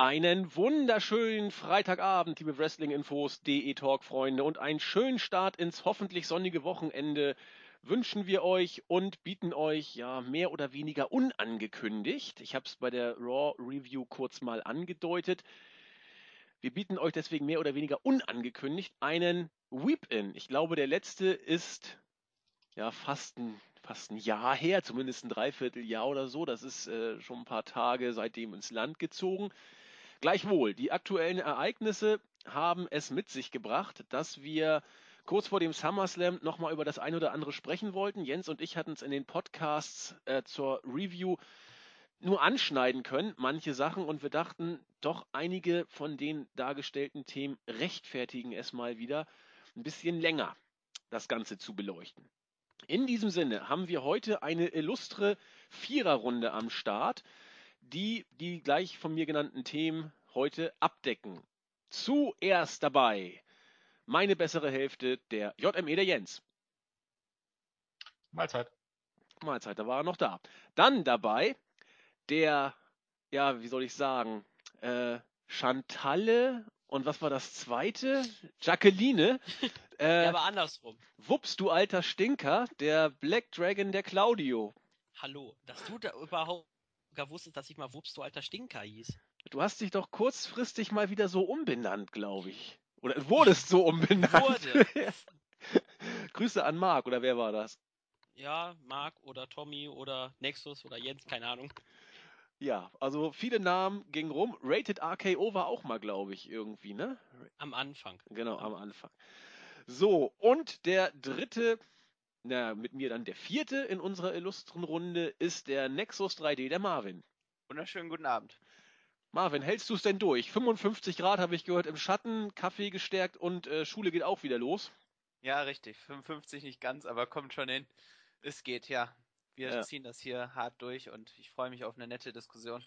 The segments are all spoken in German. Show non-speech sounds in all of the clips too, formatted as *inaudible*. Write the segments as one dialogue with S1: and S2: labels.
S1: Einen wunderschönen Freitagabend, liebe Wrestling-Infos, DE Talk-Freunde, und einen schönen Start ins hoffentlich sonnige Wochenende wünschen wir euch und bieten euch ja mehr oder weniger unangekündigt. Ich habe es bei der Raw Review kurz mal angedeutet. Wir bieten euch deswegen mehr oder weniger unangekündigt einen Weep-In. Ich glaube, der letzte ist ja fast ein, fast ein Jahr her, zumindest ein Dreivierteljahr oder so. Das ist äh, schon ein paar Tage seitdem ins Land gezogen. Gleichwohl, die aktuellen Ereignisse haben es mit sich gebracht, dass wir kurz vor dem SummerSlam nochmal über das eine oder andere sprechen wollten. Jens und ich hatten es in den Podcasts äh, zur Review nur anschneiden können, manche Sachen, und wir dachten, doch einige von den dargestellten Themen rechtfertigen es mal wieder, ein bisschen länger das Ganze zu beleuchten. In diesem Sinne haben wir heute eine illustre Viererrunde am Start die die gleich von mir genannten Themen heute abdecken. Zuerst dabei meine bessere Hälfte, der JME, der Jens.
S2: Mahlzeit.
S1: Mahlzeit, da war er noch da. Dann dabei der, ja, wie soll ich sagen, äh, Chantalle und was war das zweite? Jacqueline. *laughs*
S3: Äh, ja, aber andersrum.
S1: Wups, du alter Stinker, der Black Dragon, der Claudio.
S3: Hallo, dass du da überhaupt sogar wusstest, dass ich mal Wups, du alter Stinker hieß.
S1: Du hast dich doch kurzfristig mal wieder so umbenannt, glaube ich. Oder wurdest so umbenannt. Wurde. *laughs* Grüße an Marc, oder wer war das?
S3: Ja, Marc oder Tommy oder Nexus oder Jens, keine Ahnung.
S1: Ja, also viele Namen gingen rum. Rated RKO war auch mal, glaube ich, irgendwie, ne?
S3: Am Anfang.
S1: Genau, am Anfang. So, und der dritte na, mit mir dann der vierte in unserer illustren Runde ist der Nexus 3D, der Marvin.
S4: Wunderschönen guten Abend.
S1: Marvin, hältst du es denn durch? 55 Grad habe ich gehört im Schatten, Kaffee gestärkt und äh, Schule geht auch wieder los.
S4: Ja, richtig. 55 nicht ganz, aber kommt schon hin. Es geht, ja. Wir ja. ziehen das hier hart durch und ich freue mich auf eine nette Diskussion.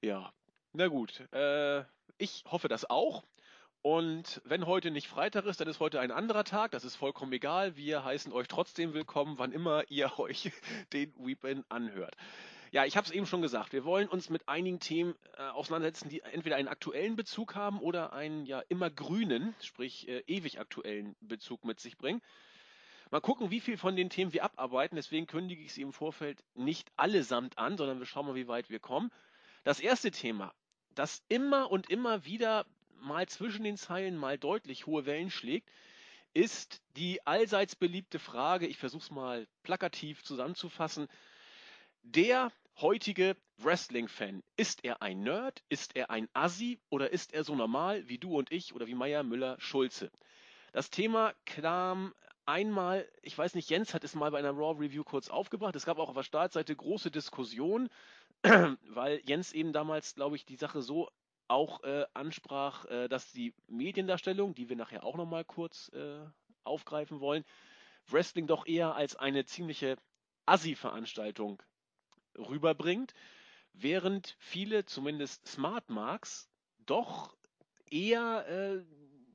S1: Ja, na gut. Äh, ich hoffe das auch. Und wenn heute nicht Freitag ist, dann ist heute ein anderer Tag. Das ist vollkommen egal. Wir heißen euch trotzdem willkommen, wann immer *laughs* ihr euch den Weepin anhört. Ja, ich habe es eben schon gesagt. Wir wollen uns mit einigen Themen äh, auseinandersetzen, die entweder einen aktuellen Bezug haben oder einen ja immer grünen, sprich äh, ewig aktuellen Bezug mit sich bringen. Mal gucken, wie viel von den Themen wir abarbeiten. Deswegen kündige ich sie im Vorfeld nicht allesamt an, sondern wir schauen mal, wie weit wir kommen. Das erste Thema, das immer und immer wieder mal zwischen den Zeilen mal deutlich hohe Wellen schlägt, ist die allseits beliebte Frage, ich versuche es mal plakativ zusammenzufassen, der heutige Wrestling-Fan, ist er ein Nerd, ist er ein Assi oder ist er so normal wie du und ich oder wie Meier, Müller, Schulze? Das Thema kam einmal, ich weiß nicht, Jens hat es mal bei einer Raw Review kurz aufgebracht. Es gab auch auf der Startseite große Diskussionen, *clears throat* weil Jens eben damals, glaube ich, die Sache so auch äh, ansprach, äh, dass die Mediendarstellung, die wir nachher auch nochmal kurz äh, aufgreifen wollen, Wrestling doch eher als eine ziemliche Assi-Veranstaltung rüberbringt, während viele, zumindest Smart Marks, doch eher äh,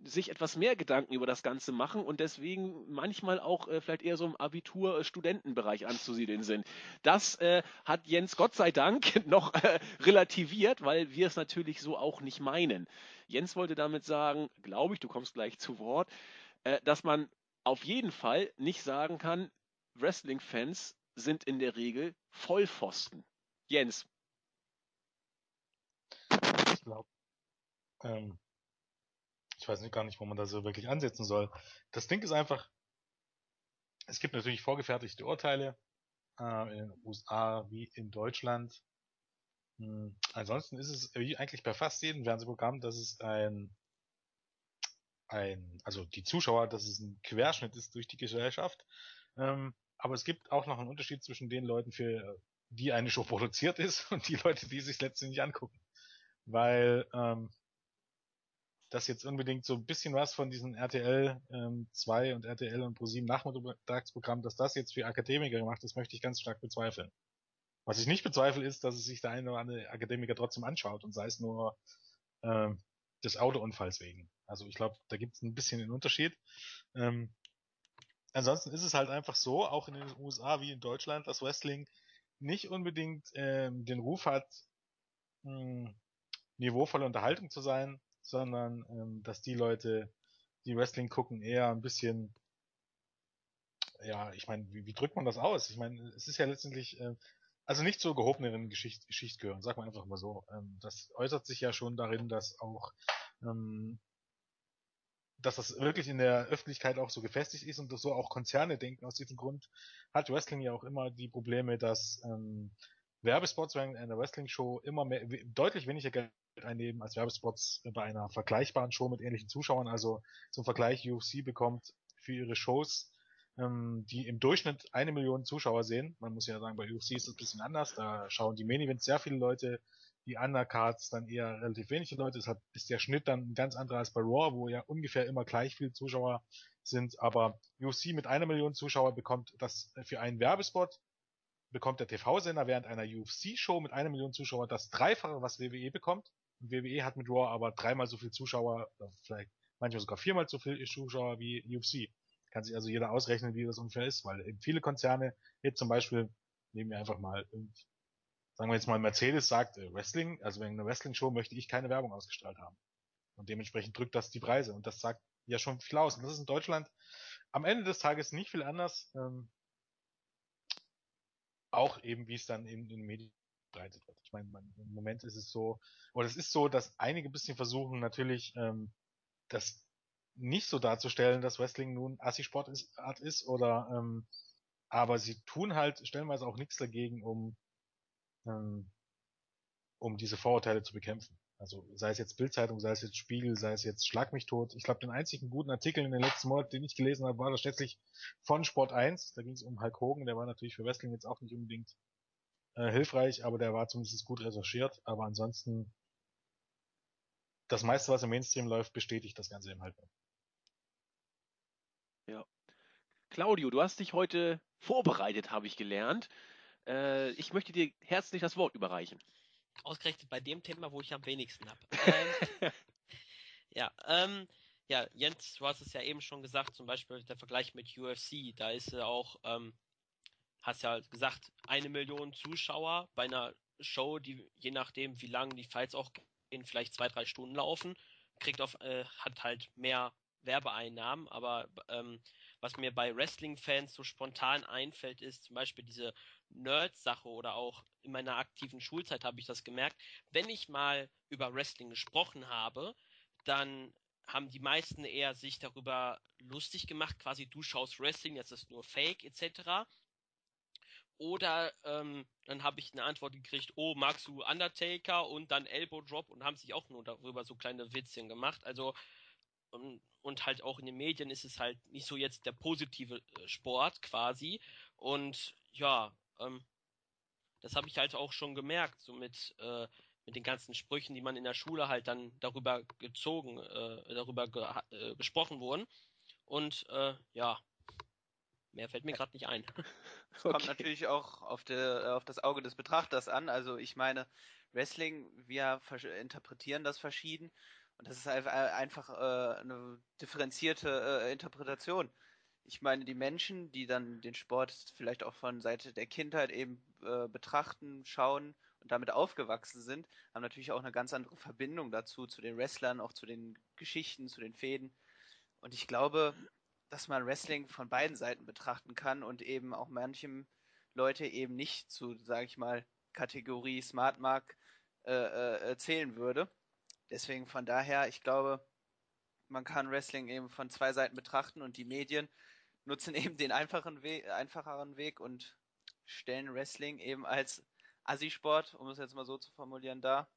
S1: sich etwas mehr Gedanken über das Ganze machen und deswegen manchmal auch äh, vielleicht eher so im Abitur-Studentenbereich anzusiedeln sind. Das äh, hat Jens Gott sei Dank *laughs* noch äh, relativiert, weil wir es natürlich so auch nicht meinen. Jens wollte damit sagen, glaube ich, du kommst gleich zu Wort, äh, dass man auf jeden Fall nicht sagen kann, Wrestling-Fans sind in der Regel Vollpfosten. Jens.
S2: Ich glaube, ähm, ich weiß nicht, gar nicht, wo man da so wirklich ansetzen soll. Das Ding ist einfach, es gibt natürlich vorgefertigte Urteile äh, in den USA wie in Deutschland. Hm, ansonsten ist es wie eigentlich bei fast jedem Fernsehprogramm, dass es ein, ein, also die Zuschauer, dass es ein Querschnitt ist durch die Gesellschaft. Ähm, aber es gibt auch noch einen Unterschied zwischen den Leuten, für die eine Show produziert ist *laughs* und die Leute, die sich letztendlich angucken. Weil ähm, dass jetzt unbedingt so ein bisschen was von diesen RTL ähm, 2 und RTL und ProSieben Nachmittagsprogramm, dass das jetzt für Akademiker gemacht ist, möchte ich ganz stark bezweifeln. Was ich nicht bezweifle, ist, dass es sich der eine oder andere Akademiker trotzdem anschaut und sei es nur ähm, des Autounfalls wegen. Also ich glaube, da gibt es ein bisschen den Unterschied. Ähm, ansonsten ist es halt einfach so, auch in den USA wie in Deutschland, dass Wrestling nicht unbedingt ähm, den Ruf hat, mh, hm, niveauvolle Unterhaltung zu sein, sondern ähm, dass die Leute, die Wrestling gucken, eher ein bisschen, ja, ich meine, wie, wie drückt man das aus? Ich meine, es ist ja letztendlich, äh, also nicht zur gehobenen Geschicht, Geschichte gehören, sag mal einfach mal so. Ähm, das äußert sich ja schon darin, dass auch ähm, dass das wirklich in der Öffentlichkeit auch so gefestigt ist und so auch Konzerne denken. Aus diesem Grund hat Wrestling ja auch immer die Probleme, dass ähm, Werbespots während einer Wrestling-Show immer mehr, deutlich weniger Geld einnehmen als Werbespots bei einer vergleichbaren Show mit ähnlichen Zuschauern. Also zum Vergleich, UFC bekommt für ihre Shows, ähm, die im Durchschnitt eine Million Zuschauer sehen. Man muss ja sagen, bei UFC ist es ein bisschen anders. Da schauen die Main Events sehr viele Leute, die Undercards dann eher relativ wenige Leute. Deshalb ist der Schnitt dann ein ganz anderer als bei Raw, wo ja ungefähr immer gleich viele Zuschauer sind. Aber UFC mit einer Million Zuschauer bekommt das für einen Werbespot bekommt der TV-Sender während einer UFC-Show mit einer Million Zuschauer das Dreifache, was WWE bekommt. WWE hat mit Raw aber dreimal so viel Zuschauer, vielleicht manchmal sogar viermal so viel Zuschauer wie UFC. Kann sich also jeder ausrechnen, wie das ungefähr ist, weil eben viele Konzerne, jetzt zum Beispiel, nehmen wir einfach mal, sagen wir jetzt mal, Mercedes sagt, äh, Wrestling, also wegen einer Wrestling-Show möchte ich keine Werbung ausgestrahlt haben. Und dementsprechend drückt das die Preise. Und das sagt ja schon viel aus. Und das ist in Deutschland am Ende des Tages nicht viel anders. Ähm, auch eben, wie es dann in den Medien verbreitet. Ich meine, im Moment ist es so, oder es ist so, dass einige ein bisschen versuchen, natürlich ähm, das nicht so darzustellen, dass Wrestling nun Assi-Sport ist, Art ist, oder ähm, aber sie tun halt stellenweise auch nichts dagegen, um ähm, um diese Vorurteile zu bekämpfen. Also sei es jetzt Bildzeitung, sei es jetzt Spiegel, sei es jetzt Schlag mich tot. Ich glaube, den einzigen guten Artikel in den letzten Monaten, den ich gelesen habe, war das letztlich von Sport 1. Da ging es um Hulk Hogan, der war natürlich für Wrestling jetzt auch nicht unbedingt äh, hilfreich, aber der war zumindest gut recherchiert. Aber ansonsten, das meiste, was im Mainstream läuft, bestätigt das Ganze eben halt.
S1: Ja. Claudio, du hast dich heute vorbereitet, habe ich gelernt. Äh, ich möchte dir herzlich das Wort überreichen.
S3: Ausgerechnet bei dem Thema, wo ich am wenigsten habe. *laughs* Ähm, ja, ähm, ja, Jens, du hast es ja eben schon gesagt, zum Beispiel der Vergleich mit UFC, da ist ja auch, ähm, hast ja gesagt, eine Million Zuschauer bei einer Show, die je nachdem, wie lang die Fights auch gehen, vielleicht zwei, drei Stunden laufen, kriegt auf, äh, hat halt mehr Werbeeinnahmen, aber ähm, was mir bei Wrestling-Fans so spontan einfällt, ist zum Beispiel diese Nerd-Sache oder auch in meiner aktiven Schulzeit habe ich das gemerkt. Wenn ich mal über Wrestling gesprochen habe, dann haben die meisten eher sich darüber lustig gemacht, quasi du schaust Wrestling, das ist nur Fake etc. Oder ähm, dann habe ich eine Antwort gekriegt, oh, magst du Undertaker und dann Elbow Drop und haben sich auch nur darüber so kleine Witzchen gemacht. Also und, und halt auch in den Medien ist es halt nicht so jetzt der positive äh, Sport quasi. Und ja, ähm, das habe ich halt auch schon gemerkt, so mit, äh, mit den ganzen Sprüchen, die man in der Schule halt dann darüber gezogen, äh, darüber ge äh, gesprochen wurden. Und äh, ja, mehr fällt mir gerade nicht ein. *laughs*
S4: Es kommt okay. natürlich auch auf, de, auf das Auge des Betrachters an. Also ich meine, Wrestling, wir interpretieren das verschieden. Und das ist einfach äh, eine differenzierte äh, Interpretation ich meine, die Menschen, die dann den Sport vielleicht auch von Seite der Kindheit eben äh, betrachten, schauen und damit aufgewachsen sind, haben natürlich auch eine ganz andere Verbindung dazu, zu den Wrestlern, auch zu den Geschichten, zu den Fäden. Und ich glaube, dass man Wrestling von beiden Seiten betrachten kann und eben auch manchem Leute eben nicht zu, sage ich mal, Kategorie Smart Mark äh, äh, zählen würde. Deswegen von daher, ich glaube, man kann Wrestling eben von zwei Seiten betrachten und die Medien nutzen *laughs* eben den einfachen Weg, einfacheren Weg und stellen Wrestling eben als Assi-Sport, um es jetzt mal so zu formulieren, da.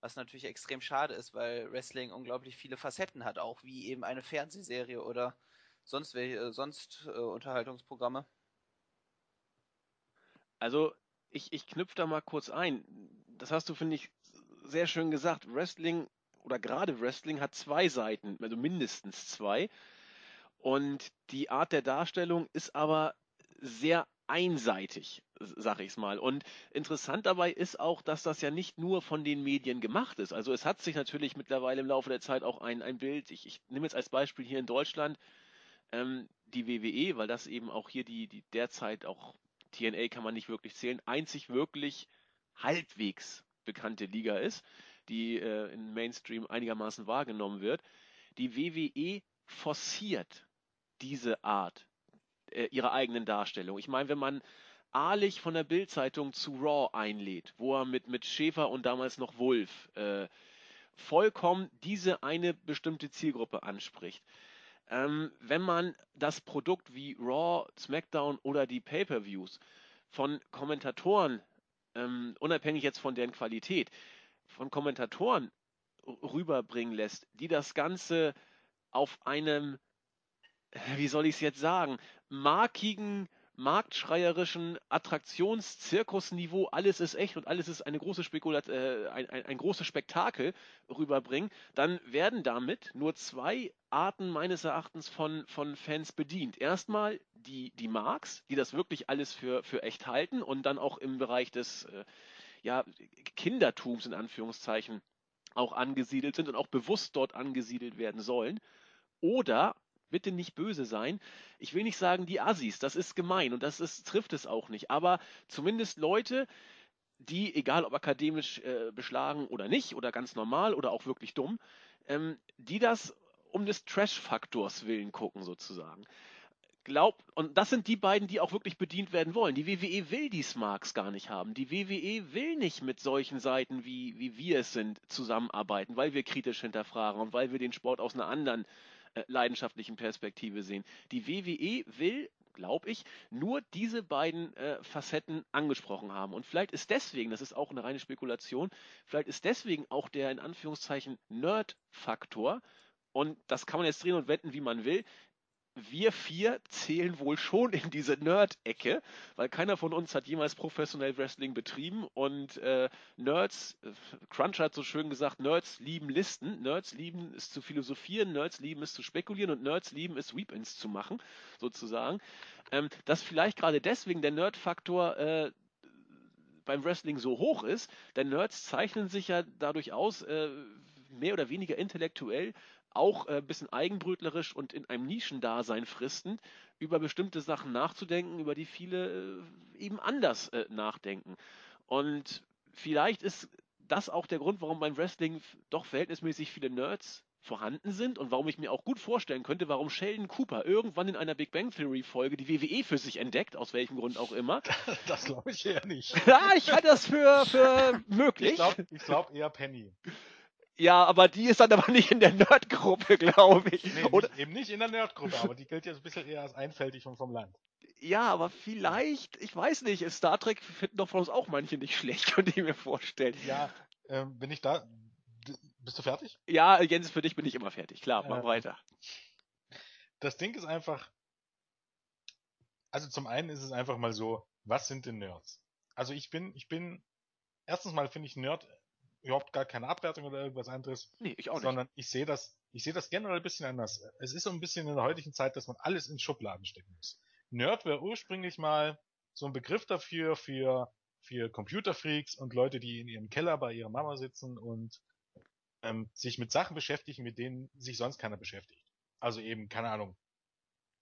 S4: Was natürlich extrem schade ist, weil Wrestling unglaublich viele Facetten hat, auch wie eben eine Fernsehserie oder sonst welche, äh, sonst äh, Unterhaltungsprogramme.
S1: Also, ich, ich knüpfe da mal kurz ein. Das hast du, finde ich, sehr schön gesagt. Wrestling oder gerade Wrestling hat zwei Seiten, also mindestens zwei. Und die Art der Darstellung ist aber sehr einseitig, sag ich's mal. Und interessant dabei ist auch, dass das ja nicht nur von den Medien gemacht ist. Also es hat sich natürlich mittlerweile im Laufe der Zeit auch ein, ein Bild, ich, ich nehme jetzt als Beispiel hier in Deutschland ähm, die WWE, weil das eben auch hier die, die derzeit auch TNA kann man nicht wirklich zählen, einzig wirklich halbwegs bekannte Liga ist. die äh, im Mainstream einigermaßen wahrgenommen wird. Die WWE forciert diese Art äh, ihrer eigenen Darstellung. Ich meine, wenn man Ahlich von der Bildzeitung zu Raw einlädt, wo er mit, mit Schäfer und damals noch Wolf äh, vollkommen diese eine bestimmte Zielgruppe anspricht. Ähm, wenn man das Produkt wie Raw, SmackDown oder die Pay-per-Views von Kommentatoren, ähm, unabhängig jetzt von deren Qualität, von Kommentatoren rüberbringen lässt, die das Ganze auf einem, wie soll ich es jetzt sagen, markigen, marktschreierischen Attraktions-Zirkusniveau, alles ist echt und alles ist eine große Spekulat äh, ein, ein, ein großes Spektakel rüberbringen, dann werden damit nur zwei Arten meines Erachtens von, von Fans bedient. Erstmal die, die Marks, die das wirklich alles für, für echt halten und dann auch im Bereich des äh, ja, Kindertums in Anführungszeichen auch angesiedelt sind und auch bewusst dort angesiedelt werden sollen. Oder bitte nicht böse sein. Ich will nicht sagen die Assis, das ist gemein und das ist, trifft es auch nicht. Aber zumindest Leute, die, egal ob akademisch äh, beschlagen oder nicht, oder ganz normal oder auch wirklich dumm, ähm, die das um des Trash-Faktors willen gucken, sozusagen. Glaub, und das sind die beiden, die auch wirklich bedient werden wollen. Die WWE will die Smarks gar nicht haben. Die WWE will nicht mit solchen Seiten, wie, wie wir es sind, zusammenarbeiten, weil wir kritisch hinterfragen und weil wir den Sport aus einer anderen äh, leidenschaftlichen Perspektive sehen. Die WWE will, glaube ich, nur diese beiden äh, Facetten angesprochen haben. Und vielleicht ist deswegen, das ist auch eine reine Spekulation, vielleicht ist deswegen auch der in Anführungszeichen Nerd-Faktor, und das kann man jetzt drehen und wenden, wie man will, wir vier zählen wohl schon in diese Nerd-Ecke, weil keiner von uns hat jemals professionell Wrestling betrieben und äh, Nerds, äh, Crunch hat so schön gesagt, Nerds lieben Listen, Nerds lieben es zu philosophieren, Nerds lieben es zu spekulieren und Nerds lieben es Weep-Ins zu machen, sozusagen. Ähm, dass vielleicht gerade deswegen der Nerd-Faktor äh, beim Wrestling so hoch ist, denn Nerds zeichnen sich ja dadurch aus, äh, mehr oder weniger intellektuell auch äh, ein bisschen eigenbrötlerisch und in einem Nischendasein fristend über bestimmte Sachen nachzudenken, über die viele äh, eben anders äh, nachdenken. Und vielleicht ist das auch der Grund, warum beim Wrestling doch verhältnismäßig viele Nerds vorhanden sind und warum ich mir auch gut vorstellen könnte, warum Sheldon Cooper irgendwann in einer Big Bang Theory Folge die WWE für sich entdeckt, aus welchem Grund auch immer. *laughs*
S2: Das glaube ich eher nicht.
S1: ja, ich halte das für, für möglich.
S2: Ich glaube glaub eher Penny.
S1: Ja, aber die ist dann aber nicht in der Nerdgruppe, glaube ich.
S2: Nee,
S1: Oder,
S2: nicht, eben nicht in der Nerdgruppe, aber die gilt jetzt ein bisschen eher als einfältig und vom Land.
S1: ja, aber vielleicht, ich weiß nicht, Star Trek finden doch von uns auch manche nicht schlecht, könnte ich mir vorstellen.
S2: Ja, ähm, bin ich da? Bist du fertig?
S1: Ja, Jens, für dich bin ich immer fertig. Klar, mach
S2: Ähm,
S1: weiter.
S2: Das Ding ist einfach, also zum einen ist es einfach mal so, was sind denn Nerds? Also ich bin, ich bin, erstens mal finde ich Nerd überhaupt gar keine Abwertung oder irgendwas anderes,
S1: Nee, ich auch nicht.
S2: sondern ich sehe das, ich sehe das generell ein bisschen anders. Es ist so ein bisschen in der heutigen Zeit, dass man alles in Schubladen stecken muss. Nerd wäre ursprünglich mal so ein Begriff dafür, für, für Computerfreaks und Leute, die in ihrem Keller bei ihrer Mama sitzen und ähm, sich mit Sachen beschäftigen, mit denen sich sonst keiner beschäftigt. Also eben, keine Ahnung,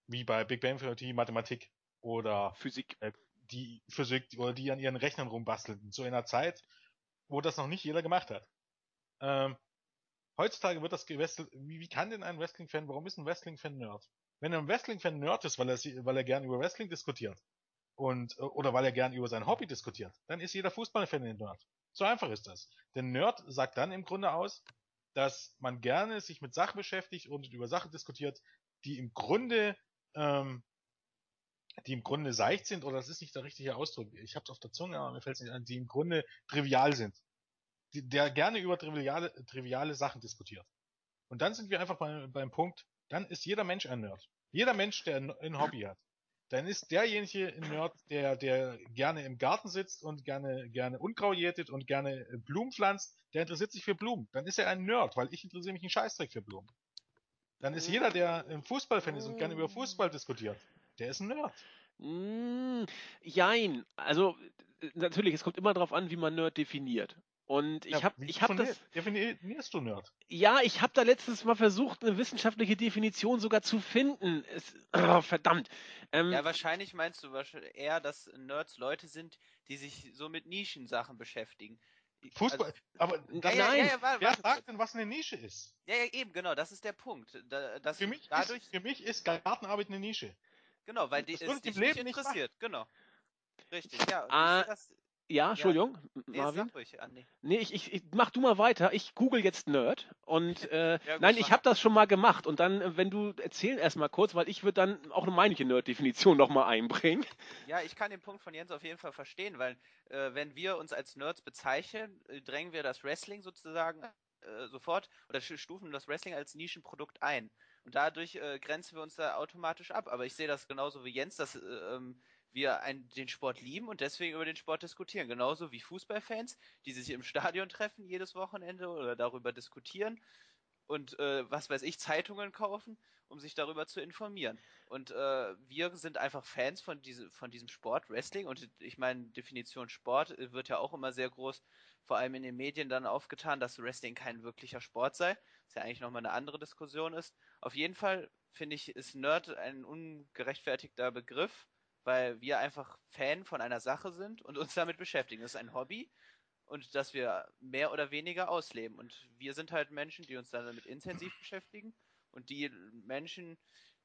S2: wie bei Big Bang Theory Mathematik oder
S1: Physik.
S2: die Physik oder die an ihren Rechnern rumbastelten. Zu einer Zeit, wo das noch nicht jeder gemacht hat. Ähm, heutzutage wird das gewestelt. Wie, wie kann denn ein Wrestling-Fan, warum ist ein Wrestling-Fan Nerd? Wenn ein Wrestling-Fan Nerd ist, weil er, weil er gern über Wrestling diskutiert und äh, oder weil er gern über sein Hobby diskutiert, dann ist jeder Fußballfan ein Nerd. So einfach ist das. Denn Nerd sagt dann im Grunde aus, dass man gerne sich mit Sachen beschäftigt und über Sachen diskutiert, die im Grunde ähm, die im Grunde seicht sind, oder das ist nicht der richtige Ausdruck, ich habe es auf der Zunge, aber mir fällt es nicht an, die im Grunde trivial sind. Die, der gerne über triviale, triviale Sachen diskutiert. Und dann sind wir einfach bei, beim Punkt, dann ist jeder Mensch ein Nerd. Jeder Mensch, der ein, ein Hobby hat. Dann ist derjenige ein Nerd, der, der gerne im Garten sitzt und gerne, gerne Unkraut jätet und gerne Blumen pflanzt, der interessiert sich für Blumen. Dann ist er ein Nerd, weil ich interessiere mich einen Scheißdreck für Blumen. Dann ist jeder, der ein Fußballfan ist und gerne über Fußball diskutiert, der ist ein Nerd.
S1: Mm, jein. Also, äh, natürlich, es kommt immer darauf an, wie man Nerd definiert. Und ich
S2: Ja,
S1: habe ich hab das,
S2: defini- Definierst du Nerd?
S1: ja, ich habe da letztens mal versucht, eine wissenschaftliche Definition sogar zu finden. Es, oh, verdammt. Ähm,
S4: Ja, wahrscheinlich meinst du wahrscheinlich eher, dass Nerds Leute sind, die sich so mit Nischensachen beschäftigen.
S2: Fußball,
S4: Also,
S2: aber
S4: ja, ja,
S1: Nein.
S4: ja, ja, warte,
S2: wer
S4: warte.
S2: sagt denn, was eine Nische ist?
S4: Ja, ja, eben, genau, das ist der Punkt. Da, dass
S2: Für mich,
S4: dadurch,
S2: ist, für mich ist Gartenarbeit eine Nische.
S4: Genau, weil die,
S2: das im
S4: dich
S2: Leben
S4: nicht
S2: nicht
S4: interessiert, genau. Richtig, ja.
S1: Ah,
S4: das,
S1: Ja, Entschuldigung,
S4: nee,
S1: Marvin.
S4: ruhig, Andi.
S1: Nee, ich, ich, ich mach du mal weiter. Ich google jetzt Nerd und *laughs* äh,
S4: Ja, gut,
S1: nein, ich habe das schon mal gemacht und dann, äh, wenn du erzähl erst mal kurz, weil ich würde dann auch eine meine Nerd-Definition noch mal einbringen.
S4: Ja, ich kann den Punkt von Jens auf jeden Fall verstehen, weil äh, wenn wir uns als Nerds bezeichnen, äh, drängen wir das Wrestling sozusagen äh, sofort oder stufen das Wrestling als Nischenprodukt ein. Und dadurch äh, grenzen wir uns da automatisch ab. Aber ich sehe das genauso wie Jens, dass äh, ähm, wir ein, den Sport lieben und deswegen über den Sport diskutieren. Genauso wie Fußballfans, die sich im Stadion treffen jedes Wochenende oder darüber diskutieren und äh, was weiß ich, Zeitungen kaufen, um sich darüber zu informieren. Und äh, wir sind einfach Fans von, diese, von diesem Sport, Wrestling. Und ich meine, Definition Sport äh, wird ja auch immer sehr groß, vor allem in den Medien dann aufgetan, dass Wrestling kein wirklicher Sport sei. Was ja eigentlich nochmal eine andere Diskussion ist. Auf jeden Fall finde ich, ist Nerd ein ungerechtfertigter Begriff, weil wir einfach Fan von einer Sache sind und uns damit beschäftigen. Das ist ein Hobby und das wir mehr oder weniger ausleben. Und wir sind halt Menschen, die uns damit intensiv beschäftigen und die Menschen,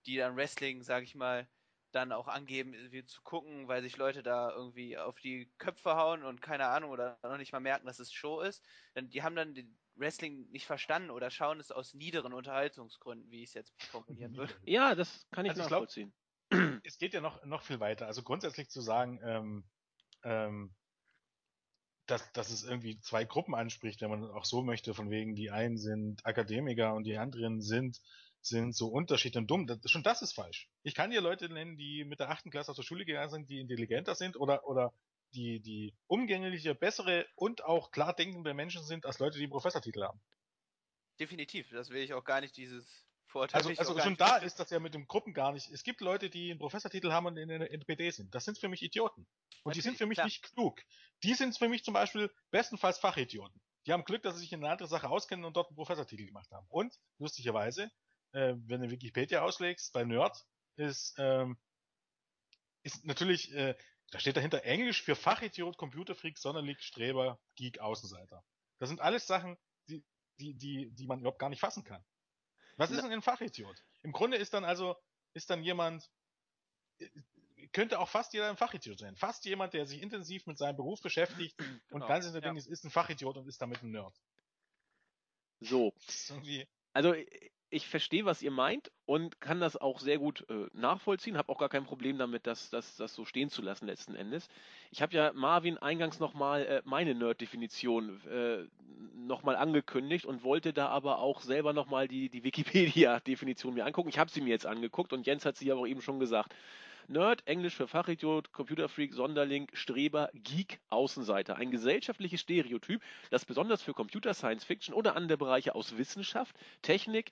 S4: die dann Wrestling, sag ich mal, dann auch angeben, wie zu gucken, weil sich Leute da irgendwie auf die Köpfe hauen und keine Ahnung oder noch nicht mal merken, dass es Show ist, dann die haben dann den Wrestling nicht verstanden oder schauen es aus niederen Unterhaltungsgründen, wie ich es jetzt formulieren würde. *laughs*
S1: Ja, das kann ich
S2: Also ich glaub-
S1: nachvollziehen. *clears throat*
S2: Es geht ja noch, noch viel weiter. Also grundsätzlich zu sagen, ähm, ähm, dass, dass es irgendwie zwei Gruppen anspricht, wenn man auch so möchte, von wegen, die einen sind Akademiker und die anderen sind, sind so unterschiedlich und dumm. Das, schon das ist falsch. Ich kann dir Leute nennen, die mit der achten Klasse aus der Schule gegangen sind, die intelligenter sind oder, oder die, die umgängliche, bessere und auch klar denkende Menschen sind, als Leute, die einen Professortitel haben.
S4: Definitiv, das will ich auch gar nicht dieses Vorteil.
S2: Also, also schon da ist das ja mit dem Gruppen gar nicht. Es gibt Leute, die einen Professortitel haben und in der NPD sind. Das sind für mich Idioten. Und die sind
S4: Natürlich,
S2: für mich
S4: klar.
S2: nicht klug. Die sind für mich zum Beispiel bestenfalls Fachidioten. Die haben Glück, dass sie sich in einer anderen Sache auskennen und dort einen Professortitel gemacht haben. Und, lustigerweise, äh, wenn du Wikipedia auslegst, bei Nerd ist, ähm, ist natürlich, äh, da steht dahinter Englisch für Fachidiot, Computerfreak, Sonderling, Streber, Geek, Außenseiter. Das sind alles Sachen, die, die, die, die man überhaupt gar nicht fassen kann. Was ist denn ein Fachidiot? Im Grunde ist dann also, ist dann jemand, äh, könnte auch fast jeder ein Fachidiot sein. Fast jemand, der sich intensiv mit seinem Beruf beschäftigt und
S4: Genau,
S2: ganz in der
S4: ja.
S2: Ist, ist ein Fachidiot und ist damit ein Nerd.
S1: So,
S2: irgendwie,
S1: also ich- verstehe, was ihr meint und kann das auch sehr gut äh, nachvollziehen, habe auch gar kein Problem damit, das, das, das so stehen zu lassen letzten Endes. Ich habe ja Marvin eingangs nochmal äh, meine Nerd-Definition äh, nochmal angekündigt und wollte da aber auch selber nochmal die, die Wikipedia-Definition mir angucken. Ich habe sie mir jetzt angeguckt und Jens hat sie aber auch eben schon gesagt. Nerd, Englisch für Fachidiot, Computerfreak, Sonderling, Streber, Geek, Außenseiter. Ein gesellschaftliches Stereotyp, das besonders für Computer, Science Fiction oder andere Bereiche aus Wissenschaft, Technik,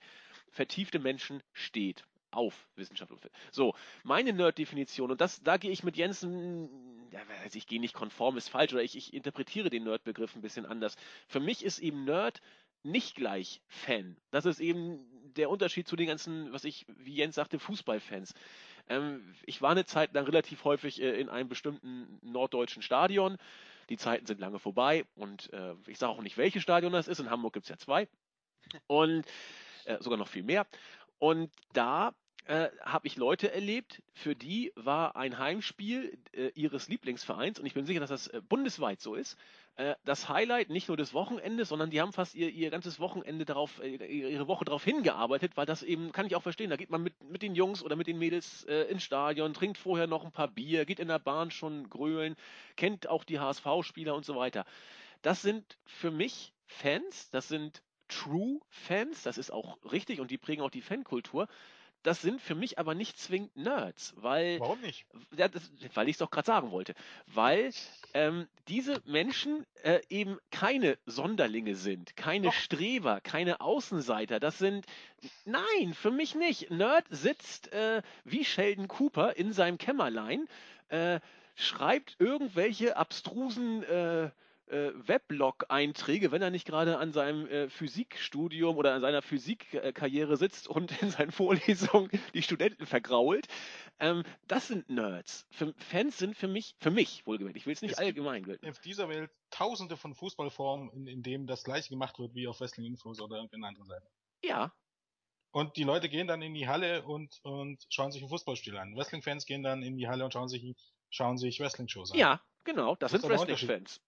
S1: vertiefte Menschen steht. Auf Wissenschaft und So, meine Nerd-Definition, und das, da gehe ich mit Jensen, ja, ich gehe nicht konform, ist falsch, oder ich, ich interpretiere den Nerd-Begriff ein bisschen anders. Für mich ist eben Nerd nicht gleich Fan. Das ist eben der Unterschied zu den ganzen, was ich, wie Jens sagte, Fußballfans. Ähm, ich war eine Zeit lang relativ häufig äh, in einem bestimmten norddeutschen Stadion. Die Zeiten sind lange vorbei und äh, ich sage auch nicht, welches Stadion das ist. In Hamburg gibt es ja zwei und äh, sogar noch viel mehr. Und da äh, habe ich Leute erlebt, für die war ein Heimspiel äh, ihres Lieblingsvereins, und ich bin sicher, dass das äh, bundesweit so ist, äh, das Highlight nicht nur des Wochenendes, sondern die haben fast ihr, ihr ganzes Wochenende darauf, äh, ihre Woche darauf hingearbeitet, weil das eben, kann ich auch verstehen, da geht man mit, mit den Jungs oder mit den Mädels äh, ins Stadion, trinkt vorher noch ein paar Bier, geht in der Bahn schon grölen, kennt auch die HSV-Spieler und so weiter. Das sind für mich Fans, das sind True-Fans, das ist auch richtig und die prägen auch die Fankultur. Das sind für mich aber nicht zwingend Nerds, weil
S2: warum nicht?
S1: ja, das, weil ich es doch gerade sagen wollte. Weil ähm, diese Menschen äh, eben keine Sonderlinge sind, keine
S2: Doch.
S1: Streber, keine Außenseiter. Das sind. Nein, für mich nicht. Nerd sitzt äh, wie Sheldon Cooper in seinem Kämmerlein, äh, schreibt irgendwelche abstrusen. Äh, äh, Weblog-Einträge, wenn er nicht gerade an seinem äh, Physikstudium oder an seiner Physikkarriere sitzt und in seinen Vorlesungen die Studenten vergrault. Ähm, das sind Nerds. Für, Fans sind für mich, für mich wohlgemerkt, ich will es nicht allgemein gelten.
S2: Auf dieser Welt tausende von Fußballformen, in, in denen das gleiche gemacht wird wie auf Wrestling Infos oder irgendeiner anderen Seite.
S1: Ja,
S2: Und die Leute gehen dann in die Halle und, und schauen sich ein Fußballspiel an. Wrestling-Fans gehen dann in die Halle und schauen sich, schauen sich Wrestling-Shows an.
S1: ja, genau, das
S2: Ist
S1: sind. Wrestling-Fans.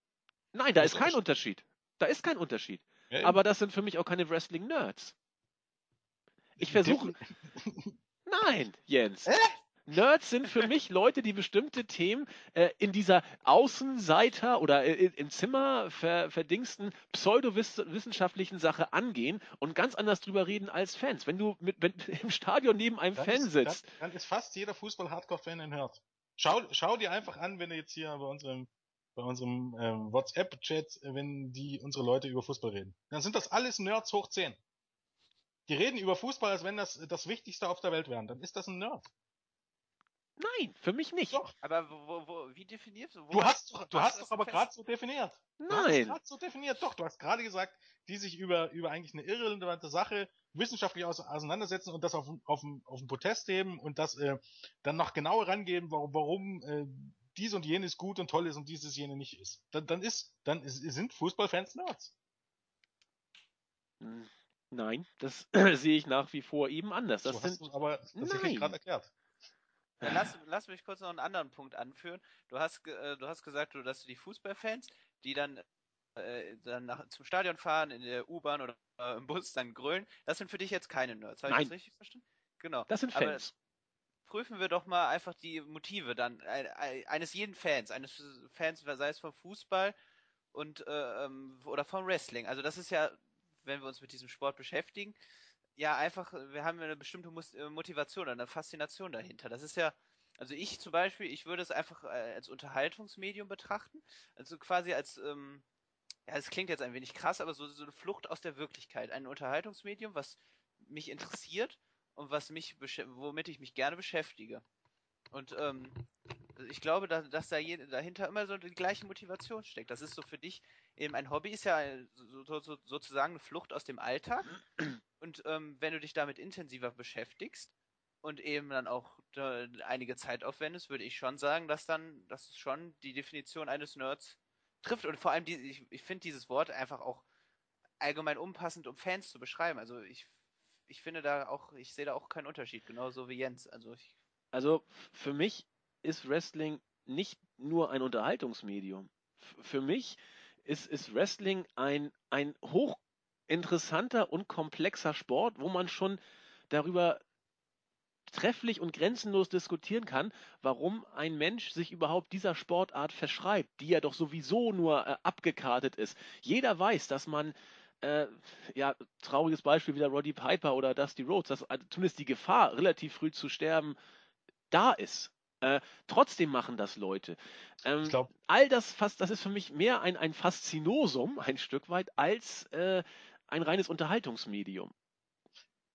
S1: Nein, da ist kein
S2: ein
S1: Unterschied. Da ist kein Unterschied.
S2: Ja.
S1: Aber das sind für mich auch keine Wrestling-Nerds. Ich versuche. *laughs* Nein, Jens.
S2: Hä?
S1: Nerds sind für mich Leute, die bestimmte Themen äh, in dieser Außenseiter oder äh, im Zimmer ver, verdingsten pseudowissenschaftlichen Sache angehen und ganz anders drüber reden als Fans. Wenn du mit, wenn, im Stadion neben einem
S2: Dann
S1: Fan
S2: ist,
S1: sitzt,
S2: Dann, dann ist fast jeder Fußball-Hardcore-Fan ein Nerd. Schau, schau dir einfach an, wenn du jetzt hier bei unserem, bei unserem ähm, WhatsApp-Chat, äh, wenn die unsere Leute über Fußball reden. Dann sind das alles Nerds hoch 10. Die reden über Fußball, als wenn das das Wichtigste auf der Welt wäre. Dann ist das ein Nerd.
S1: nein, für mich nicht.
S2: Doch.
S4: Aber wo, wo, wie definierst du? wo-
S2: Du hast, doch- du hast doch aber gerade so definiert. Du hast
S1: Nein.
S2: so definiert. Doch, du hast gerade gesagt, die sich über, über eigentlich eine irrelevante Sache wissenschaftlich aus, auseinandersetzen und das auf, auf, auf den Protest heben und das äh, dann noch genauer rangeben, warum, warum äh, dies und jenes gut und toll ist und dieses jene nicht ist. Dann, dann ist, dann ist, sind Fußballfans Nerds.
S1: Hm, Nein, das *clears throat* sehe ich nach wie vor eben anders. Das
S2: so hast
S1: sind
S2: du aber tatsächlich
S1: Nein.
S2: gerade erklärt.
S4: Dann lass, lass mich kurz noch einen anderen Punkt anführen. Du hast, äh, du hast gesagt, du, dass du die Fußballfans, die dann, äh, dann nach, zum Stadion fahren, in der U-Bahn oder äh, im Bus dann grölen, das sind für dich jetzt keine Nerds. Habe ich
S1: Nein.
S4: das richtig verstanden? Genau.
S1: das sind
S4: Aber
S1: Fans.
S4: Prüfen wir doch mal einfach die Motive dann ein, ein, eines jeden Fans, eines Fans, sei es vom Fußball und äh, ähm, oder vom Wrestling. Also das ist ja, wenn wir uns mit diesem Sport beschäftigen, ja einfach, wir haben eine bestimmte äh, Motivation, eine Faszination dahinter. Das ist ja, also ich zum Beispiel, ich würde es einfach äh, als Unterhaltungsmedium betrachten, also quasi als ähm, ja, es klingt jetzt ein wenig krass, aber so, so eine Flucht aus der Wirklichkeit. Ein Unterhaltungsmedium, was mich interessiert und was mich womit ich mich gerne beschäftige. Und ähm, ich glaube, dass, dass da dahinter immer so die gleiche Motivation steckt. Das ist so für dich eben ein Hobby, ist ja so, so, so, sozusagen eine Flucht aus dem Alltag. Und ähm, wenn du dich damit intensiver beschäftigst und eben dann auch äh, einige Zeit aufwendest, würde ich schon sagen, dass dann, dass es schon die Definition eines Nerds trifft. Und vor allem, die, ich, ich finde dieses Wort einfach auch allgemein unpassend, um Fans zu beschreiben. Also ich, ich finde da auch, ich sehe da auch keinen Unterschied, genauso wie Jens. Also ich,
S1: Also für mich ist Wrestling nicht nur ein Unterhaltungsmedium. Für mich ist, ist Wrestling ein, ein hochinteressanter und komplexer Sport, wo man schon darüber trefflich und grenzenlos diskutieren kann, warum ein Mensch sich überhaupt dieser Sportart verschreibt, die ja doch sowieso nur äh, abgekartet ist. Jeder weiß, dass man äh, ja, trauriges Beispiel wieder Roddy Piper oder Dusty Rhodes, dass äh, zumindest die Gefahr, relativ früh zu sterben, da ist. Äh, trotzdem machen das Leute. Ähm,
S2: Ich glaube,
S1: all das fast, das ist für mich mehr ein, ein Faszinosum, *laughs* ein Stück weit, als äh, ein reines Unterhaltungsmedium.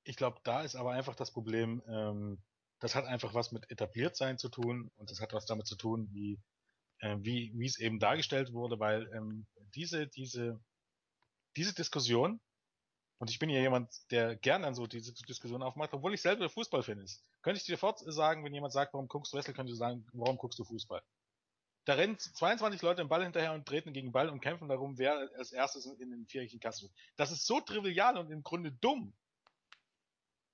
S2: ich glaube, da ist aber einfach das Problem, ähm, das hat einfach was mit Etabliertsein zu tun und das hat was damit zu tun, wie äh, wie wie es eben dargestellt wurde, weil ähm, diese diese diese Diskussion und ich bin ja jemand, der gern an so diese Diskussion aufmacht, obwohl ich selber Fußballfan ist. Könnte ich dir sofort sagen, wenn jemand sagt, warum guckst du Wrestling, könnte ich sagen, warum guckst du Fußball? Da rennen 22 Leute im Ball hinterher und treten gegen den Ball und kämpfen darum, wer als erstes in, den viereckigen Kasten wird. Das ist so trivial und im Grunde dumm,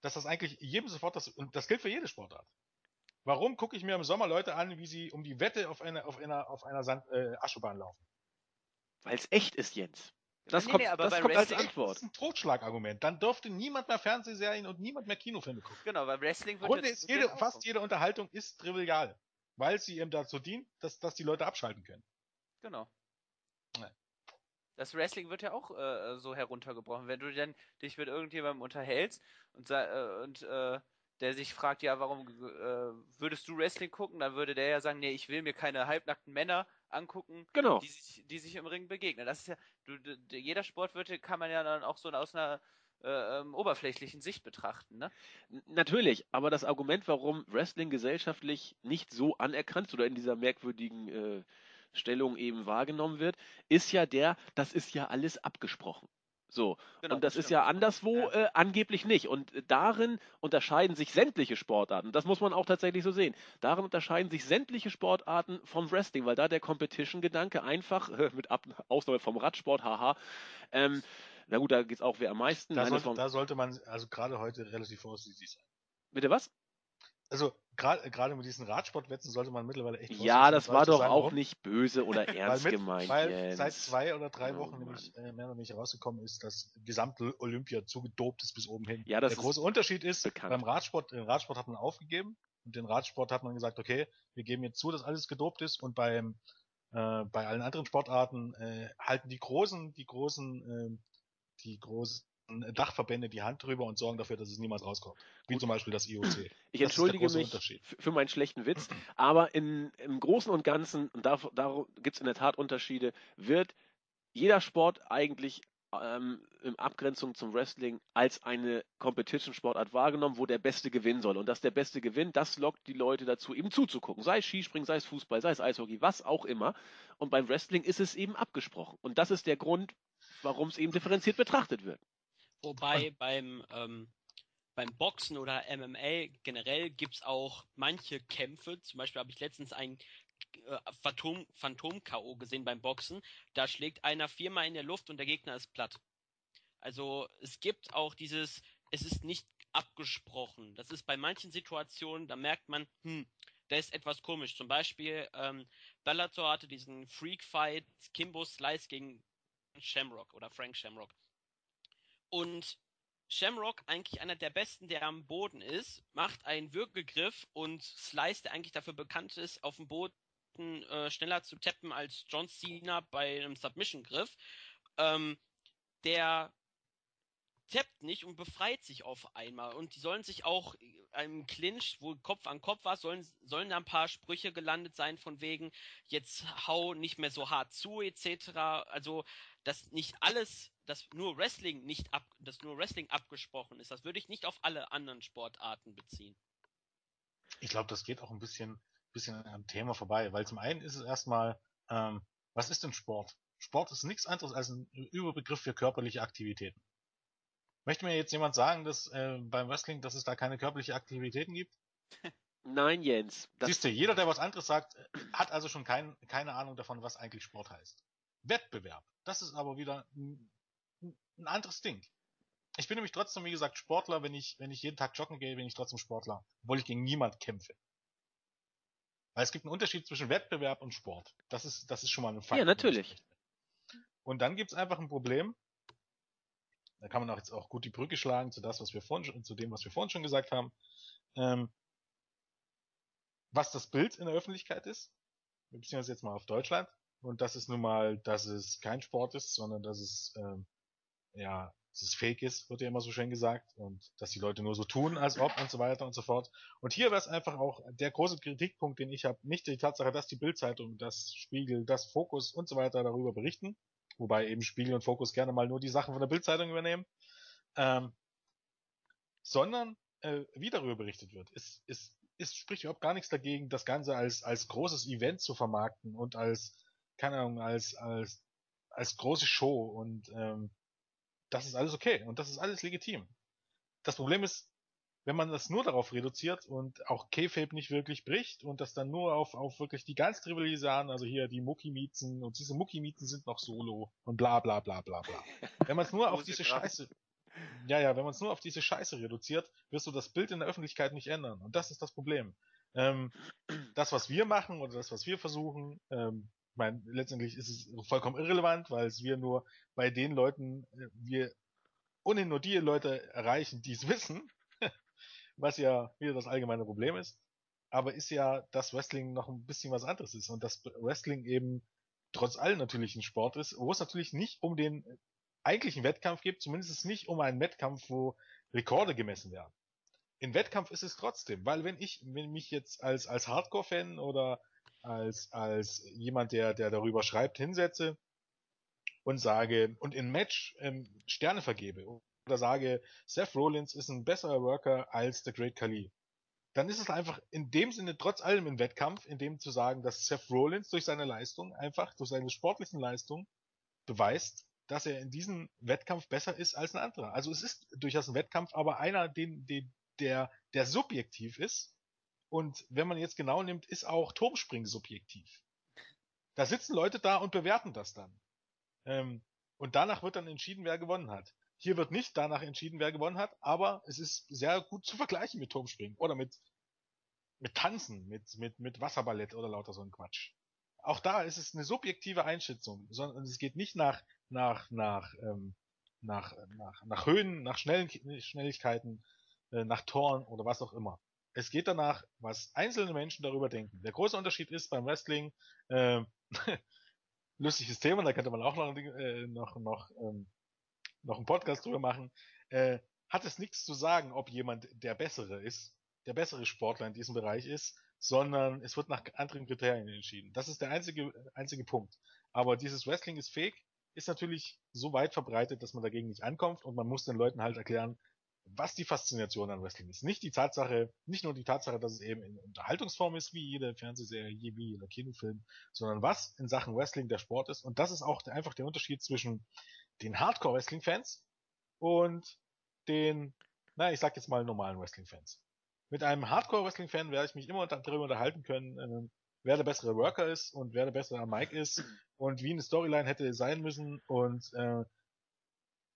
S2: dass das eigentlich jedem sofort das, und das gilt für jede Sportart. Warum gucke ich mir im Sommer Leute an, wie sie um die Wette auf einer, auf einer, auf einer Sand, äh, Aschebahn laufen?
S1: Weil es echt ist, Jens. Das
S4: Nee,
S1: kommt,
S4: nee, aber
S1: das kommt als
S4: Wrestling-
S2: Das
S1: Antwort.
S2: ist ein Totschlagargument. Dann dürfte niemand mehr Fernsehserien und niemand mehr Kinofilme gucken.
S4: genau, weil Wrestling wird
S2: Grunde ist jede, fast jede Unterhaltung ist trivial, weil sie eben dazu dient, dass, dass die Leute abschalten können.
S4: Genau.
S2: Nein.
S4: Das Wrestling wird ja auch äh, so heruntergebrochen. Wenn du dann dich mit irgendjemandem unterhältst und, äh, und äh, der sich fragt, ja, warum äh, würdest du Wrestling gucken, dann würde der ja sagen, nee, ich will mir keine halbnackten Männer angucken,
S1: Genau.
S4: die sich, die sich im Ring begegnen. Das ist ja, du, du, jeder Sport wird, kann man ja dann auch so aus einer äh, ähm, oberflächlichen Sicht betrachten, ne?
S1: Natürlich, aber das Argument, warum Wrestling gesellschaftlich nicht so anerkannt oder in dieser merkwürdigen äh, Stellung eben wahrgenommen wird, ist ja der, das ist ja alles abgesprochen. So.
S4: Genau,
S1: und das ist ja anderswo
S4: Ja.
S1: äh, angeblich nicht. Und äh, darin unterscheiden sich sämtliche Sportarten. Das muss man auch tatsächlich so sehen. Darin unterscheiden sich sämtliche Sportarten vom Wrestling, weil da der Competition-Gedanke einfach, äh, *laughs* mit Ab Ausnahme vom Radsport, haha, ähm, na gut, da geht es auch wer am meisten.
S2: Da
S1: Nein,
S2: sollte, da sollte man also gerade heute relativ vorsichtig sein.
S1: Bitte was?
S2: Also gerade gerade mit diesen Radsportwetten sollte man mittlerweile echt
S1: Ja, das war doch auch
S2: warum?
S1: nicht böse oder *laughs*
S2: Weil,
S1: ernst
S2: mit,
S1: gemeint,
S2: weil
S1: Jens.
S2: seit zwei oder drei
S1: Oh,
S2: Wochen nämlich äh, mehr oder weniger rausgekommen ist, dass gesamte Olympia zugedopt ist bis oben hin.
S1: Ja, das
S2: Der große Unterschied ist,
S1: bekannt.
S2: beim Radsport, den Radsport hat man aufgegeben und den Radsport hat man gesagt, okay, wir geben jetzt zu, dass alles gedopt ist und beim äh, bei allen anderen Sportarten äh, halten die großen, die großen, ähm, die großen Dachverbände die Hand drüber und sorgen dafür, dass es niemals rauskommt. Wie
S1: Gut.
S2: zum Beispiel das IOC.
S1: Ich
S2: Das
S1: entschuldige mich für meinen schlechten Witz, aber in, im Großen und Ganzen, und da, da gibt es in der Tat Unterschiede, wird jeder Sport eigentlich ähm, in Abgrenzung zum Wrestling als eine Competition-Sportart wahrgenommen, wo der Beste gewinnen soll. Und dass der Beste gewinnt, das lockt die Leute dazu, eben zuzugucken. Sei es Skispringen, sei es Fußball, sei es Eishockey, was auch immer. Und beim Wrestling ist es eben abgesprochen. Und das ist der Grund, warum es eben differenziert betrachtet wird.
S3: Wobei beim, ähm, beim Boxen oder MMA generell gibt's auch manche Kämpfe. Zum Beispiel habe ich letztens ein äh, Phantom, Phantom-K.O. gesehen beim Boxen. Da schlägt einer viermal in der Luft und der Gegner ist platt. Also es gibt auch dieses, es ist nicht abgesprochen. Das ist bei manchen Situationen, da merkt man, hm, da ist etwas komisch. Zum Beispiel, ähm, Bellator hatte diesen Freak-Fight Kimbo Slice gegen Shamrock oder Frank Shamrock. Und Shamrock, eigentlich einer der besten, der am Boden ist, macht einen Würgegriff und Slice, der eigentlich dafür bekannt ist, auf dem Boden äh, schneller zu tappen als John Cena bei einem Submission-Griff, ähm, der tappt nicht und befreit sich auf einmal. Und die sollen sich auch im Clinch, wo Kopf an Kopf war, sollen, sollen da ein paar Sprüche gelandet sein von wegen, jetzt hau nicht mehr so hart zu, etc. Also, dass nicht alles, dass nur Wrestling nicht ab, dass nur Wrestling abgesprochen ist, das würde ich nicht auf alle anderen Sportarten beziehen.
S2: Ich glaube, das geht auch ein bisschen, bisschen am Thema vorbei, weil zum einen ist es erstmal, ähm, was ist denn Sport? Sport ist nichts anderes als ein Überbegriff für körperliche Aktivitäten. Möchte mir jetzt jemand sagen, dass äh, beim Wrestling, dass es da keine körperliche Aktivitäten gibt? *laughs*
S1: Nein, Jens.
S2: Siehst du, jeder, der was anderes sagt, hat also schon kein, keine Ahnung davon, was eigentlich Sport heißt. Wettbewerb, das ist aber wieder ein, ein anderes Ding. Ich bin nämlich trotzdem, wie gesagt, Sportler, wenn ich, wenn ich jeden Tag joggen gehe, bin ich trotzdem Sportler, obwohl ich gegen niemand kämpfe. Weil es gibt einen Unterschied zwischen Wettbewerb und Sport. Das ist, das ist schon mal ein Fakt.
S1: Ja, natürlich.
S2: Und dann gibt es einfach ein Problem. Da kann man auch jetzt auch gut die Brücke schlagen zu das, was wir vorhin schon, zu dem, was wir vorhin schon gesagt haben. Ähm, was das Bild in der Öffentlichkeit ist. Wir beziehen uns jetzt mal auf Deutschland. Und das ist nun mal, dass es kein Sport ist, sondern dass es, ähm, ja, dass es fake ist, wird ja immer so schön gesagt. Und dass die Leute nur so tun, als ob und so weiter und so fort. Und hier wäre es einfach auch der große Kritikpunkt, den ich habe, nicht die Tatsache, dass die Bildzeitung, das Spiegel, das Fokus und so weiter darüber berichten. Wobei eben Spiegel und Fokus gerne mal nur die Sachen von der Bildzeitung übernehmen. Ähm, sondern äh, wie darüber berichtet wird. Es, es, es spricht überhaupt gar nichts dagegen, das Ganze als, als großes Event zu vermarkten und als, keine Ahnung, als, als, als große Show und ähm, das ist alles okay und das ist alles legitim. Das Problem ist, wenn man das nur darauf reduziert und auch K-Fape nicht wirklich bricht und das dann nur auf, auf wirklich die ganz trivialisieren, also hier die Muckimiezen und diese Muckimiezen sind noch solo und bla bla bla bla bla. Wenn man es nur *laughs* auf diese. Scheiße, ja, ja, wenn man es nur auf diese Scheiße reduziert, wirst du das Bild in der Öffentlichkeit nicht ändern. Und das ist das Problem. Ähm, das, was wir machen oder das, was wir versuchen, ähm, meine, letztendlich ist es vollkommen irrelevant, weil es wir nur bei den Leuten, äh, wir ohnehin nur die Leute erreichen, die es *laughs* wissen, was ja wieder das allgemeine Problem ist. Aber ist ja, dass Wrestling noch ein bisschen was anderes ist und dass Wrestling eben trotz allem natürlich ein Sport ist, wo es natürlich nicht um den eigentlichen Wettkampf geht, zumindest nicht um einen Wettkampf, wo Rekorde gemessen werden. In Wettkampf ist es trotzdem, weil wenn ich, wenn mich jetzt als, als Hardcore-Fan oder als, als jemand, der, der darüber schreibt, hinsetze und sage, und in Match ähm, Sterne vergebe oder sage, Seth Rollins ist ein besserer Worker als der Great Khali, dann ist es einfach in dem Sinne trotz allem ein Wettkampf, in dem zu sagen, dass Seth Rollins durch seine Leistung, einfach durch seine sportlichen Leistung beweist, dass er in diesem Wettkampf besser ist als ein anderer. Also es ist durchaus ein Wettkampf, aber einer, den, den, der, der subjektiv ist. Und wenn man jetzt genau nimmt, ist auch Turmspringen subjektiv. Da sitzen Leute da und bewerten das dann. Ähm, und danach wird dann entschieden, wer gewonnen hat. Hier wird nicht danach entschieden, wer gewonnen hat, aber es ist sehr gut zu vergleichen mit Turmspringen oder mit, mit Tanzen, mit, mit, mit Wasserballett oder lauter so ein Quatsch. Auch da ist es eine subjektive Einschätzung, sondern es geht nicht nach, nach, nach, ähm, nach, nach, nach Höhen, nach Schnell Schnelligkeiten, äh, nach Toren oder was auch immer. Es geht danach, was einzelne Menschen darüber denken. Der große Unterschied ist beim Wrestling, äh, *laughs* lustiges Thema, da könnte man auch noch, äh, noch, noch, ähm, noch einen Podcast drüber machen, äh, hat es nichts zu sagen, ob jemand der Bessere ist, der bessere Sportler in diesem Bereich ist, sondern es wird nach anderen Kriterien entschieden. Das ist der einzige, einzige Punkt. Aber dieses Wrestling ist fake, ist natürlich so weit verbreitet, dass man dagegen nicht ankommt und man muss den Leuten halt erklären, was die Faszination an Wrestling ist. Nicht die Tatsache, nicht nur die Tatsache, dass es eben in Unterhaltungsform ist, wie jede Fernsehserie, wie jeder Kinofilm, sondern was in Sachen Wrestling der Sport ist. Und das ist auch einfach der Unterschied zwischen den Hardcore-Wrestling-Fans und den, na, ich sag jetzt mal normalen Wrestling-Fans. Mit einem Hardcore-Wrestling-Fan werde ich mich immer darüber unterhalten können, äh, wer der bessere Worker ist und wer der bessere Mike ist und wie eine Storyline hätte sein müssen und äh,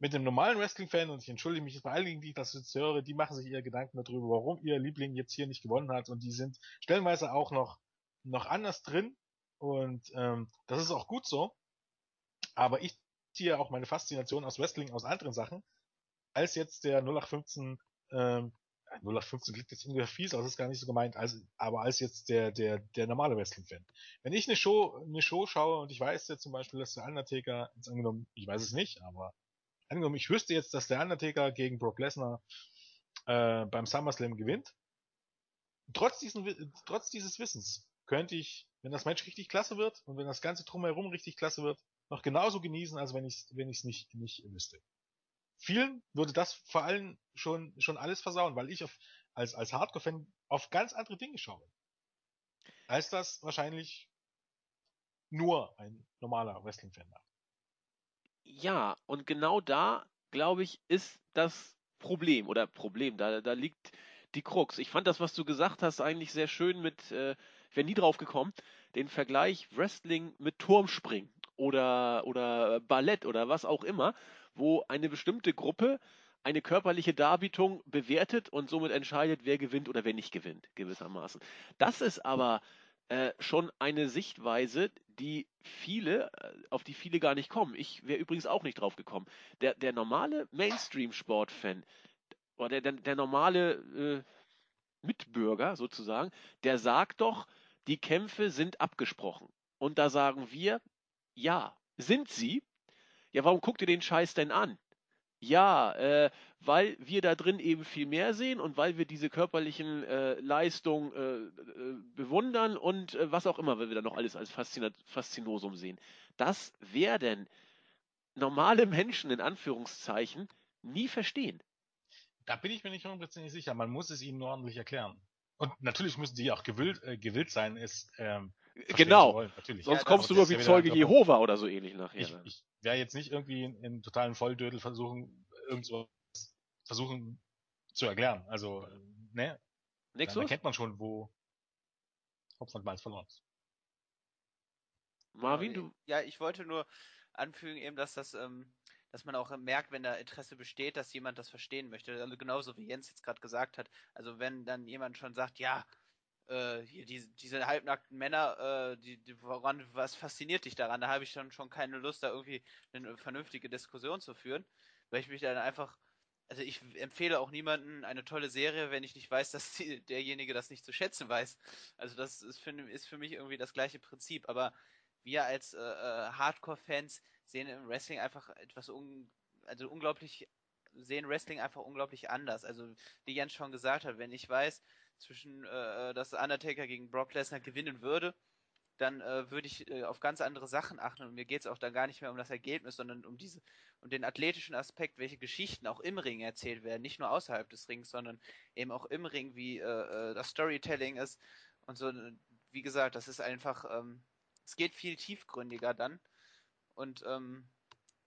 S2: mit dem normalen Wrestling-Fan, und ich entschuldige mich bei allen, die ich das jetzt höre, die machen sich ihre Gedanken darüber, warum ihr Liebling jetzt hier nicht gewonnen hat. Und die sind stellenweise auch noch, noch anders drin. Und ähm, das ist auch gut so, aber ich ziehe auch meine Faszination aus Wrestling aus anderen Sachen, als jetzt der 0815 ähm, 0815 klingt jetzt ungefähr fies, aber das ist gar nicht so gemeint, als, aber als jetzt der, der, der normale Wrestling-Fan. Wenn ich eine Show, eine Show schaue und ich weiß jetzt zum Beispiel, dass der Undertaker, jetzt angenommen, ich weiß es nicht, aber angenommen, ich wüsste jetzt, dass der Undertaker gegen Brock Lesnar äh, beim SummerSlam gewinnt. Trotz, diesen, trotz dieses Wissens könnte ich, wenn das Match richtig klasse wird und wenn das ganze drumherum richtig klasse wird, noch genauso genießen, als wenn ich es wenn nicht, nicht wüsste. Vielen würde das vor allem schon, schon alles versauen, weil ich auf, als, als Hardcore-Fan auf ganz andere Dinge schaue. Als das wahrscheinlich nur ein normaler Wrestling-Fan macht.
S1: Ja, und genau da, glaube ich, ist das Problem oder Problem, da, da liegt die Krux. Ich fand das, was du gesagt hast, eigentlich sehr schön mit, äh, ich wäre nie drauf gekommen, den Vergleich Wrestling mit Turmspringen oder, oder Ballett oder was auch immer, wo eine bestimmte Gruppe eine körperliche Darbietung bewertet und somit entscheidet, wer gewinnt oder wer nicht gewinnt, gewissermaßen. Das ist aber äh, schon eine Sichtweise, die viele, äh, auf die viele gar nicht kommen. Ich wäre übrigens auch nicht drauf gekommen. Der, der normale Mainstream-Sport-Fan oder der, der, der normale äh, Mitbürger sozusagen, der sagt doch, die Kämpfe sind abgesprochen. Und da sagen wir, ja, sind sie. Ja, warum guckt ihr den Scheiß denn an? Ja, äh, weil wir da drin eben viel mehr sehen und weil wir diese körperlichen äh, Leistungen äh, äh, bewundern und äh, was auch immer, weil wir da noch alles als Faszina Faszinosum sehen. Das werden normale *laughs* Menschen in Anführungszeichen nie verstehen.
S2: Da bin ich mir nicht hundertprozentig sicher. Man muss es ihnen ordentlich erklären. Und natürlich müssen die auch gewillt, äh, gewillt sein, es ähm,
S1: genau. Wollen, Sonst ja, kommst du nur wie Zeuge Jehova oder so ähnlich nachher.
S2: Ich, ich werde jetzt nicht irgendwie in, in totalen Volldödel versuchen, irgendwas versuchen zu erklären. Also, ne?
S1: Nexus?
S2: Da kennt man schon, wo Hopf und Malz verloren ist.
S1: Marvin, du?
S4: Ja, ich wollte nur anfügen eben, dass das, ähm, dass man auch merkt, wenn da Interesse besteht, dass jemand das verstehen möchte. Also genauso wie Jens jetzt gerade gesagt hat. Also wenn dann jemand schon sagt, ja, äh, hier diese, diese halbnackten Männer, äh, die, die, woran, was fasziniert dich daran? Da habe ich dann schon keine Lust, da irgendwie eine vernünftige Diskussion zu führen, weil ich mich dann einfach, also ich empfehle auch niemanden eine tolle Serie, wenn ich nicht weiß, dass die, derjenige das nicht zu schätzen weiß. Also das ist für, ist für mich irgendwie das gleiche Prinzip, aber wir als äh, äh, Hardcore-Fans sehen im Wrestling einfach etwas un, also unglaublich, sehen Wrestling einfach unglaublich anders. Also wie Jens schon gesagt hat, wenn ich weiß, zwischen äh, dass Undertaker gegen Brock Lesnar gewinnen würde, dann äh, würde ich äh, auf ganz andere Sachen achten und mir geht es auch dann gar nicht mehr um das Ergebnis, sondern um diese, um den athletischen Aspekt, welche Geschichten auch im Ring erzählt werden, nicht nur außerhalb des Rings, sondern eben auch im Ring, wie äh, äh das Storytelling ist und so. Wie gesagt, das ist einfach, ähm, es geht viel tiefgründiger dann und ähm,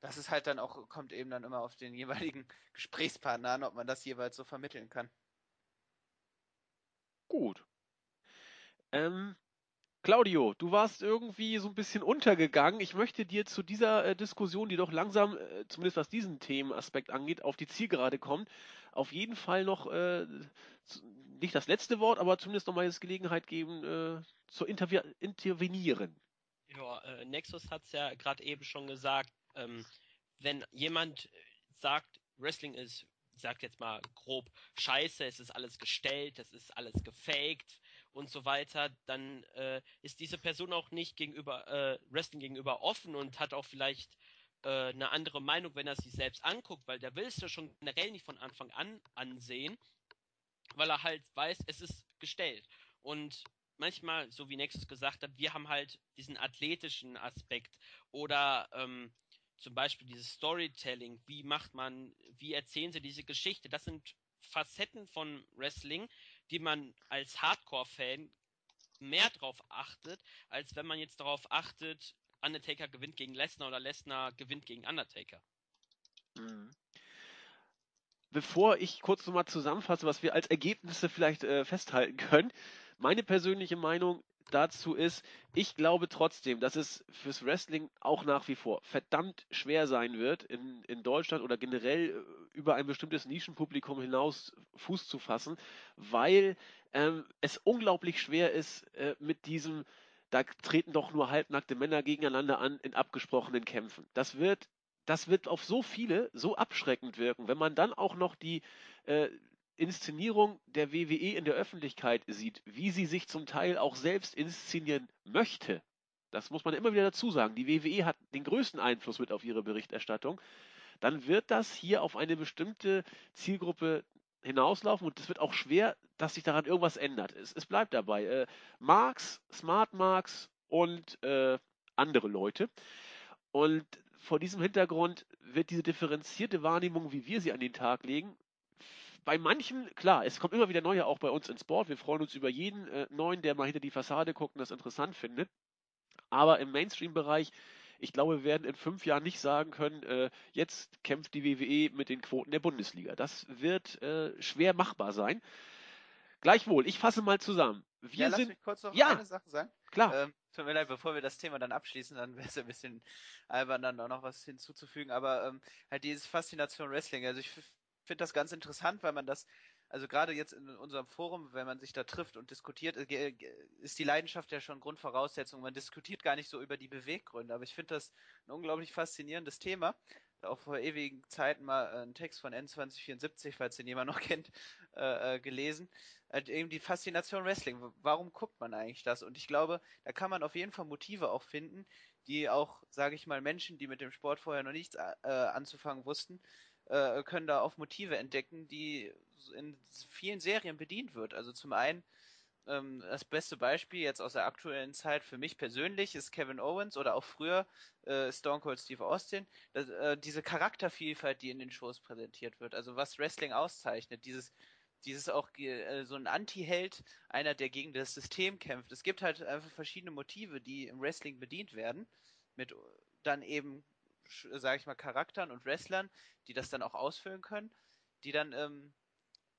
S4: das ist halt dann auch, kommt eben dann immer auf den jeweiligen *laughs* Gesprächspartner an, ob man das jeweils so vermitteln kann.
S1: Gut. Ähm, Claudio, du warst irgendwie so ein bisschen untergegangen. Ich möchte dir zu dieser äh, Diskussion, die doch langsam, äh, zumindest was diesen Themenaspekt angeht, auf die Zielgerade kommt, auf jeden Fall noch äh, nicht das letzte Wort, aber zumindest noch mal jetzt Gelegenheit geben, äh, zu interve intervenieren.
S3: Ja, äh, Nexus hat es ja gerade eben schon gesagt. Ähm, wenn jemand sagt, Wrestling ist, ich sag jetzt mal grob, scheiße, es ist alles gestellt, es ist alles gefaked, und so weiter, dann äh, ist diese Person auch nicht gegenüber äh, Wrestling gegenüber offen und hat auch vielleicht äh, eine andere Meinung, wenn er sich selbst anguckt, weil der will es ja schon generell nicht von Anfang an ansehen, weil er halt weiß, es ist gestellt. Und manchmal, so wie Nexus gesagt hat, wir haben halt diesen athletischen Aspekt oder ähm, zum Beispiel dieses Storytelling, wie macht man, wie erzählen sie diese Geschichte, das sind Facetten von Wrestling, die man als Hardcore-Fan mehr drauf achtet, als wenn man jetzt darauf achtet, Undertaker gewinnt gegen Lesnar oder Lesnar gewinnt gegen Undertaker. Mhm.
S1: Bevor ich kurz nochmal zusammenfasse, was wir als Ergebnisse vielleicht äh, festhalten können, meine persönliche Meinung dazu ist, ich glaube trotzdem, dass es fürs Wrestling auch nach wie vor verdammt schwer sein wird, in, in Deutschland oder generell äh, über ein bestimmtes Nischenpublikum hinaus Fuß zu fassen, weil ähm, es unglaublich schwer ist, äh, mit diesem, da treten doch nur halbnackte Männer gegeneinander an in abgesprochenen Kämpfen. Das wird das wird auf so viele so abschreckend wirken, wenn man dann auch noch die, äh, Inszenierung der WWE in der Öffentlichkeit sieht, wie sie sich zum Teil auch selbst inszenieren möchte, das muss man immer wieder dazu sagen, die WWE hat den größten Einfluss mit auf ihre Berichterstattung, dann wird das hier auf eine bestimmte Zielgruppe hinauslaufen und es wird auch schwer, dass sich daran irgendwas ändert. Es, es bleibt dabei. Äh, Marx, Smart Marks und äh, andere Leute. Und vor diesem Hintergrund wird diese differenzierte Wahrnehmung, wie wir sie an den Tag legen, bei manchen, klar, es kommt immer wieder neue auch bei uns ins Board. Wir freuen uns über jeden äh, neuen, der mal hinter die Fassade guckt und das interessant findet. Aber im Mainstream-Bereich, ich glaube, wir werden in fünf Jahren nicht sagen können, äh, jetzt kämpft die WWE mit den Quoten der Bundesliga. Das wird äh, schwer machbar sein. Gleichwohl, ich fasse mal zusammen.
S4: Wir ja, sind, lass mich kurz noch
S1: ja,
S4: eine Sache sagen.
S1: Klar.
S4: Ähm, tut mir leid, bevor wir das Thema dann abschließen, dann *laughs* wäre es ein bisschen albern, dann auch noch was hinzuzufügen. Aber ähm, halt diese Faszination Wrestling. Also ich finde das ganz interessant, weil man das, also gerade jetzt in unserem Forum, wenn man sich da trifft und diskutiert, äh, ist die Leidenschaft ja schon Grundvoraussetzung. Man diskutiert gar nicht so über die Beweggründe, aber ich finde das ein unglaublich faszinierendes Thema. Auch vor ewigen Zeiten mal einen Text von N2074, falls den jemand noch *laughs* kennt, äh, äh, gelesen. Halt eben die Faszination Wrestling. Warum guckt man eigentlich das? Und ich glaube, da kann man auf jeden Fall Motive auch finden, die auch, sage ich mal, Menschen, die mit dem Sport vorher noch nichts äh, anzufangen wussten, äh, können da auch Motive entdecken, die in vielen Serien bedient wird. Also zum einen ähm, das beste Beispiel jetzt aus der aktuellen Zeit für mich persönlich ist Kevin Owens oder auch früher äh, Stone Cold Steve Austin. Das, äh, diese Charaktervielfalt, die in den Shows präsentiert wird, also was Wrestling auszeichnet, dieses dieses auch äh, so ein Anti-Held, einer, der gegen das System kämpft. Es gibt halt einfach verschiedene Motive, die im Wrestling bedient werden, mit dann eben sage ich mal, Charakteren und Wrestlern, die das dann auch ausfüllen können, die dann ähm,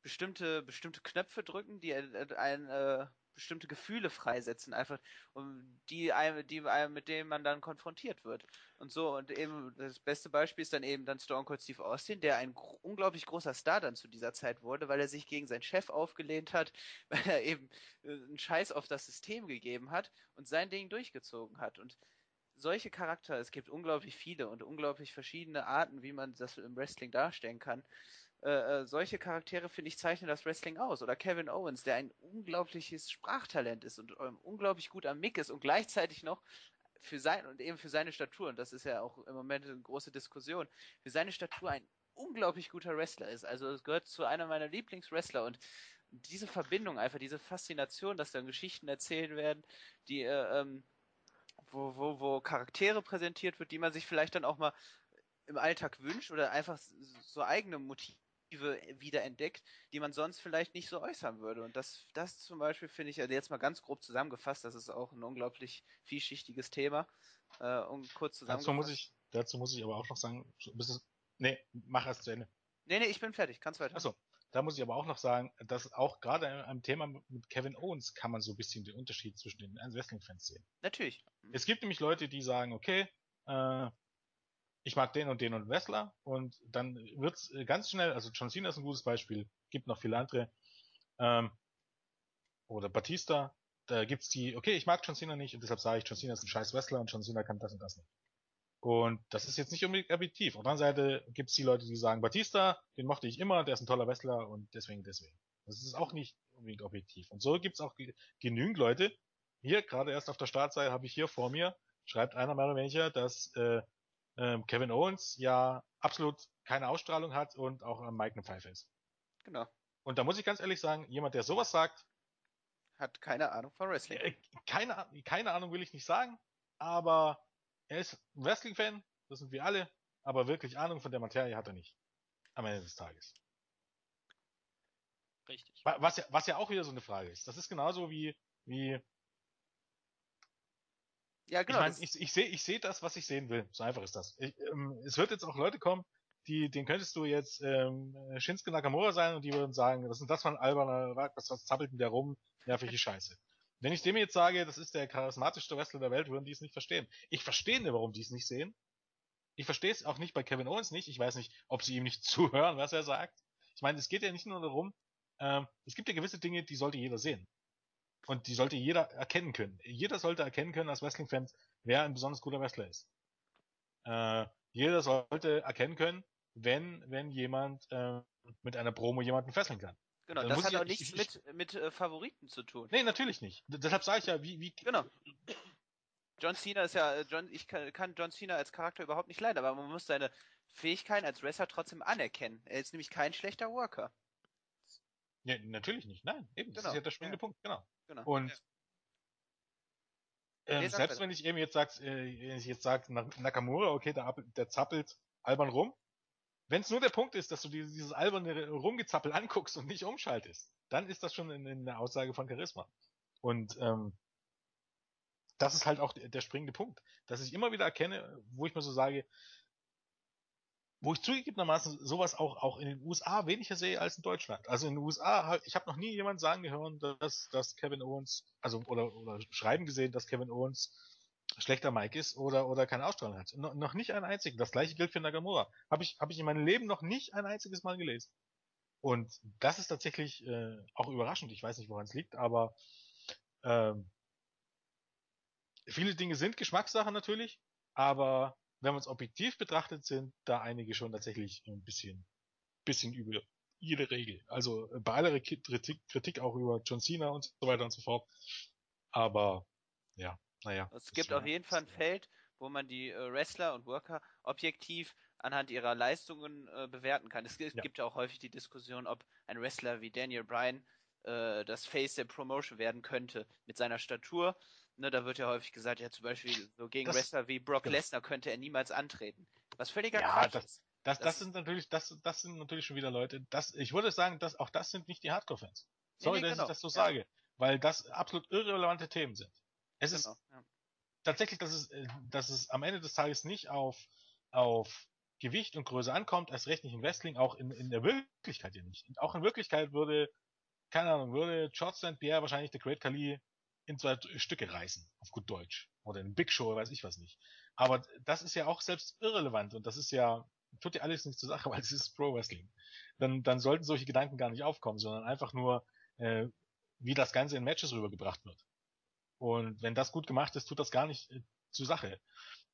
S4: bestimmte, bestimmte Knöpfe drücken, die äh, ein, äh, bestimmte Gefühle freisetzen, einfach, um die, die mit denen man dann konfrontiert wird. Und so, und eben das beste Beispiel ist dann eben dann Stone Cold Steve Austin, der ein gro unglaublich großer Star dann zu dieser Zeit wurde, weil er sich gegen seinen Chef aufgelehnt hat, *laughs* weil er eben äh, einen Scheiß auf das System gegeben hat und sein Ding durchgezogen hat. Und solche Charaktere, es gibt unglaublich viele und unglaublich verschiedene Arten, wie man das im Wrestling darstellen kann. Äh, äh, solche Charaktere, finde ich, zeichnen das Wrestling aus. Oder Kevin Owens, der ein unglaubliches Sprachtalent ist und ähm, unglaublich gut am Mick ist und gleichzeitig noch für sein und eben für seine Statur, und das ist ja auch im Moment eine große Diskussion, für seine Statur ein unglaublich guter Wrestler ist. Also es gehört zu einer meiner Lieblingswrestler und diese Verbindung einfach, diese Faszination, dass dann Geschichten erzählt werden, die äh, ähm, wo, wo, wo Charaktere präsentiert wird, die man sich vielleicht dann auch mal im Alltag wünscht oder einfach so eigene Motive wiederentdeckt, die man sonst vielleicht nicht so äußern würde. Und das, das zum Beispiel finde ich, also jetzt mal ganz grob zusammengefasst, das ist auch ein unglaublich vielschichtiges Thema. Äh, und kurz zusammengefasst.
S2: Dazu muss ich, dazu muss ich aber auch noch sagen, bis es, nee, mach erst zu Ende.
S4: Nee, nee, ich bin fertig, kannst weiter.
S2: Achso, da muss ich aber auch noch sagen, dass auch gerade am Thema mit Kevin Owens kann man so ein bisschen den Unterschied zwischen den Wrestling-Fans sehen.
S4: Natürlich.
S2: Es gibt nämlich Leute, die sagen, okay, äh, ich mag den und den und Wrestler und dann wird's äh, ganz schnell, also John Cena ist ein gutes Beispiel, gibt noch viele andere, ähm, oder Batista, da gibt's die, okay, ich mag John Cena nicht und deshalb sage ich, John Cena ist ein scheiß Wrestler und John Cena kann das und das nicht. Und das ist jetzt nicht unbedingt objektiv. Auf der anderen Seite gibt's die Leute, die sagen, Batista, den mochte ich immer, der ist ein toller Wrestler und deswegen, deswegen. Das ist auch nicht unbedingt objektiv. Und so gibt's auch genügend Leute. Hier, gerade erst auf der Startseite habe ich hier vor mir, schreibt einer mehr oder weniger, dass äh, äh, Kevin Owens ja absolut keine Ausstrahlung hat und auch am Mike eine Pfeife ist.
S4: Genau.
S2: Und da muss ich ganz ehrlich sagen, jemand, der sowas sagt,
S4: hat keine Ahnung von Wrestling.
S2: Äh, keine, keine Ahnung will ich nicht sagen, aber er ist ein Wrestling-Fan, das sind wir alle, aber wirklich Ahnung von der Materie hat er nicht. Am Ende des Tages.
S3: Richtig.
S2: Was ja, was ja auch wieder so eine Frage ist. Das ist genauso wie, wie
S4: ja, genau.
S2: Ich, mein, ich, ich sehe ich seh das, was ich sehen will. So einfach ist das. Ich, ähm, es wird jetzt auch Leute kommen, die, den könntest du jetzt ähm, Shinsuke Nakamura sein und die würden sagen, was ist das ein alberner, was, was zappelt denn der rum? Nervige Scheiße. Wenn ich dem jetzt sage, das ist der charismatischste Wrestler der Welt, würden die es nicht verstehen. Ich verstehe nicht, warum die es nicht sehen. Ich verstehe es auch nicht bei Kevin Owens nicht. Ich weiß nicht, ob sie ihm nicht *laughs* zuhören, was er sagt. Ich meine, es geht ja nicht nur darum, ähm, es gibt ja gewisse Dinge, die sollte jeder sehen. Und die sollte jeder erkennen können. Jeder sollte erkennen können als Wrestling-Fan, wer ein besonders guter Wrestler ist. Äh, jeder sollte erkennen können, wenn, wenn jemand äh, mit einer Promo jemanden fesseln kann.
S4: Genau, das hat auch nichts ich, mit, mit äh, Favoriten zu tun.
S2: Nee, natürlich nicht. D deshalb sage ich ja, wie, wie.
S4: Genau. John Cena ist ja, äh, John, ich kann, kann John Cena als Charakter überhaupt nicht leiden, aber man muss seine Fähigkeiten als Wrestler trotzdem anerkennen. Er ist nämlich kein schlechter Worker.
S2: Ja, natürlich nicht. Nein, eben. Das ist genau, ja der springende ja. Punkt, genau.
S4: genau.
S2: Und ja. ähm, selbst wenn ich eben jetzt sag, äh, ich jetzt sag Nakamura, okay, der, der zappelt albern rum. Wenn es nur der Punkt ist, dass du dieses alberne Rumgezappel anguckst und nicht umschaltest, dann ist das schon eine, Aussage von Charisma. Und ähm, das ist halt auch der springende Punkt, dass ich immer wieder erkenne, wo ich mir so sage, wo ich zugegebenermaßen sowas auch, auch in den USA weniger sehe als in Deutschland. Also in den USA, ich habe noch nie jemand sagen gehört, dass, dass Kevin Owens, also oder, oder schreiben gesehen, dass Kevin Owens schlechter Mike ist oder, oder keine Ausstrahlung hat. No, noch nicht ein einziges. Das gleiche gilt für Nagamura. Habe ich, hab ich in meinem Leben noch nicht ein einziges Mal gelesen. Und das ist tatsächlich äh, auch überraschend. Ich weiß nicht, woran es liegt, aber ähm, viele Dinge sind Geschmackssache natürlich, aber wenn man es objektiv betrachtet, sind da einige schon tatsächlich ein bisschen, bisschen über jede Regel. Also äh, bei aller Kritik, Kritik auch über John Cena und so weiter und so fort. Aber ja, naja.
S4: Es gibt auf jeden Fall ein Feld, wo man die äh, Wrestler und Worker objektiv anhand ihrer Leistungen äh, bewerten kann. Es, es ja. gibt ja auch häufig die Diskussion, ob ein Wrestler wie Daniel Bryan äh, das Face der Promotion werden könnte mit seiner Statur. Ne, da wird ja häufig gesagt, ja zum Beispiel so gegen das, Wrestler wie Brock genau. Lesnar könnte er niemals antreten. Was völliger ja, Quatsch
S2: das, ist. Das, das, das, sind natürlich, das, das sind natürlich schon wieder Leute. Das, ich würde sagen, dass auch das sind nicht die Hardcore-Fans. Sorry, nee, nee, dass genau. ich das so ja. sage, weil das absolut irrelevante Themen sind. Es genau, ist ja. tatsächlich, dass es, äh, dass es am Ende des Tages nicht auf, auf Gewicht und Größe ankommt, erst recht nicht in Wrestling, auch in, in der Wirklichkeit ja nicht. Auch in Wirklichkeit würde, keine Ahnung, würde George St. Pierre wahrscheinlich der Great Khali in zwei Stücke reißen, auf gut Deutsch. Oder in Big Show, weiß ich was nicht. Aber das ist ja auch selbst irrelevant und das ist ja, tut ja alles nicht zur Sache, *laughs* weil es ist Pro Wrestling. Dann, dann sollten solche Gedanken gar nicht aufkommen, sondern einfach nur, äh, wie das Ganze in Matches rübergebracht wird. Und wenn das gut gemacht ist, tut das gar nicht äh, zur Sache.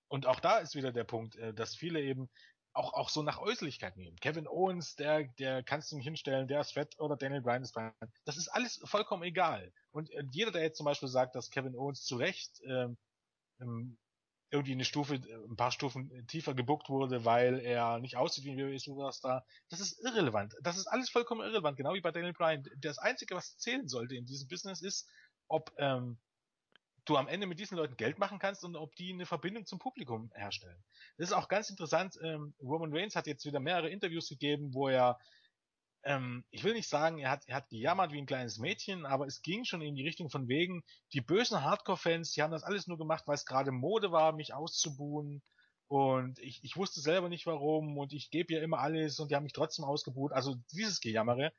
S2: Und auch da ist wieder der Punkt, äh, dass viele eben auch, auch so nach Äußerlichkeit nehmen. Kevin Owens, der, der kannst du nicht hinstellen, der ist fett oder Daniel Bryan ist Bryan. Das ist alles vollkommen egal. Und äh, jeder, der jetzt zum Beispiel sagt, dass Kevin Owens zu Recht ähm, ähm, irgendwie eine Stufe, ein paar Stufen tiefer gebuckt wurde, weil er nicht aussieht wie ein WWE Superstar, das ist irrelevant. Das ist alles vollkommen irrelevant, genau wie bei Daniel Bryan. Das Einzige, was zählen sollte in diesem Business ist, ob ähm, du am Ende mit diesen Leuten Geld machen kannst und ob die eine Verbindung zum Publikum herstellen. Das ist auch ganz interessant. Ähm, Roman Reigns hat jetzt wieder mehrere Interviews gegeben, wo er, ähm, ich will nicht sagen, er hat, er hat gejammert wie ein kleines Mädchen, aber es ging schon in die Richtung von wegen, die bösen Hardcore-Fans, die haben das alles nur gemacht, weil es gerade Mode war, mich auszubuhen. Und ich, ich wusste selber nicht warum und ich gebe ja immer alles und die haben mich trotzdem ausgebuht. Also dieses Gejammere.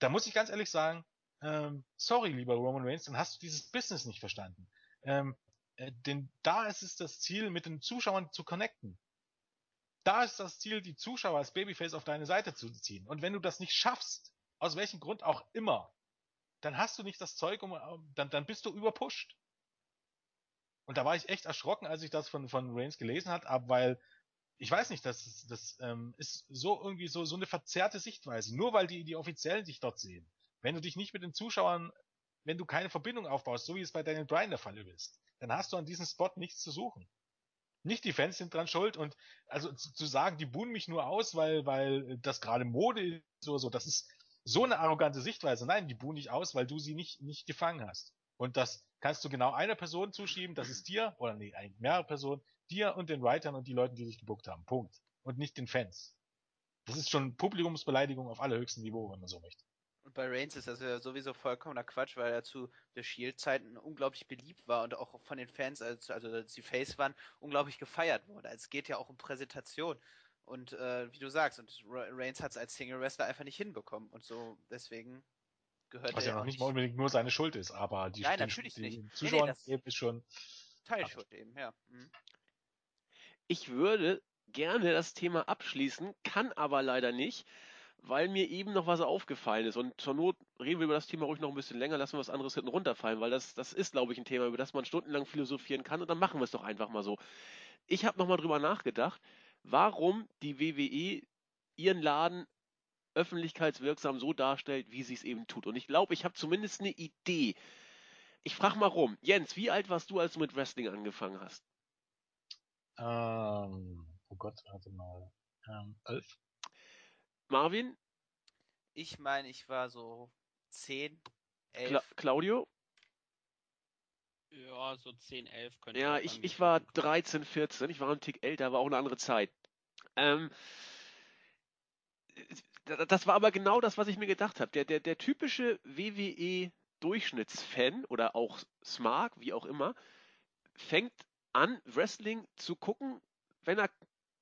S2: Da muss ich ganz ehrlich sagen, ähm, sorry, lieber Roman Reigns, dann hast du dieses Business nicht verstanden. Ähm, äh, denn da ist es das Ziel, mit den Zuschauern zu connecten. Da ist das Ziel, die Zuschauer als Babyface auf deine Seite zu ziehen. Und wenn du das nicht schaffst, aus welchem Grund auch immer, dann hast du nicht das Zeug, um, dann, dann bist du überpusht. Und da war ich echt erschrocken, als ich das von, von Reigns gelesen ab, weil ich weiß nicht, das, das ähm, ist so irgendwie so, so eine verzerrte Sichtweise. Nur weil die, die Offiziellen dich dort sehen. Wenn du dich nicht mit den Zuschauern, wenn du keine Verbindung aufbaust, so wie es bei Daniel Bryan der Fall ist, dann hast du an diesem Spot nichts zu suchen. Nicht die Fans sind dran schuld und also zu, zu sagen, die buhen mich nur aus, weil, weil das gerade Mode ist oder so, das ist so eine arrogante Sichtweise. Nein, die buhen dich aus, weil du sie nicht, nicht gefangen hast. Und das kannst du genau einer Person zuschieben, das ist dir, oder nee, mehrere Personen, dir und den Writern und die Leuten, die dich gebuckt haben. Punkt. Und nicht den Fans. Das ist schon Publikumsbeleidigung auf allerhöchstem Niveau, wenn man so möchte.
S4: Und bei Reigns ist das ja sowieso vollkommener Quatsch, weil er zu der Shield-Zeiten unglaublich beliebt war und auch von den Fans, als, also als die Face waren, unglaublich gefeiert wurde. Es geht ja auch um Präsentation. Und äh, wie du sagst, und Reigns hat es als Single-Wrestler einfach nicht hinbekommen. Und so, deswegen gehört
S2: Was ja auch nicht mal unbedingt nur seine Schuld ist, aber die,
S4: Nein, natürlich
S2: die,
S4: nicht.
S2: die Zuschauer nee, nee, ist schon
S4: Teilschuld eben, ja. Mhm.
S1: Ich würde gerne das Thema abschließen, kann aber leider nicht, weil mir eben noch was aufgefallen ist. Und zur Not reden wir über das Thema ruhig noch ein bisschen länger, lassen wir was anderes hinten runterfallen, weil das, das ist, glaube ich, ein Thema, über das man stundenlang philosophieren kann und dann machen wir es doch einfach mal so. Ich habe nochmal drüber nachgedacht, warum die WWE ihren Laden öffentlichkeitswirksam so darstellt, wie sie es eben tut. Und ich glaube, ich habe zumindest eine Idee. Ich frage mal rum. Jens, wie alt warst du, als du mit Wrestling angefangen hast?
S2: Ähm, oh Gott, warte mal. Ähm, elf.
S1: Marvin?
S4: Ich meine, ich war so 10, 11.
S1: Cla Claudio?
S3: Ja, so 10, 11 könnte
S1: Ja, ich, ich war 13, 14. Ich war ein Tick älter, war auch eine andere Zeit. Ähm, das war aber genau das, was ich mir gedacht habe. Der, der, der typische WWE-Durchschnittsfan oder auch Smart, wie auch immer, fängt an, Wrestling zu gucken, wenn er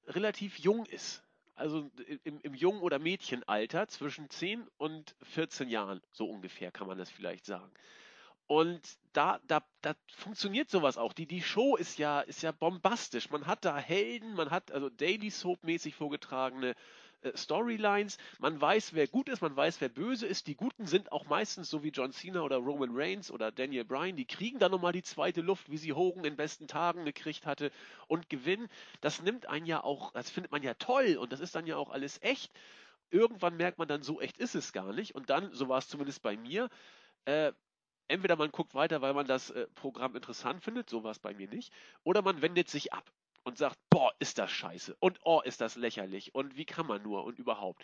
S1: relativ jung ist also im, im Jungen- oder Mädchenalter zwischen 10 und 14 Jahren, so ungefähr kann man das vielleicht sagen. Und da, da, da funktioniert sowas auch. Die, die Show ist ja, ist ja bombastisch. Man hat da Helden, man hat also Daily Soap-mäßig vorgetragene äh, Storylines. Man weiß, wer gut ist, man weiß, wer böse ist. Die Guten sind auch meistens so wie John Cena oder Roman Reigns oder Daniel Bryan. Die kriegen dann nochmal die zweite Luft, wie sie Hogan in besten Tagen gekriegt hatte und gewinnen. Das nimmt einen ja auch, das findet man ja toll und das ist dann ja auch alles echt. Irgendwann merkt man dann, so echt ist es gar nicht. Und dann, so war es zumindest bei mir, äh, entweder man guckt weiter, weil man das äh, Programm interessant findet, so war es bei mir nicht, oder man wendet sich ab und sagt, boah, ist das scheiße und oh, ist das lächerlich und wie kann man nur und überhaupt.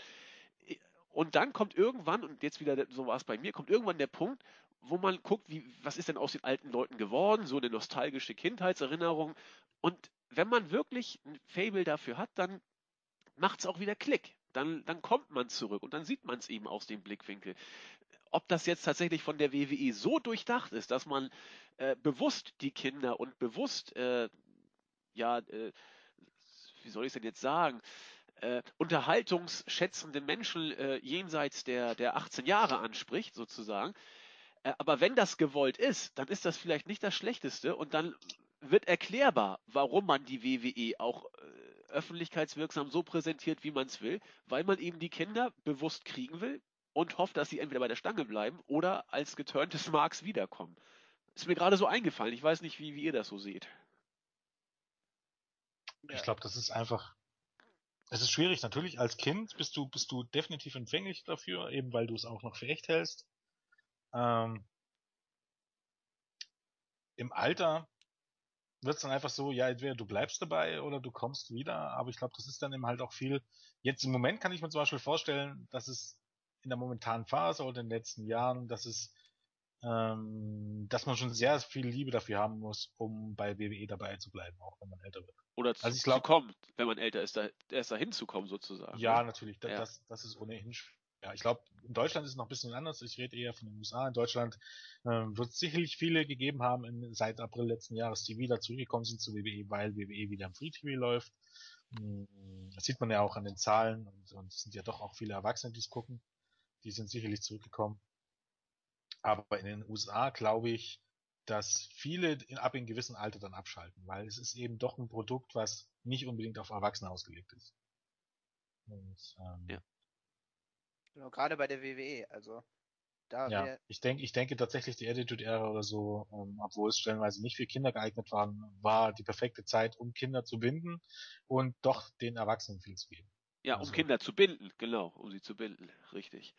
S1: Und dann kommt irgendwann, und jetzt wieder, so war es bei mir, kommt irgendwann der Punkt, wo man guckt, wie, was ist denn aus den alten Leuten geworden, so eine nostalgische Kindheitserinnerung. Und wenn man wirklich ein Fable dafür hat, dann macht es auch wieder Klick. Dann, dann kommt man zurück und dann sieht man es eben aus dem Blickwinkel. Ob das jetzt tatsächlich von der WWE so durchdacht ist, dass man äh, bewusst die Kinder und bewusst äh, ja, äh, wie soll ich es denn jetzt sagen, äh, unterhaltungsschätzende Menschen äh, jenseits der, der 18 Jahre anspricht, sozusagen. Äh, aber wenn das gewollt ist, dann ist das vielleicht nicht das Schlechteste und dann wird erklärbar, warum man die WWE auch äh, öffentlichkeitswirksam so präsentiert, wie man es will, weil man eben die Kinder bewusst kriegen will und hofft, dass sie entweder bei der Stange bleiben oder als geturntes Marks wiederkommen. Ist mir gerade so eingefallen. Ich weiß nicht, wie, wie ihr das so seht.
S2: Ich glaube, das ist einfach. Es ist schwierig. Natürlich als Kind bist du bist du definitiv empfänglich dafür, eben weil du es auch noch für echt hältst. Ähm, Im Alter wird es dann einfach so, ja, entweder du bleibst dabei oder du kommst wieder. Aber ich glaube, das ist dann eben halt auch viel. Jetzt im Moment kann ich mir zum Beispiel vorstellen, dass es in der momentanen Phase oder in den letzten Jahren, dass es ähm, dass man schon sehr viel Liebe dafür haben muss, um bei WWE dabei zu bleiben, auch wenn man älter wird.
S1: Oder zu,
S2: Also ich glaub-
S1: zu kommen, wenn man älter ist, da, erst dahin zu kommen sozusagen.
S2: Ja,
S1: ne?
S2: natürlich, da,
S1: Ja.
S2: Das, das ist ohnehin ja, ich glaube, in Deutschland ist es noch ein bisschen anders. Ich rede eher von den USA. In Deutschland ähm, wird es sicherlich viele gegeben haben in, seit April letzten Jahres, die wieder zurückgekommen sind zu WWE, weil WWE wieder im Free TV läuft. Hm, Das sieht man ja auch an den Zahlen und, und es sind ja doch auch viele Erwachsene, die es gucken. Die sind sicherlich zurückgekommen. Aber in den USA glaube ich, dass viele in, ab in gewissem Alter dann abschalten, weil es ist eben doch ein Produkt, was nicht unbedingt auf Erwachsene ausgelegt ist. Und, ähm,
S1: Ja.
S4: Genau, gerade bei der WWE, also da
S2: Ja, ich denke, ich denke tatsächlich die Attitude Era oder so, ähm, obwohl es stellenweise nicht für Kinder geeignet waren, war die perfekte Zeit, um Kinder zu binden und doch den Erwachsenen viel zu geben,
S1: Ja, um
S2: Also-
S1: Kinder zu binden, genau, um sie zu binden, richtig.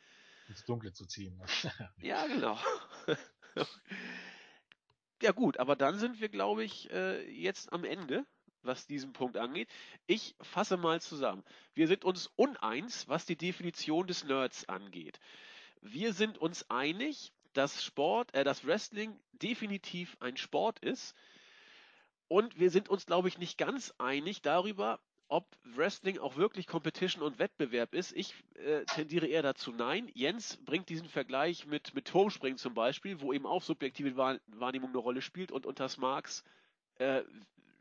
S2: Ins Dunkle zu ziehen. *laughs*
S1: Ja, genau. *laughs* ja gut, aber dann sind wir, glaube ich, äh, jetzt am Ende, was diesen Punkt angeht. Ich fasse mal zusammen. Wir sind uns uneins, was die Definition des Nerds angeht. Wir sind uns einig, dass Sport, äh, dass Wrestling definitiv ein Sport ist. Und wir sind uns, glaube ich, nicht ganz einig darüber, ob Wrestling auch wirklich Competition und Wettbewerb ist. Ich äh, tendiere eher dazu nein. Jens bringt diesen Vergleich mit, mit Turmspringen zum Beispiel, wo eben auch subjektive Wahr Wahrnehmung eine Rolle spielt und unter Smarks äh,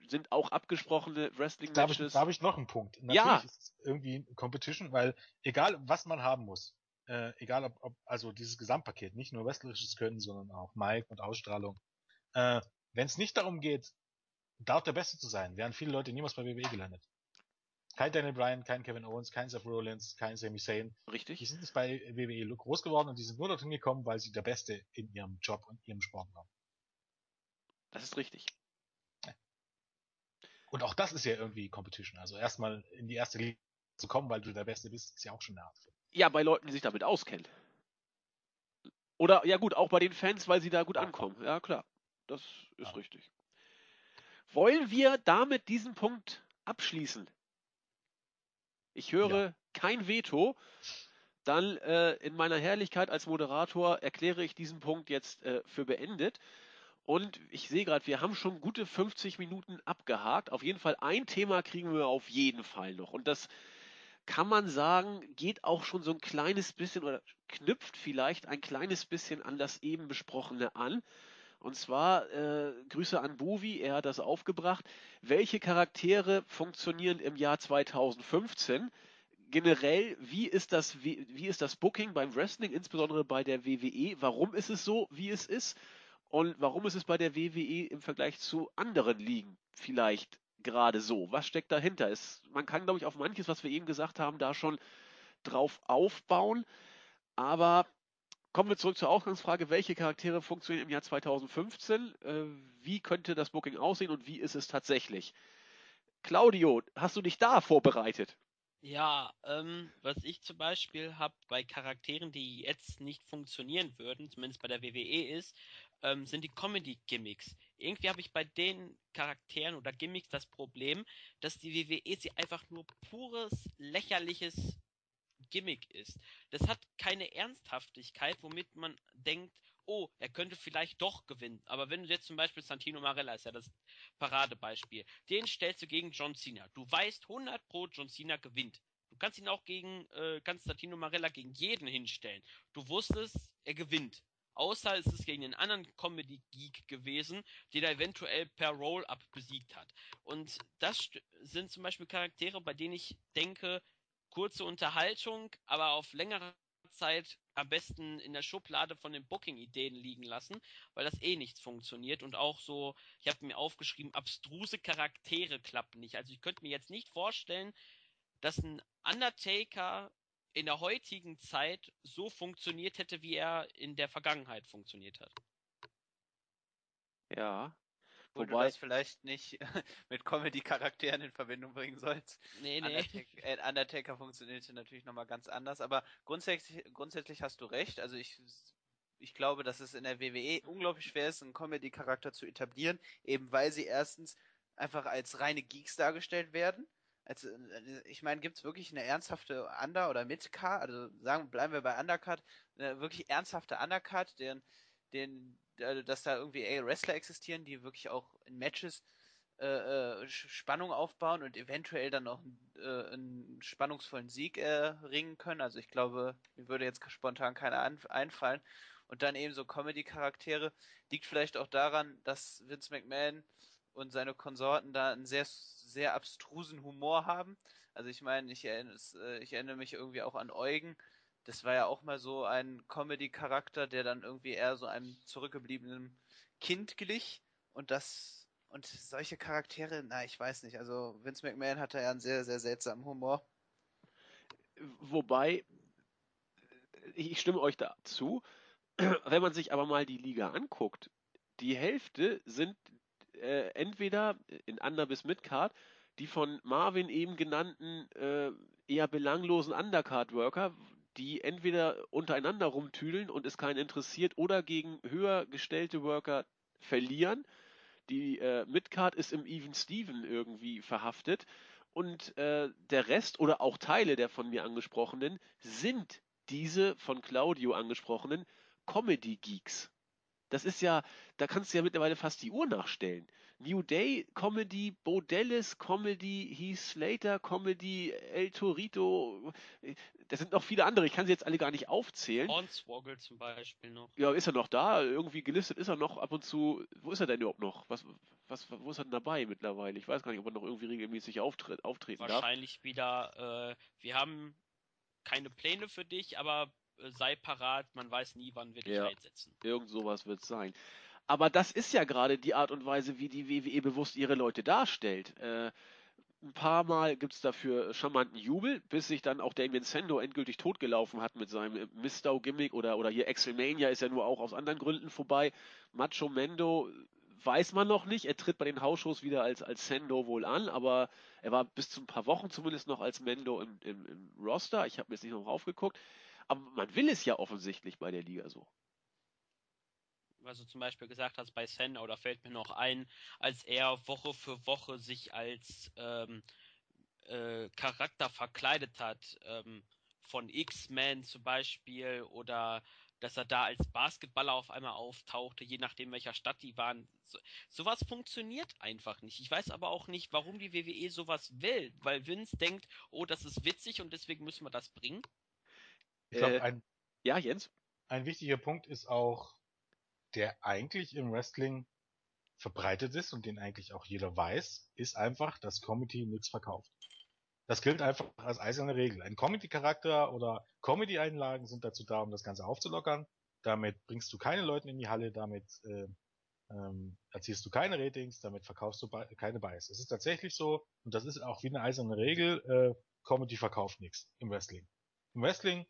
S1: sind auch abgesprochene
S2: da habe ich,
S1: Wrestling-Matches.
S2: da ich noch einen Punkt. Natürlich
S1: Ja.
S2: ist es irgendwie Competition, weil egal was man haben muss, äh, egal ob, ob, also dieses Gesamtpaket, nicht nur wrestlerisches Können, sondern auch Mic und Ausstrahlung, äh, wenn es nicht darum geht, dort der Beste zu sein, wären viele Leute niemals bei WWE gelandet. Kein Daniel Bryan, kein Kevin Owens, kein Seth Rollins, kein Sami Zayn. Die
S1: Richtig?
S2: sind nicht bei WWE groß geworden und die sind nur dorthin gekommen, weil sie der Beste in ihrem Job und ihrem Sport waren.
S1: Das ist richtig.
S2: Und auch das ist ja irgendwie Competition. Also erstmal in die erste Liga zu kommen, weil du der Beste bist, ist ja auch schon eine Art.
S1: Ja, bei Leuten, die sich damit auskennen. Oder, ja gut, auch bei den Fans, weil sie da gut ankommen. Ja, klar. Das ist
S2: Ja.
S1: richtig. Wollen wir damit diesen Punkt abschließen? Ich höre kein Veto. Dann äh, in meiner Herrlichkeit als Moderator erkläre ich diesen Punkt jetzt äh, für beendet. Und ich sehe gerade, wir haben schon gute 50 Minuten abgehakt. Auf jeden Fall ein Thema kriegen wir auf jeden Fall noch. Und das kann man sagen, geht auch schon so ein kleines bisschen oder knüpft vielleicht ein kleines bisschen an das eben besprochene an. Und zwar äh, Grüße an Bovi, er hat das aufgebracht. Welche Charaktere funktionieren im Jahr 2015? Generell, wie ist das, wie, wie ist das Booking beim Wrestling, insbesondere bei der WWE? Warum ist es so, wie es ist? Und warum ist es bei der WWE im Vergleich zu anderen Ligen vielleicht gerade so? Was steckt dahinter? Es, man kann, glaube ich, auf manches, was wir eben gesagt haben, da schon drauf aufbauen. Aber kommen wir zurück zur Ausgangsfrage, welche Charaktere funktionieren im Jahr 2015? Äh, wie könnte das Booking aussehen und wie ist es tatsächlich? Claudio, hast du dich da vorbereitet?
S3: Ja, ähm, was ich zum Beispiel habe bei Charakteren, die jetzt nicht funktionieren würden, zumindest bei der WWE ist, ähm, sind die Comedy-Gimmicks. Irgendwie habe ich bei den Charakteren oder Gimmicks das Problem, dass die WWE sie einfach nur pures, lächerliches Gimmick ist. Das hat keine Ernsthaftigkeit, womit man denkt, oh, er könnte vielleicht doch gewinnen. Aber wenn du jetzt zum Beispiel Santino Marella ist ja das Paradebeispiel, den stellst du gegen John Cena. Du weißt 100 pro John Cena gewinnt. Du kannst ihn auch gegen, äh, kannst Santino Marella gegen jeden hinstellen. Du wusstest, er gewinnt. Außer es ist gegen einen anderen Comedy-Geek gewesen, den er eventuell per Roll-Up besiegt hat. Und das sind zum Beispiel Charaktere, bei denen ich denke, kurze Unterhaltung, aber auf längere Zeit am besten in der Schublade von den Booking-Ideen liegen lassen, weil das eh nichts funktioniert und auch so, ich habe mir aufgeschrieben, abstruse Charaktere klappen nicht. Also ich könnte mir jetzt nicht vorstellen, dass ein Undertaker in der heutigen Zeit so funktioniert hätte, wie er in der Vergangenheit funktioniert hat.
S1: Ja.
S4: Wo du
S1: Wobei-
S4: das vielleicht nicht *laughs* mit Comedy-Charakteren in Verbindung bringen sollst.
S3: Nee, nee.
S4: Undertaker, äh, Undertaker funktionierte natürlich nochmal ganz anders, aber grundsätzlich, grundsätzlich hast du recht. Also ich, ich glaube, dass es in der WWE unglaublich schwer ist, einen Comedy-Charakter zu etablieren, eben weil sie erstens einfach als reine Geeks dargestellt werden. Als, äh, ich meine, gibt es wirklich eine ernsthafte Under- oder Mid-Card, also sagen, bleiben wir bei Undercard, eine wirklich ernsthafte Undercard, deren den, dass da irgendwie Wrestler existieren, die wirklich auch in Matches äh, äh, Spannung aufbauen und eventuell dann auch äh, einen spannungsvollen Sieg erringen können. Also ich glaube, mir würde jetzt spontan keiner einfallen. Und dann eben so Comedy-Charaktere. Liegt vielleicht auch daran, dass Vince McMahon und seine Konsorten da einen sehr, sehr abstrusen Humor haben. Also ich meine, ich, äh, ich erinnere mich irgendwie auch an Eugen. Das war ja auch mal so ein Comedy-Charakter, der dann irgendwie eher so einem zurückgebliebenen Kind glich. Und das und solche Charaktere, na, ich weiß nicht. Also Vince McMahon hatte ja einen sehr, sehr seltsamen Humor.
S1: Wobei, ich stimme euch dazu. *clears throat* Wenn man sich aber mal die Liga anguckt, die Hälfte sind äh, entweder in Under- bis Midcard die von Marvin eben genannten äh, eher belanglosen Undercard-Worker, die entweder untereinander rumtüdeln und es keinen interessiert oder gegen höher gestellte Worker verlieren die äh, Midcard ist im Even Steven irgendwie verhaftet. Und äh, der Rest oder auch Teile der von mir angesprochenen sind diese von Claudio angesprochenen Comedy Geeks. Das ist ja, da kannst du ja mittlerweile fast die Uhr nachstellen. New Day Comedy, Bo Dallas Comedy, Heath Slater Comedy, El Torito. Da sind noch viele andere, ich kann sie jetzt alle gar nicht aufzählen.
S3: Hornswoggle zum Beispiel noch.
S1: Ja, ist er noch da? Irgendwie gelistet ist er noch ab und zu. Wo ist er denn überhaupt noch? Was, was, wo ist er denn dabei mittlerweile? Ich weiß gar nicht, ob er noch irgendwie regelmäßig auftritt, auftreten
S3: Wahrscheinlich
S1: darf.
S3: wieder, äh, wir haben keine Pläne für dich, aber äh, sei parat, man weiß nie, wann wir dich ja, einsetzen.
S1: Irgend sowas wird es sein. Aber das ist ja gerade die Art und Weise, wie die WWE bewusst ihre Leute darstellt. Äh, ein paar Mal gibt es dafür charmanten Jubel, bis sich dann auch Damien Sando endgültig totgelaufen hat mit seinem Mistau-Gimmick oder, oder hier Excelmania ist ja nur auch aus anderen Gründen vorbei. Macho Mendo weiß man noch nicht. Er tritt bei den Hausshows wieder als, als Sando wohl an, aber er war bis zu ein paar Wochen zumindest noch als Mendo im, im, im Roster. Ich habe mir jetzt nicht noch raufgeguckt. Aber man will es ja offensichtlich bei der Liga so
S3: was du zum Beispiel gesagt hast bei Senna, oder fällt mir noch ein, als er Woche für Woche sich als ähm, äh, Charakter verkleidet hat, ähm, von X-Men zum Beispiel, oder dass er da als Basketballer auf einmal auftauchte, je nachdem welcher Stadt die waren. So, sowas funktioniert einfach nicht. Ich weiß aber auch nicht, warum die WWE sowas will, weil Vince denkt, oh, das ist witzig und deswegen müssen wir das bringen.
S2: Ich glaube, äh, ein,
S1: ja, Jens?
S2: Ein wichtiger Punkt ist auch, der eigentlich im Wrestling verbreitet ist und den eigentlich auch jeder weiß, ist einfach, dass Comedy nichts verkauft. Das gilt einfach als eiserne Regel. Ein Comedy-Charakter oder Comedy-Einlagen sind dazu da, um das Ganze aufzulockern. Damit bringst du keine Leute in die Halle, damit äh, ähm, erzielst du keine Ratings, damit verkaufst du keine Bias. Es ist tatsächlich so, und das ist auch wie eine eiserne Regel, äh, Comedy verkauft nichts im Wrestling. Im Wrestling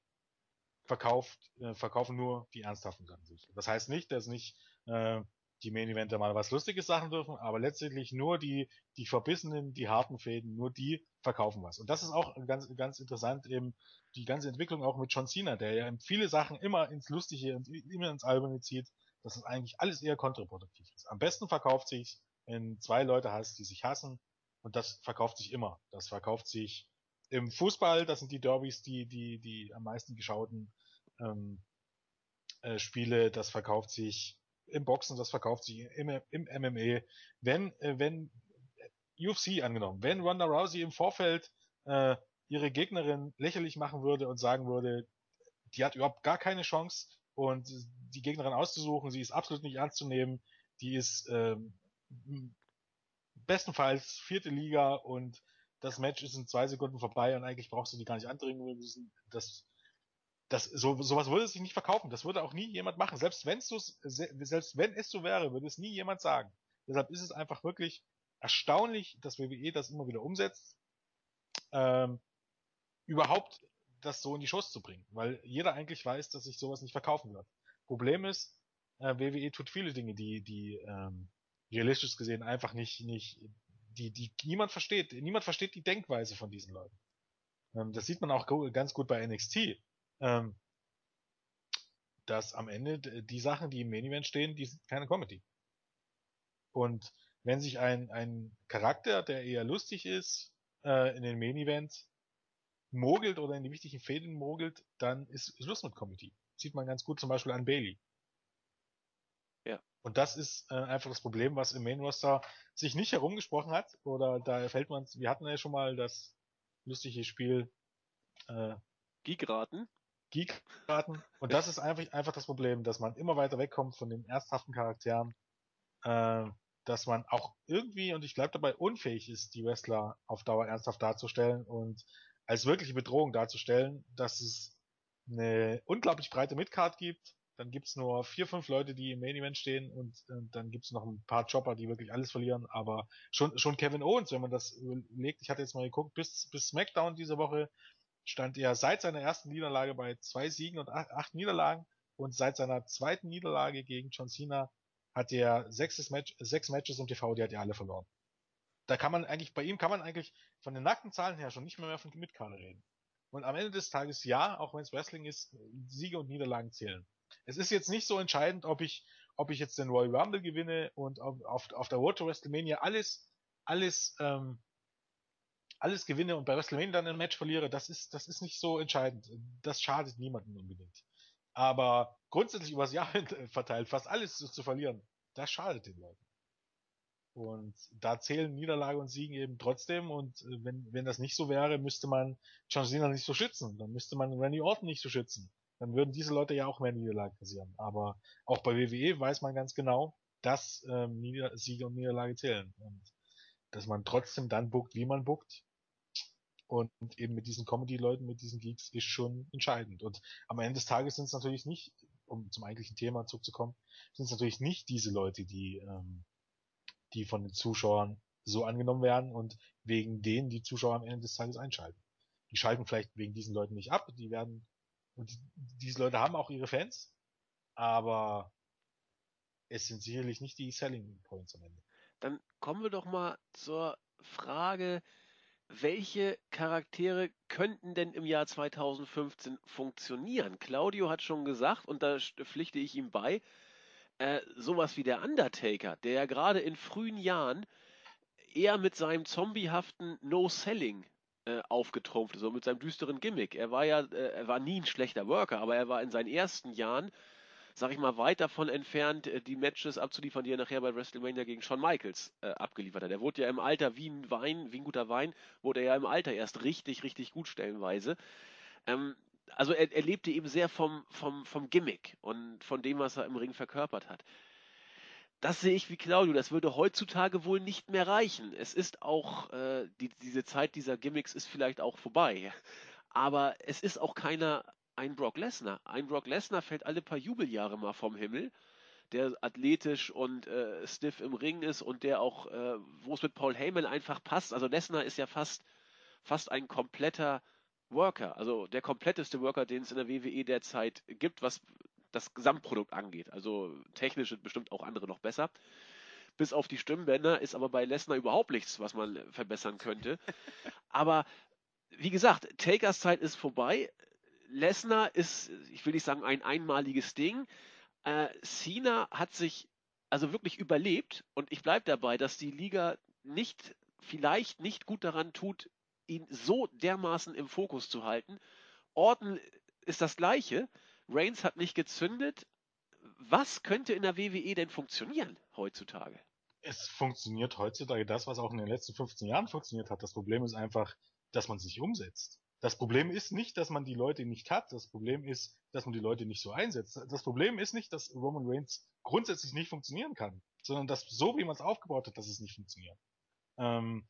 S2: verkauft, äh, verkaufen nur die ernsthaften Sachen sich. Das heißt nicht, dass nicht äh, die Main Eventer mal was Lustiges sagen dürfen, aber letztendlich nur die, die verbissenen, die harten Fäden, nur die verkaufen was. Und das ist auch ganz, ganz interessant eben die ganze Entwicklung auch mit John Cena, der ja viele Sachen immer ins Lustige und immer ins Alberne zieht, dass es eigentlich alles eher kontraproduktiv ist. Am besten verkauft sich, wenn zwei Leute hast, die sich hassen, und das verkauft sich immer. Das verkauft sich im Fußball, das sind die Derbys, die, die, die am meisten geschauten ähm, äh, Spiele, das verkauft sich im Boxen, das verkauft sich im, im MMA. Wenn, äh, wenn UFC angenommen, wenn Ronda Rousey im Vorfeld äh, ihre Gegnerin lächerlich machen würde und sagen würde, die hat überhaupt gar keine Chance und die Gegnerin auszusuchen, sie ist absolut nicht ernst zu nehmen, die ist ähm, bestenfalls vierte Liga und das Match ist in zwei Sekunden vorbei und eigentlich brauchst du die gar nicht andringen Das, das, so, sowas würde sich nicht verkaufen. Das würde auch nie jemand machen. Selbst, wenn's so, selbst wenn es so wäre, würde es nie jemand sagen. Deshalb ist es einfach wirklich erstaunlich, dass WWE das immer wieder umsetzt, ähm, überhaupt das so in die Shows zu bringen. Weil jeder eigentlich weiß, dass sich sowas nicht verkaufen wird. Problem ist, äh, WWE tut viele Dinge, die, die ähm, realistisch gesehen einfach nicht, nicht die, die niemand versteht. Niemand versteht die Denkweise von diesen Leuten. Ähm, das sieht man auch ganz gut bei NXT. Ähm, dass am Ende die Sachen, die im Main Event stehen, die sind keine Comedy. Und wenn sich ein, ein Charakter, der eher lustig ist, äh, in den Main Event mogelt oder in die wichtigen Fäden mogelt, dann ist Schluss mit Comedy. Sieht man ganz gut zum Beispiel an Bailey. Und das ist äh, einfach das Problem, was im Main Roster sich nicht herumgesprochen hat. Oder da fällt man, wir hatten ja schon mal das lustige Spiel
S1: äh, Geekraten.
S2: Geekraten. Und das ist einfach, einfach das Problem, dass man immer weiter wegkommt von den ernsthaften Charakteren. Äh, dass man auch irgendwie, und ich bleibe dabei, unfähig ist, die Wrestler auf Dauer ernsthaft darzustellen und als wirkliche Bedrohung darzustellen, dass es eine unglaublich breite Midcard gibt, dann gibt's nur vier, fünf Leute, die im Main Event stehen und, und dann gibt's noch ein paar Chopper, die wirklich alles verlieren, aber schon, schon Kevin Owens, wenn man das überlegt, ich hatte jetzt mal geguckt, bis, bis SmackDown diese Woche stand er seit seiner ersten Niederlage bei zwei Siegen und acht, Niederlagen und seit seiner zweiten Niederlage gegen John Cena hat er sechs, Match, sechs Matches im TV, die hat er alle verloren. Da kann man eigentlich, bei ihm kann man eigentlich von den nackten Zahlen her schon nicht mehr, mehr von Midcard reden. Und am Ende des Tages ja, auch wenn es Wrestling ist, Siege und Niederlagen zählen. Es ist jetzt nicht so entscheidend, ob ich, ob ich jetzt den Royal Rumble gewinne und auf, auf der Road to WrestleMania alles, alles, ähm, alles gewinne und bei WrestleMania dann ein Match verliere. Das ist, das ist nicht so entscheidend. Das schadet niemandem unbedingt. Aber grundsätzlich übers Jahr *laughs* verteilt fast alles zu, verlieren, das schadet den Leuten. Und da zählen Niederlage und Siegen eben trotzdem. Und äh, wenn, wenn das nicht so wäre, müsste man John Cena nicht so schützen. Dann müsste man Randy Orton nicht so schützen. Dann würden diese Leute ja auch mehr Niederlagen kassieren. Aber auch bei WWE weiß man ganz genau, dass ähm, Nieder Siege und Niederlage zählen. Und dass man trotzdem dann buckt, wie man buckt. Und eben mit diesen Comedy-Leuten, mit diesen Geeks ist schon entscheidend. Und am Ende des Tages sind es natürlich nicht, um zum eigentlichen Thema zurückzukommen, sind es natürlich nicht diese Leute, die, ähm, die von den Zuschauern so angenommen werden und wegen denen die Zuschauer am Ende des Tages einschalten. Die schalten vielleicht wegen diesen Leuten nicht ab, die werden, und die, diese Leute haben auch ihre Fans, aber es sind sicherlich nicht die Selling Points am Ende.
S1: Dann kommen wir doch mal zur Frage, welche Charaktere könnten denn im Jahr 2015 funktionieren? Claudio hat schon gesagt, und da pflichte ich ihm bei, äh, sowas wie der Undertaker, der ja gerade in frühen Jahren eher mit seinem zombiehaften No-Selling äh, aufgetrumpft so mit seinem düsteren Gimmick. Er war ja, äh, er war nie ein schlechter Worker, aber er war in seinen ersten Jahren sag ich mal, weit davon entfernt, äh, die Matches abzuliefern, die er nachher bei WrestleMania gegen Shawn Michaels äh, abgeliefert hat. Er wurde ja im Alter wie ein Wein, wie ein guter Wein, wurde er ja im Alter erst richtig, richtig gut stellenweise. Ähm, also er, er lebte eben sehr vom, vom, vom Gimmick und von dem, was er im Ring verkörpert hat. Das sehe ich wie Claudio, das würde heutzutage wohl nicht mehr reichen. Es ist auch, äh, die, diese Zeit dieser Gimmicks ist vielleicht auch vorbei. Aber es ist auch keiner ein Brock Lesnar. Ein Brock Lesnar fällt alle paar Jubeljahre mal vom Himmel, der athletisch und äh, stiff im Ring ist und der auch, äh, wo es mit Paul Heyman einfach passt. Also Lesnar ist ja fast, fast ein kompletter Worker, also der kompletteste Worker, den es in der WWE derzeit gibt, was das Gesamtprodukt angeht. Also technisch sind bestimmt auch andere noch besser. Bis auf die Stimmbänder ist aber bei Lesnar überhaupt nichts, was man verbessern könnte. *laughs* Aber wie gesagt, Takers Zeit ist vorbei. Lesnar ist, ich will nicht sagen ein einmaliges Ding. Äh, Cena hat sich also wirklich überlebt und ich bleibe dabei, dass die Liga nicht, vielleicht nicht gut daran tut, ihn so dermaßen im Fokus zu halten. Orton ist das gleiche. Reigns hat nicht gezündet. Was könnte in der WWE denn funktionieren heutzutage?
S2: Es funktioniert heutzutage das, was auch in den letzten 15 Jahren funktioniert hat. Das Problem ist einfach, dass man es nicht umsetzt. Das Problem ist nicht, dass man die Leute nicht hat. Das Problem ist, dass man die Leute nicht so einsetzt. Das Problem ist nicht, dass Roman Reigns grundsätzlich nicht funktionieren kann, sondern dass so wie man es aufgebaut hat, dass es nicht funktioniert. Ähm,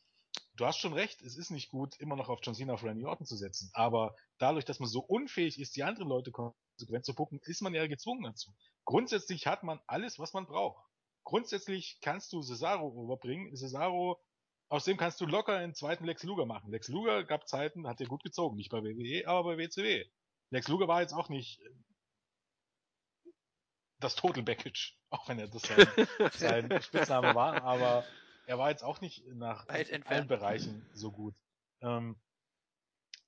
S2: du hast schon recht, es ist nicht gut, immer noch auf John Cena auf Randy Orton zu setzen. Aber dadurch, dass man so unfähig ist, die anderen Leute konsequent zu pucken, ist man ja gezwungen dazu. Grundsätzlich hat man alles, was man braucht. Grundsätzlich kannst du Cesaro überbringen. Cesaro aus dem kannst du locker einen zweiten Lex Luger machen. Lex Luger gab Zeiten, hat er gut gezogen. Nicht bei WWE, aber bei WCW. Lex Luger war jetzt auch nicht äh, das Total Package, *laughs* auch wenn er das sein, *laughs* sein Spitzname war, aber er war jetzt auch nicht nach allen Bereichen so gut. Ähm,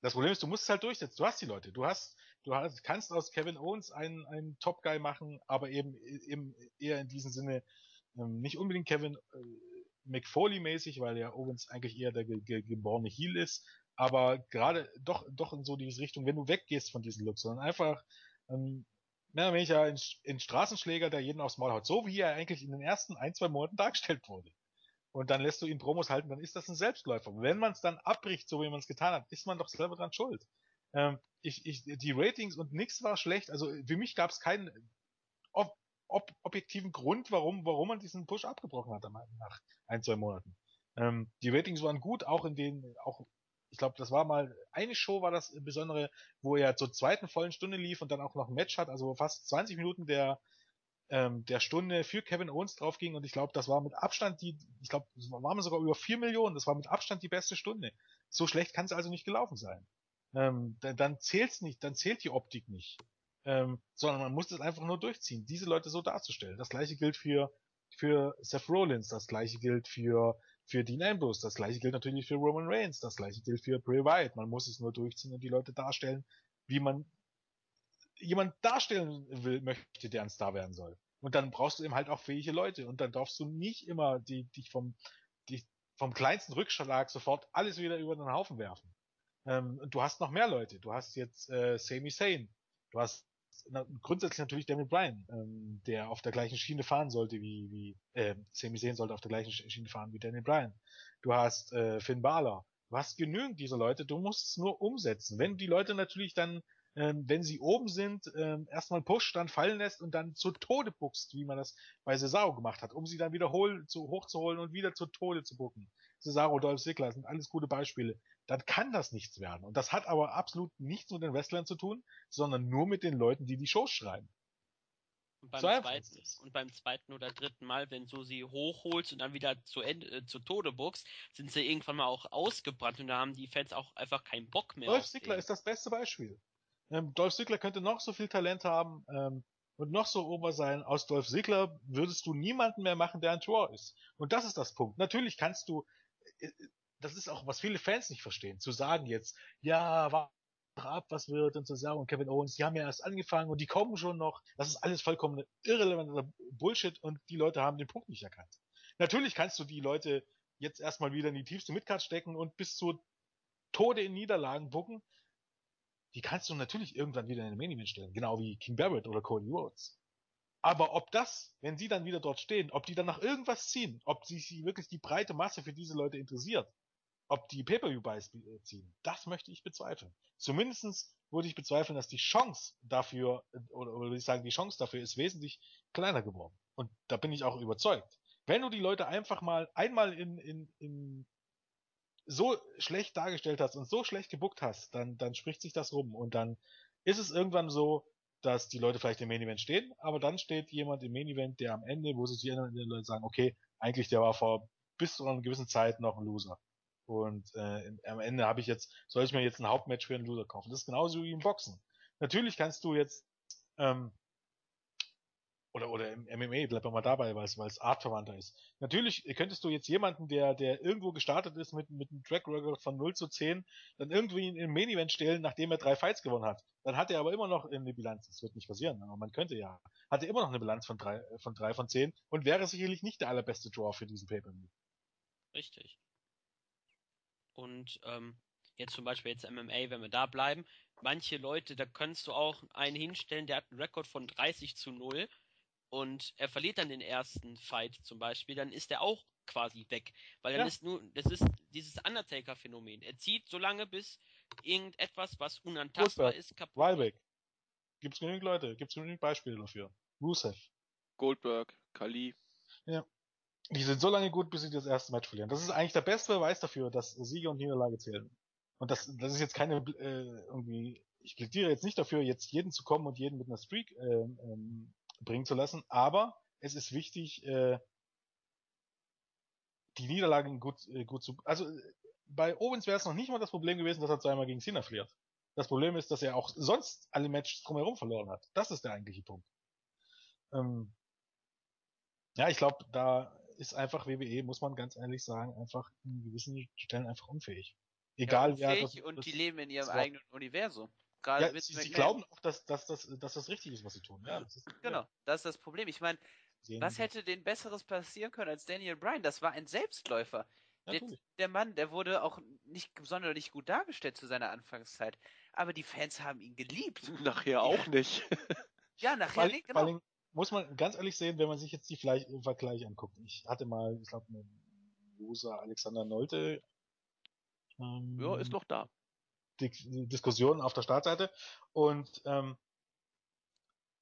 S2: das Problem ist, du musst es halt durchsetzen. Du hast die Leute. Du hast, du hast, kannst aus Kevin Owens einen, einen Top Guy machen, aber eben, eben eher in diesem Sinne ähm, nicht unbedingt Kevin äh, McFoley-mäßig, weil der Owens eigentlich eher der ge ge geborene Heel ist, aber gerade doch, doch in so diese Richtung, wenn du weggehst von diesem Look, sondern einfach ähm, mehr oder weniger ein, ein Straßenschläger, der jeden aufs Maul haut. So wie er eigentlich in den ersten ein, zwei Monaten dargestellt wurde. Und dann lässt du ihn Promos halten, dann ist das ein Selbstläufer. Wenn man es dann abbricht, so wie man es getan hat, ist man doch selber dran schuld. Ähm, ich, ich, die Ratings und nix war schlecht. Also für mich gab es keinen ob, ob, objektiven Grund, warum, warum man diesen Push abgebrochen hat nach ein, zwei Monaten. Ähm, die Ratings waren gut, auch in denen, auch ich glaube, das war mal eine Show war das besondere, wo er zur zweiten vollen Stunde lief und dann auch noch ein Match hat, also fast 20 Minuten der ähm, der Stunde für Kevin Owens drauf ging und ich glaube, das war mit Abstand die, ich glaube, waren sogar über 4 Millionen, das war mit Abstand die beste Stunde. So schlecht kann es also nicht gelaufen sein. Ähm, dann, dann zählt's nicht, dann zählt die Optik nicht. Ähm, sondern man muss es einfach nur durchziehen, diese Leute so darzustellen. Das gleiche gilt für, für Seth Rollins, das gleiche gilt für für Dean Ambrose. Das gleiche gilt natürlich für Roman Reigns. Das gleiche gilt für Bray Wyatt. Man muss es nur durchziehen und die Leute darstellen, wie man jemand darstellen will, möchte, der ein Star werden soll. Und dann brauchst du eben halt auch fähige Leute. Und dann darfst du nicht immer die, dich vom, dich vom kleinsten Rückschlag sofort alles wieder über den Haufen werfen. Ähm, du hast noch mehr Leute. Du hast jetzt äh, Sami Zayn. Du hast na, grundsätzlich natürlich Daniel Bryan, ähm, der auf der gleichen Schiene fahren sollte wie, wie äh, Sami Zayn sollte auf der gleichen Schiene fahren wie Daniel Bryan. Du hast äh, Finn Balor. Du hast genügend dieser Leute, du musst es nur umsetzen. Wenn die Leute natürlich dann, ähm, wenn sie oben sind, ähm, erstmal Push, dann fallen lässt und dann zu Tode buchst, wie man das bei Cesaro gemacht hat, um sie dann wieder hol, zu, hochzuholen und wieder zu Tode zu bucken. Cesaro, Dolph Ziggler sind alles gute Beispiele dann kann das nichts werden. Und das hat aber absolut nichts mit den Wrestlern zu tun, sondern nur mit den Leuten, die die Shows schreiben.
S3: Und beim, so zweiten, und beim zweiten oder dritten Mal, wenn du sie hochholst und dann wieder zu, Ende, äh, zu Tode buchst, sind sie irgendwann mal auch ausgebrannt und da haben die Fans auch einfach keinen Bock mehr.
S2: Dolph Ziggler ist das beste Beispiel. Ähm, Dolph Ziggler könnte noch so viel Talent haben ähm, und noch so ober sein. Aus Dolph Ziggler würdest du niemanden mehr machen, der ein Tor ist. Und das ist das Punkt. Natürlich kannst du, äh, das ist auch, was viele Fans nicht verstehen, zu sagen jetzt, ja, warte ab, was wird und zu sagen, und Kevin Owens, die haben ja erst angefangen und die kommen schon noch. Das ist alles vollkommen irrelevanter Bullshit und die Leute haben den Punkt nicht erkannt. Natürlich kannst du die Leute jetzt erstmal wieder in die tiefste Midcard stecken und bis zu Tode in Niederlagen bucken. Die kannst du natürlich irgendwann wieder in den Main Event stellen, genau wie King Barrett oder Cody Rhodes. Aber ob das, wenn sie dann wieder dort stehen, ob die dann nach irgendwas ziehen, ob sich wirklich die breite Masse für diese Leute interessiert, ob die Pay-Per-View-Buys ziehen, das möchte ich bezweifeln. Zumindestens würde ich bezweifeln, dass die Chance dafür, oder, oder würde ich sagen, die Chance dafür ist wesentlich kleiner geworden. Und da bin ich auch überzeugt. Wenn du die Leute einfach mal einmal in, in, in so schlecht dargestellt hast und so schlecht gebuckt hast, dann, dann spricht sich das rum. Und dann ist es irgendwann so, dass die Leute vielleicht im Main Event stehen, aber dann steht jemand im Main Event, der am Ende, wo sich die Leute sagen, okay, eigentlich der war vor bis zu einer gewissen Zeit noch ein Loser. Und äh, am Ende habe ich jetzt, soll ich mir jetzt ein Hauptmatch für einen Loser kaufen? Das ist genauso wie im Boxen. Natürlich kannst du jetzt ähm, oder oder im MMA, bleib mal dabei, weil es artverwandter ist. Natürlich könntest du jetzt jemanden, der der irgendwo gestartet ist mit mit einem Track Record von 0 zu 10, dann irgendwie in im Main Event stellen, nachdem er drei Fights gewonnen hat. Dann hat er aber immer noch eine Bilanz. Das wird nicht passieren, aber man könnte ja. Hat er immer noch eine Bilanz von drei von drei von zehn und wäre sicherlich nicht der allerbeste Draw für diesen Pay-Per-View.
S3: Richtig. Und ähm, jetzt zum Beispiel jetzt MMA, wenn wir da bleiben, manche Leute, da kannst du auch einen hinstellen, der hat einen Rekord von 30 zu 0 und er verliert dann den ersten Fight zum Beispiel, dann ist er auch quasi weg. Weil dann ja. ist nur, das ist dieses Undertaker-Phänomen. Er zieht so lange, bis irgendetwas, was unantastbar Goldberg. ist,
S2: kaputt Ryback. Gibt's genügend Leute, gibt's genügend Beispiele dafür. Rusev.
S1: Goldberg, Kali.
S2: Ja. Die sind so lange gut, bis sie das erste Match verlieren. Das ist eigentlich der beste Beweis dafür, dass Siege und Niederlage zählen. Und das, das ist jetzt keine äh, irgendwie. Ich plädiere jetzt nicht dafür, jetzt jeden zu kommen und jeden mit einer Streak äh, ähm, bringen zu lassen, aber es ist wichtig, äh, die Niederlagen gut, äh, gut zu. Also bei Owens wäre es noch nicht mal das Problem gewesen, dass er zweimal gegen Cena verliert. Das Problem ist, dass er auch sonst alle Matches drumherum verloren hat. Das ist der eigentliche Punkt. Ähm, ja, ich glaube, da ist einfach WWE, muss man ganz ehrlich sagen, einfach in gewissen Stellen einfach unfähig. Egal
S4: ja, unfähig wer. Das, und das, die leben in ihrem eigenen Universum.
S2: Gerade ja, sie, sie glauben auch, dass, dass, dass, dass das richtig ist, was sie tun. Ja,
S4: das ist, genau, ja. das ist das Problem. Ich meine, was hätte denn Besseres passieren können als Daniel Bryan? Das war ein Selbstläufer. Der, der, Mann, der wurde auch nicht sonderlich gut dargestellt zu seiner Anfangszeit. Aber die Fans haben ihn geliebt.
S1: Nachher auch nicht.
S4: Ja, nachher nicht, genau.
S2: Muss man ganz ehrlich sehen, wenn man sich jetzt die Vergleich, Vergleich anguckt. Ich hatte mal, ich glaube, eine User Alexander Nolte ähm,
S1: Ja, ist noch da.
S2: die, die Diskussion auf der Startseite und ähm,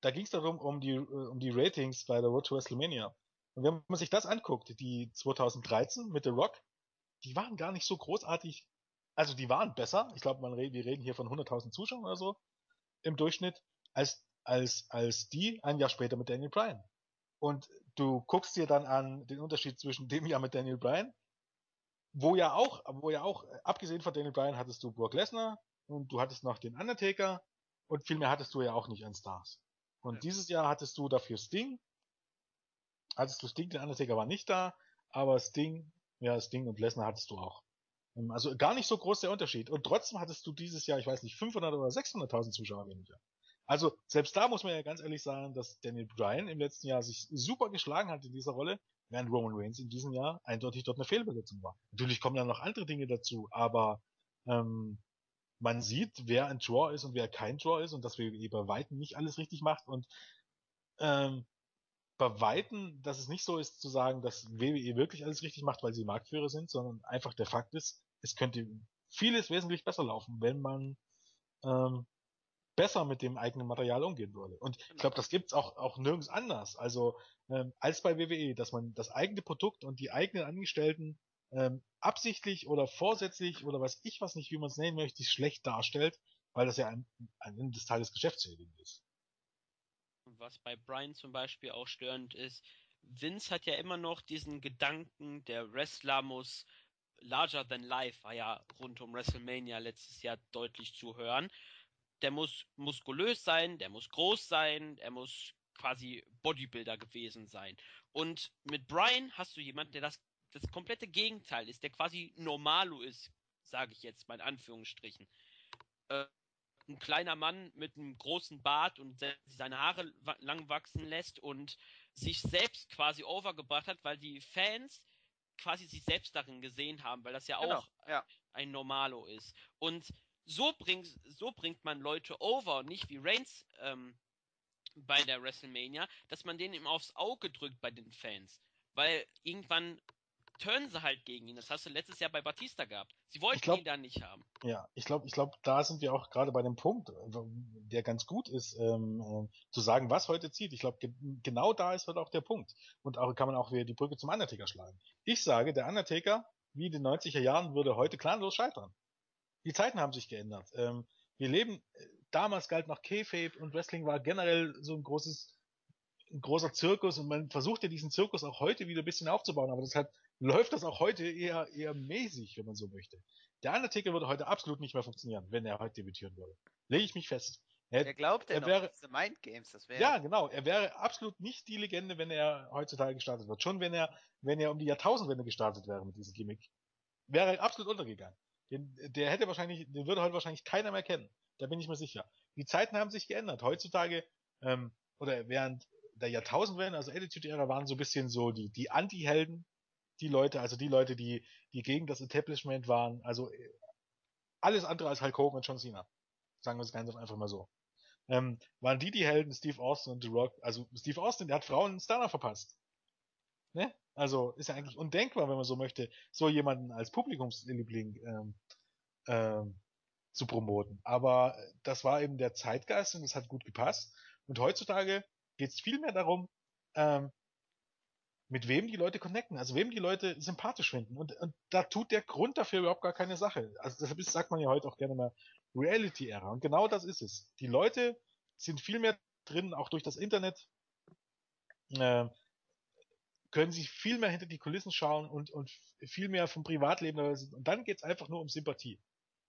S2: da ging es darum um die äh, um die Ratings bei der Road to WrestleMania. Und wenn man sich das anguckt, die 2013 mit The Rock, die waren gar nicht so großartig. Also die waren besser. Ich glaube, man wir reden hier von 100.000 Zuschauern oder so im Durchschnitt als als als die ein Jahr später mit Daniel Bryan. Und du guckst dir dann an den Unterschied zwischen dem Jahr mit Daniel Bryan, wo ja auch, wo ja auch, abgesehen von Daniel Bryan hattest du Brock Lesnar und du hattest noch den Undertaker und viel mehr hattest du ja auch nicht an Stars. Und
S4: Ja.
S2: dieses Jahr hattest du dafür Sting. Hattest du Sting, der Undertaker war nicht da, aber Sting, ja, Sting und Lesnar hattest du auch. Ähm, Also gar nicht so groß der Unterschied. Und trotzdem hattest du dieses Jahr, ich weiß nicht, 500 oder 600.000 Zuschauer weniger. Also selbst da muss man ja ganz ehrlich sagen, dass Daniel Bryan im letzten Jahr sich super geschlagen hat in dieser Rolle, während Roman Reigns in diesem Jahr eindeutig dort eine Fehlbesetzung war. Natürlich kommen dann noch andere Dinge dazu, aber ähm, man sieht, wer ein Draw ist und wer kein Draw ist und dass WWE bei Weitem nicht alles richtig macht und ähm, bei Weitem, dass es nicht so ist zu sagen, dass WWE wirklich alles richtig macht, weil sie Marktführer sind, sondern einfach der Fakt ist, es könnte vieles wesentlich besser laufen, wenn man ähm, besser mit dem eigenen Material umgehen würde. Und ich glaube, das gibt's auch, auch nirgends anders. Also ähm, als bei WWE, dass man das eigene Produkt und die eigenen Angestellten ähm, absichtlich oder vorsätzlich oder weiß ich was nicht, wie man es nennen möchte, schlecht darstellt, weil das ja am am Ende des Tages geschäftsschädigend ist.
S3: Was bei Brian zum Beispiel auch störend ist, Vince hat ja immer noch diesen Gedanken, der Wrestler muss larger than life, war ja rund um WrestleMania letztes Jahr deutlich zu hören. Der muss muskulös sein, der muss groß sein, er muss quasi Bodybuilder gewesen sein. Und mit Brian hast du jemanden, der das, das komplette Gegenteil ist, der quasi Normalo ist, sage ich jetzt mal in Anführungsstrichen. Äh, ein kleiner Mann mit einem großen Bart und se- seine Haare lang wachsen lässt und sich selbst quasi overgebracht hat, weil die Fans quasi sich selbst darin gesehen haben, weil das ja
S4: Genau,
S3: auch
S4: ja.
S3: ein Normalo ist. Und so bringt, so bringt man Leute over, nicht wie Reigns ähm, bei der WrestleMania, dass man denen immer aufs Auge drückt bei den Fans. Weil irgendwann turnen sie halt gegen ihn. Das hast du letztes Jahr bei Batista gehabt. Sie wollten
S2: glaub-
S3: ihn da nicht haben.
S2: Ja, ich glaube, ich glaube, da sind wir auch gerade bei dem Punkt, der ganz gut ist, ähm, äh, zu sagen, was heute zieht. Ich glaube, ge genau da ist heute auch der Punkt. Und auch kann man auch wieder die Brücke zum Undertaker schlagen. Ich sage, der Undertaker, wie in den 90er Jahren, würde heute planlos scheitern. Die Zeiten haben sich geändert. Ähm, wir leben, äh, damals galt noch Kayfabe und Wrestling war generell so ein großes, ein großer Zirkus und man versucht ja diesen Zirkus auch heute wieder ein bisschen aufzubauen, aber deshalb läuft das auch heute eher, eher mäßig, wenn man so möchte. Der Undertaker würde heute absolut nicht mehr funktionieren, wenn er heute debütieren würde. Lege ich mich fest. Er,
S4: Wer glaubt denn
S2: er
S4: noch
S2: wäre-
S4: diese Mind Games? Das wäre
S2: ja, genau. Er wäre absolut nicht die Legende, wenn er heutzutage gestartet wird. Schon wenn er, wenn er um die Jahrtausendwende gestartet wäre mit diesem Gimmick, wäre er absolut untergegangen. Den, der hätte wahrscheinlich, den würde heute wahrscheinlich keiner mehr kennen. Da bin ich mir sicher. Die Zeiten haben sich geändert. Heutzutage, ähm, oder während der Jahrtausendwende, also Attitude-Ära, waren so ein bisschen so die, die Anti-Helden, die Leute, also die Leute, die, die gegen das Establishment waren, also äh, alles andere als Hulk Hogan und John Cena. Sagen wir es ganz einfach mal so ähm, waren die die Helden, Steve Austin und The Rock. Also Steve Austin, der hat Frauen einen Stunner verpasst. Ne? Also ist ja eigentlich undenkbar, wenn man so möchte, so jemanden als Publikumsliebling ähm, ähm, zu promoten. Aber das war eben der Zeitgeist und das hat gut gepasst. Und heutzutage geht es viel mehr darum, ähm, mit wem die Leute connecten, also wem die Leute sympathisch finden. Und, und da tut der Grund dafür überhaupt gar keine Sache. Also deshalb ist, sagt man ja heute auch gerne mal Reality-Ära. Und genau das ist es. Die Leute sind viel mehr drin, auch durch das Internet, äh, können sich viel mehr hinter die Kulissen schauen und, und viel mehr vom Privatleben. Und dann geht's einfach nur um Sympathie.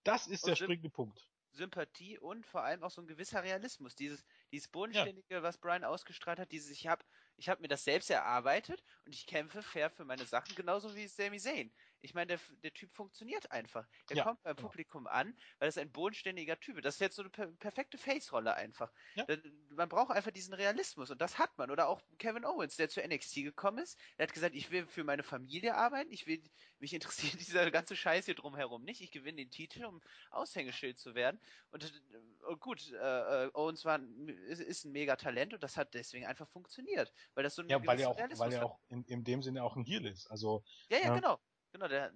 S2: Das ist
S4: Und
S2: der springende Punkt.
S4: Sympathie und vor allem auch so ein gewisser Realismus. Dieses, dieses Bodenständige, was Brian ausgestrahlt hat, dieses, ich habe ich hab mir das selbst erarbeitet und ich kämpfe fair für meine Sachen, genauso wie Sami Zayn. Ich meine, der, der Typ funktioniert einfach. Der
S2: Ja,
S4: kommt beim
S2: genau.
S4: Publikum an, weil das ein bodenständiger Typ ist. Das ist jetzt so eine per perfekte Face-Rolle einfach.
S2: Ja.
S4: Man braucht einfach diesen Realismus und das hat man. Oder auch Kevin Owens, der zu NXT gekommen ist. Der hat gesagt, ich will für meine Familie arbeiten, ich will, mich interessiert *laughs* dieser ganze Scheiß hier drumherum nicht. Ich gewinne den Titel, um Aushängeschild zu werden. Und, äh, und gut, äh, äh, Owens war, ist, ist ein mega Talent und das hat deswegen einfach funktioniert. Weil das so ein
S2: Ja, weil er auch,
S4: Realismus
S2: weil er auch in, in dem Sinne auch ein Heal ist. Also
S4: Ja, ja,
S2: Ja.
S4: genau. Genau, der,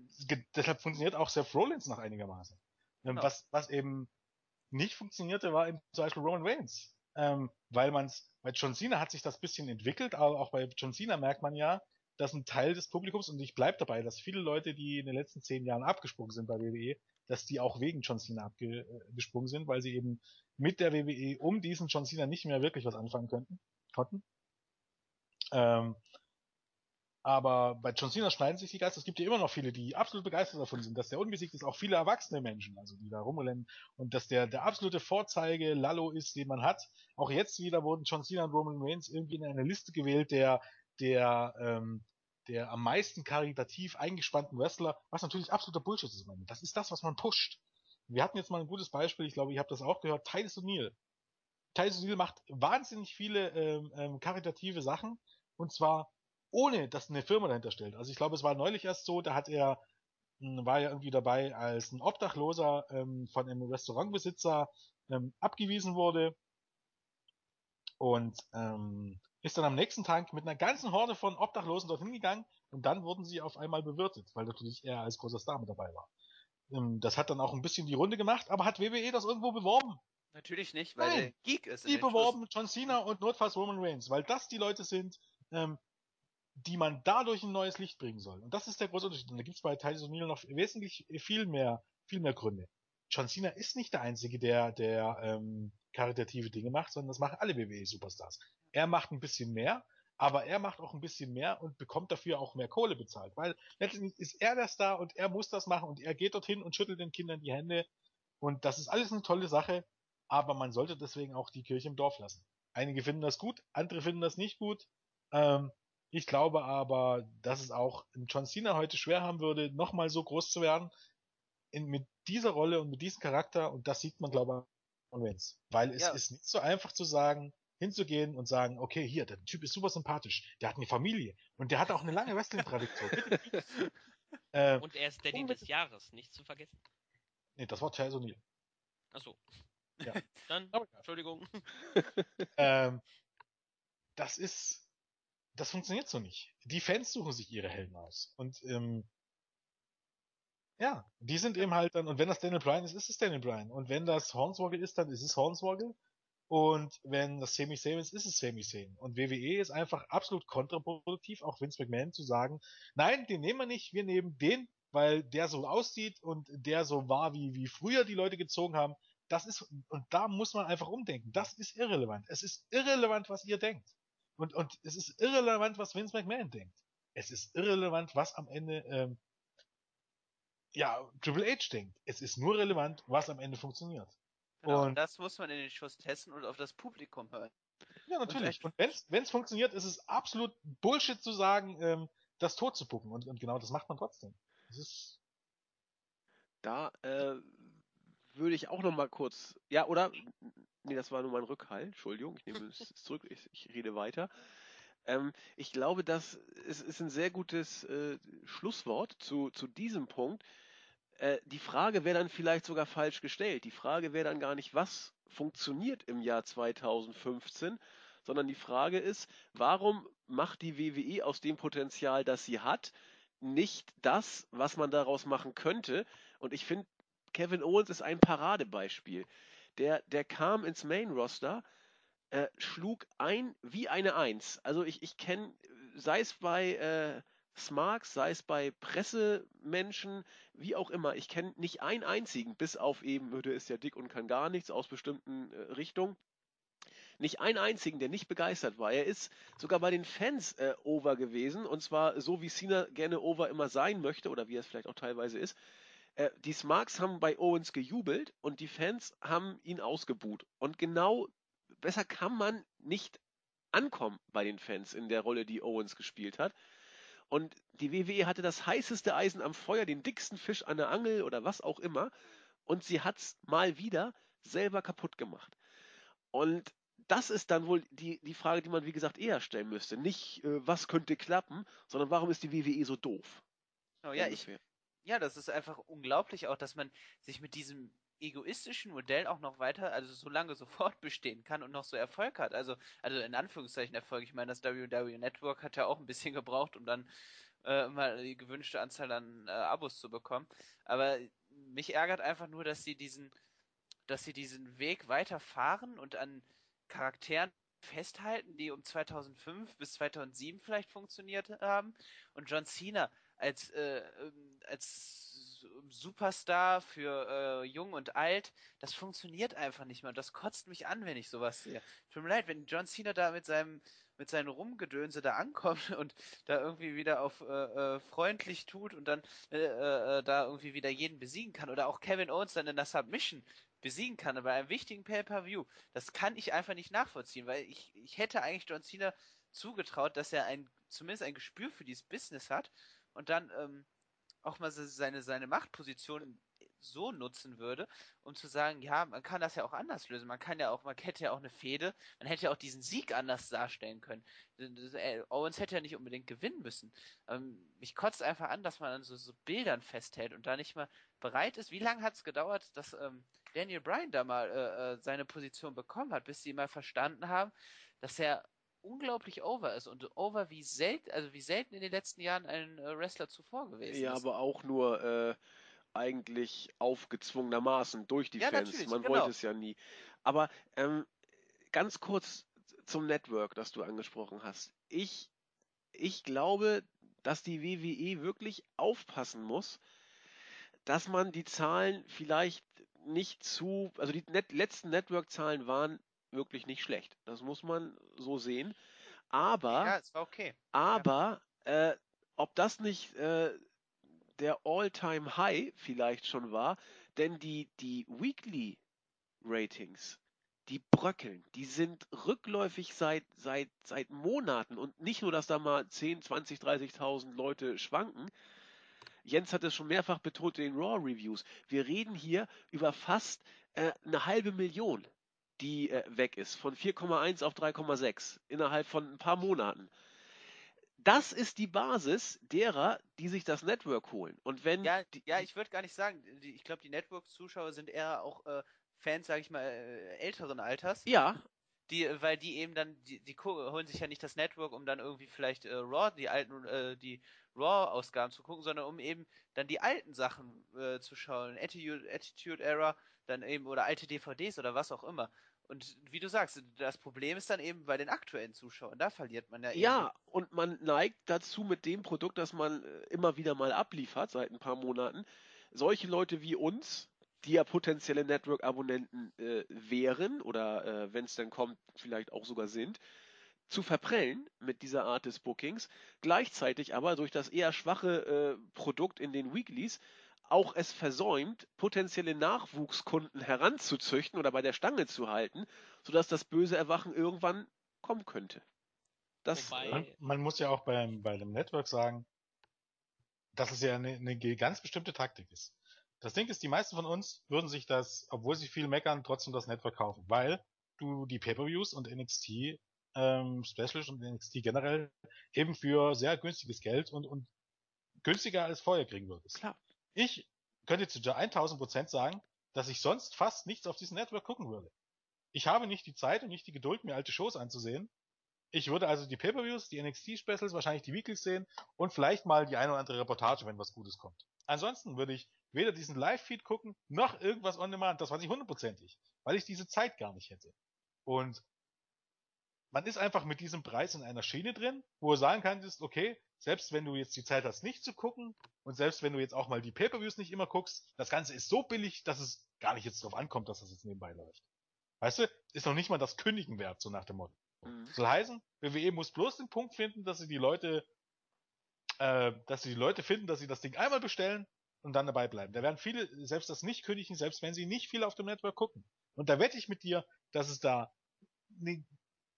S2: deshalb funktioniert auch Seth Rollins noch einigermaßen. Ähm,
S4: Genau.
S2: Was, was eben nicht funktionierte, war eben zum Beispiel Roman Reigns. Ähm, weil man's, bei John Cena hat sich das bisschen entwickelt, aber auch bei John Cena merkt man ja, dass ein Teil des Publikums, und ich bleib dabei, dass viele Leute, die in den letzten zehn Jahren abgesprungen sind bei WWE, dass die auch wegen John Cena abgesprungen sind, weil sie eben mit der WWE um diesen John Cena nicht mehr wirklich was anfangen könnten, konnten. Ähm, aber bei John Cena schneiden sich die Geister. Es gibt ja immer noch viele, die absolut begeistert davon sind, dass der unbesiegt ist. Auch viele erwachsene Menschen, also die da rumrennen. Und dass der der absolute Vorzeige Lallo ist, den man hat. Auch jetzt wieder wurden John Cena und Roman Reigns irgendwie in eine Liste gewählt, der der ähm, der am meisten karitativ eingespannten Wrestler, was natürlich absoluter Bullshit ist. Das ist das, was man pusht. Wir hatten jetzt mal ein gutes Beispiel, ich glaube, ihr habt das auch gehört, Titus O'Neill. Titus O'Neill macht wahnsinnig viele ähm, ähm, karitative Sachen und zwar ohne, dass eine Firma dahinter stellt. Also ich glaube, es war neulich erst so, da hat er, mh, war ja irgendwie dabei, als ein Obdachloser ähm, von einem Restaurantbesitzer ähm, abgewiesen wurde und ähm, ist dann am nächsten Tag mit einer ganzen Horde von Obdachlosen dorthin gegangen und dann wurden sie auf einmal bewirtet, weil natürlich er als großer Star mit dabei war. Ähm, das hat dann auch ein bisschen die Runde gemacht, aber hat WWE das irgendwo beworben?
S4: natürlich nicht, weil
S2: Nein.
S4: Geek ist.
S2: Die beworben John Cena und notfalls Roman Reigns, weil das die Leute sind, ähm, die man dadurch ein neues Licht bringen soll. Und das ist der große Unterschied. Und da gibt es bei Titus O'Neill noch wesentlich viel mehr, viel mehr Gründe. John Cena ist nicht der Einzige, der, der ähm, karitative Dinge macht, sondern das machen alle WWE-Superstars. Er macht ein bisschen mehr, aber er macht auch ein bisschen mehr und bekommt dafür auch mehr Kohle bezahlt. Weil letztendlich ist er der Star und er muss das machen und er geht dorthin und schüttelt den Kindern die Hände. Und das ist alles eine tolle Sache, aber man sollte deswegen auch die Kirche im Dorf lassen. Einige finden das gut, andere finden das nicht gut. Ähm, ich glaube aber, dass es auch John Cena heute schwer haben würde, nochmal so groß zu werden in, mit dieser Rolle und mit diesem Charakter und das sieht man, glaube ich, an Reigns. Weil es
S4: Ja.
S2: ist nicht so einfach zu sagen, hinzugehen und sagen, okay, hier, der Typ ist super sympathisch, der hat eine Familie und der hat auch eine lange Wrestling-Tradition. *laughs* Äh,
S3: Und er ist Daddy
S2: Unbedingt.
S3: des Jahres, nicht zu vergessen.
S2: nee, das war Chaz O'Neill.
S3: Achso.
S2: Ja.
S3: Dann,
S2: Aber.
S3: Entschuldigung.
S2: ähm, das ist, das funktioniert so nicht. Die Fans suchen sich ihre Helden aus. Und ähm, ja, die sind eben halt dann, und wenn das Daniel Bryan ist, ist es Daniel Bryan. Und wenn das Hornswoggle ist, dann ist es Hornswoggle. Und wenn das Sami Zayn ist, ist es Sami Zayn. Und WWE ist einfach absolut kontraproduktiv, auch Vince McMahon zu sagen, nein, den nehmen wir nicht, wir nehmen den, weil der so aussieht und der so war, wie, wie früher die Leute gezogen haben. Das ist, und da muss man einfach umdenken. Das ist irrelevant. Es ist irrelevant, was ihr denkt. Und, und es ist irrelevant, was Vince McMahon denkt. Es ist irrelevant, was am Ende, ähm, ja, Triple H denkt. Es ist nur relevant, was am Ende funktioniert.
S4: Genau, und
S2: Und-
S4: das muss man in den Schuss testen und auf das Publikum hören.
S2: Ja, natürlich.
S4: echt-
S2: Und wenn's wenn's funktioniert, ist es absolut Bullshit zu sagen, ähm, das tot zu pucken. Und, und genau das macht man trotzdem. Das ist,
S1: Da äh, würde ich auch noch mal kurz, ja, oder? Nee, das war nur mein Rückhalt. Entschuldigung, ich nehme es *laughs* zurück, ich, ich rede weiter. Ähm, ich glaube, das ist, ist ein sehr gutes äh, Schlusswort zu, zu diesem Punkt. Äh, die Frage wäre dann vielleicht sogar falsch gestellt. Die Frage wäre dann gar nicht, was funktioniert im Jahr 2015, sondern die Frage ist, warum macht die WWE aus dem Potenzial, das sie hat, nicht das, was man daraus machen könnte? Und ich finde, Kevin Owens ist ein Paradebeispiel. Der, der kam ins Main Roster, äh, schlug ein wie eine Eins. Also ich, ich kenne, sei es bei äh, Smarks, sei es bei Pressemenschen, wie auch immer, ich kenne nicht einen einzigen, bis auf eben, der ist ja dick und kann gar nichts aus bestimmten äh, Richtungen. Nicht einen einzigen, der nicht begeistert war. Er ist sogar bei den Fans äh, over gewesen und zwar so, wie Cena gerne over immer sein möchte oder wie er es vielleicht auch teilweise ist. Äh, die Smarks haben bei Owens gejubelt und die Fans haben ihn ausgebuht. Und genau besser kann man nicht ankommen bei den Fans in der Rolle, die Owens gespielt hat. Und die WWE hatte das heißeste Eisen am Feuer, den dicksten Fisch an der Angel oder was auch immer. Und sie hat's mal wieder selber kaputt gemacht. Und das ist dann wohl die, die Frage, die man, wie gesagt, eher stellen müsste. Nicht, äh, was könnte klappen, sondern warum ist die WWE so doof?
S4: Oh, ja, ich, ja, das ist einfach unglaublich auch, dass man sich mit diesem egoistischen Modell auch noch weiter, also so lange *laughs* so fortbestehen kann und noch so Erfolg hat. Also, also in Anführungszeichen Erfolg. Ich meine, das WWE Network hat ja auch ein bisschen *laughs* gebraucht, um dann äh, mal die gewünschte Anzahl an äh, Abos zu bekommen. Aber mich ärgert einfach nur, dass sie diesen, dass sie diesen Weg weiterfahren und an Charakteren festhalten, die um 2005 bis 2007 vielleicht funktioniert haben. Und John Cena als, äh, ähm, als Superstar für äh, jung und alt, das funktioniert einfach nicht mehr. Das kotzt mich an, wenn ich sowas sehe. Tut mir leid, wenn John Cena da mit seinem mit seinen Rumgedönse da ankommt *laughs* und da irgendwie wieder auf äh, äh, freundlich tut und dann äh, äh, da irgendwie wieder jeden besiegen kann oder auch Kevin Owens dann in der Submission besiegen kann bei einem wichtigen Pay-Per-View. Das kann ich einfach nicht nachvollziehen, weil ich, ich hätte eigentlich John Cena zugetraut, dass er ein, zumindest ein Gespür für dieses Business hat und dann ähm, auch mal seine, seine Machtposition so nutzen würde, um zu sagen, ja, man kann das ja auch anders lösen. Man kann ja auch, man hätte ja auch eine Fehde, man hätte ja auch diesen Sieg anders darstellen können. Äh, Owens hätte ja nicht unbedingt gewinnen müssen. Ähm, mich kotzt einfach an, dass man an so, so Bildern festhält und da nicht mal bereit ist. Wie lange hat es gedauert, dass ähm, Daniel Bryan da mal äh, äh, seine Position bekommen hat, bis sie mal verstanden haben, dass er unglaublich over ist und over wie selten, also wie selten in den letzten Jahren ein äh, Wrestler zuvor gewesen
S1: ja,
S4: ist.
S1: Ja, aber auch nur äh, eigentlich aufgezwungenermaßen durch die
S4: ja,
S1: Fans. Man
S4: genau.
S1: wollte es ja nie. Aber ähm, ganz kurz zum Network, das du angesprochen hast. Ich, ich glaube, dass die WWE wirklich aufpassen muss, dass man die Zahlen vielleicht nicht zu, also die net, letzten Network-Zahlen waren wirklich nicht schlecht. Das muss man so sehen. Aber,
S4: ja, es war okay.
S1: aber ja. äh, ob das nicht äh, der All-Time-High vielleicht schon war, denn die, die Weekly Ratings, die bröckeln, die sind rückläufig seit, seit, seit Monaten und nicht nur, dass da mal 10, 20, 30.000 Leute schwanken. Jens hat es schon mehrfach betont in den Raw Reviews. Wir reden hier über fast äh, eine halbe Million, die äh, weg ist, von 4,1 auf 3,6 innerhalb von ein paar Monaten das ist die Basis derer, die sich das Network holen. Und wenn
S4: ja, die, ja, ich würde gar nicht sagen, ich glaube, die Network-Zuschauer sind eher auch äh, Fans, sage ich mal, äh, älteren Alters.
S1: Ja.
S4: Die, weil die eben dann, die, die holen sich ja nicht das Network, um dann irgendwie vielleicht äh, Raw, die alten, äh, die Raw-Ausgaben zu gucken, sondern um eben dann die alten Sachen äh, zu schauen. Attitude, Attitude Era, dann eben, oder alte DVDs oder was auch immer. Und wie du sagst, das Problem ist dann eben bei den aktuellen Zuschauern. Da verliert man ja eben.
S1: Ja, und man neigt dazu mit dem Produkt, das man äh, immer wieder mal abliefert seit ein paar Monaten, solche Leute wie uns, die ja potenzielle Network-Abonnenten äh, wären oder äh, wenn es dann kommt, vielleicht auch sogar sind, zu verprellen mit dieser Art des Bookings, gleichzeitig aber durch das eher schwache äh, Produkt in den Weeklies auch es versäumt, potenzielle Nachwuchskunden heranzuzüchten oder bei der Stange zu halten, sodass das böse Erwachen irgendwann kommen könnte.
S2: Das, man, man, muss ja auch beim, bei dem Network sagen, dass es ja eine, eine ganz bestimmte Taktik ist. Das Ding ist, die meisten von uns würden sich das, obwohl sie viel meckern, trotzdem das Network kaufen, weil du die Pay-Per-Views und NXT ähm, Specials und NXT generell eben für sehr günstiges Geld und, und günstiger als vorher kriegen würdest.
S1: Klar.
S2: Ich könnte zu 1000% sagen, dass ich sonst fast nichts auf diesem Network gucken würde. Ich habe nicht die Zeit und nicht die Geduld, mir alte Shows anzusehen. Ich würde also die Pay-Per-Views, die NXT-Specials, wahrscheinlich die Weeklies sehen und vielleicht mal die eine oder andere Reportage, wenn was Gutes kommt. Ansonsten würde ich weder diesen Live-Feed gucken, noch irgendwas on demand. Das weiß ich hundertprozentig. Weil ich diese Zeit gar nicht hätte. Und man ist einfach mit diesem Preis in einer Schiene drin, wo du sagen kannst, okay, selbst wenn du jetzt die Zeit hast, nicht zu gucken, und selbst wenn du jetzt auch mal die Pay-Per-Views nicht immer guckst, das Ganze ist so billig, dass es gar nicht jetzt drauf ankommt, dass das jetzt nebenbei läuft. Weißt du, ist noch nicht mal das Kündigen wert, so nach dem Motto. Mhm. Soll heißen, WWE muss bloß den Punkt finden, dass sie die Leute, äh, dass sie die Leute finden, dass sie das Ding einmal bestellen und dann dabei bleiben. Da werden viele selbst das nicht kündigen, selbst wenn sie nicht viel auf dem Network gucken. Und da wette ich mit dir, dass es da eine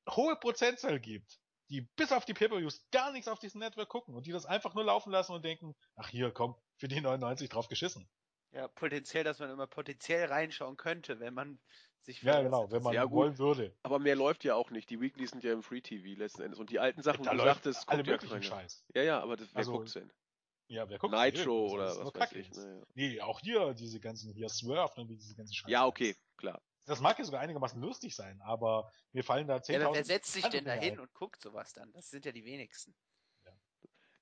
S2: hohe Prozentzahl gibt, die bis auf die Pay-Per-Views gar nichts auf diesem Network gucken und die das einfach nur laufen lassen und denken, ach hier, komm, für die 99 drauf geschissen.
S4: Ja, potenziell, dass man immer potenziell reinschauen könnte, wenn man sich für
S2: Ja, genau, wenn man
S1: Ja, gut.
S2: wollen würde.
S1: Aber mehr läuft ja auch nicht. Die Weeklies sind ja im Free TV letzten Endes. Und die alten Sachen,
S2: da
S1: du sagtest,
S2: alle
S1: guckt ja
S2: möglichen
S1: keiner.
S2: Scheiß.
S1: Ja, ja, aber das, wer
S2: Also,
S1: guckt's denn?
S2: Ja, wer guckt
S1: Nitro oder was weiß ich. Naja.
S2: Nee, auch hier diese ganzen, hier Swerve und diese ganzen Scheiße.
S1: Ja, okay, klar.
S2: Das mag ja sogar einigermaßen lustig sein, aber mir fallen da 10.000...
S4: Ja, aber wer setzt sich denn da hin und guckt sowas dann? Das sind ja die wenigsten.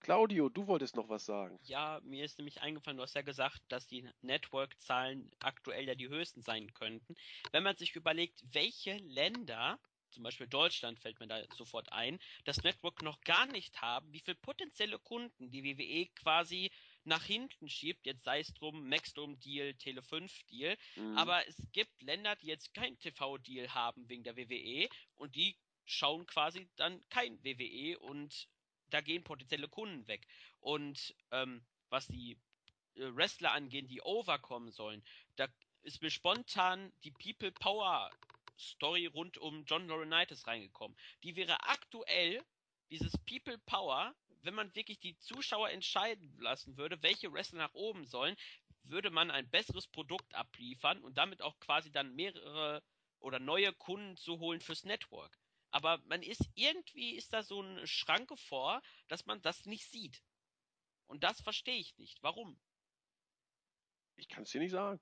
S1: Claudio, du wolltest noch was sagen.
S3: Ja, mir ist nämlich eingefallen, du hast ja gesagt, dass die Network-Zahlen aktuell ja die höchsten sein könnten. Wenn man sich überlegt, welche Länder, zum Beispiel Deutschland fällt mir da sofort ein, das Network noch gar nicht haben, wie viele potenzielle Kunden die WWE quasi nach hinten schiebt, jetzt sei es drum Maxdome-Deal, Tele5-Deal,
S1: Mhm.
S3: aber es gibt Länder, die jetzt kein TV-Deal haben wegen der WWE und die schauen quasi dann kein WWE und da gehen potenzielle Kunden weg. Und ähm, was die äh, Wrestler angehen, die overkommen sollen, da ist mir spontan die People Power Story rund um John Laurinaitis reingekommen. Die wäre aktuell dieses People Power, wenn man wirklich die Zuschauer entscheiden lassen würde, welche Wrestler nach oben sollen, würde man ein besseres Produkt abliefern und damit auch quasi dann mehrere oder neue Kunden zu holen fürs Network. Aber man ist irgendwie ist da so eine Schranke vor, dass man das nicht sieht. Und das verstehe ich nicht. Warum?
S1: Ich kann es dir nicht sagen.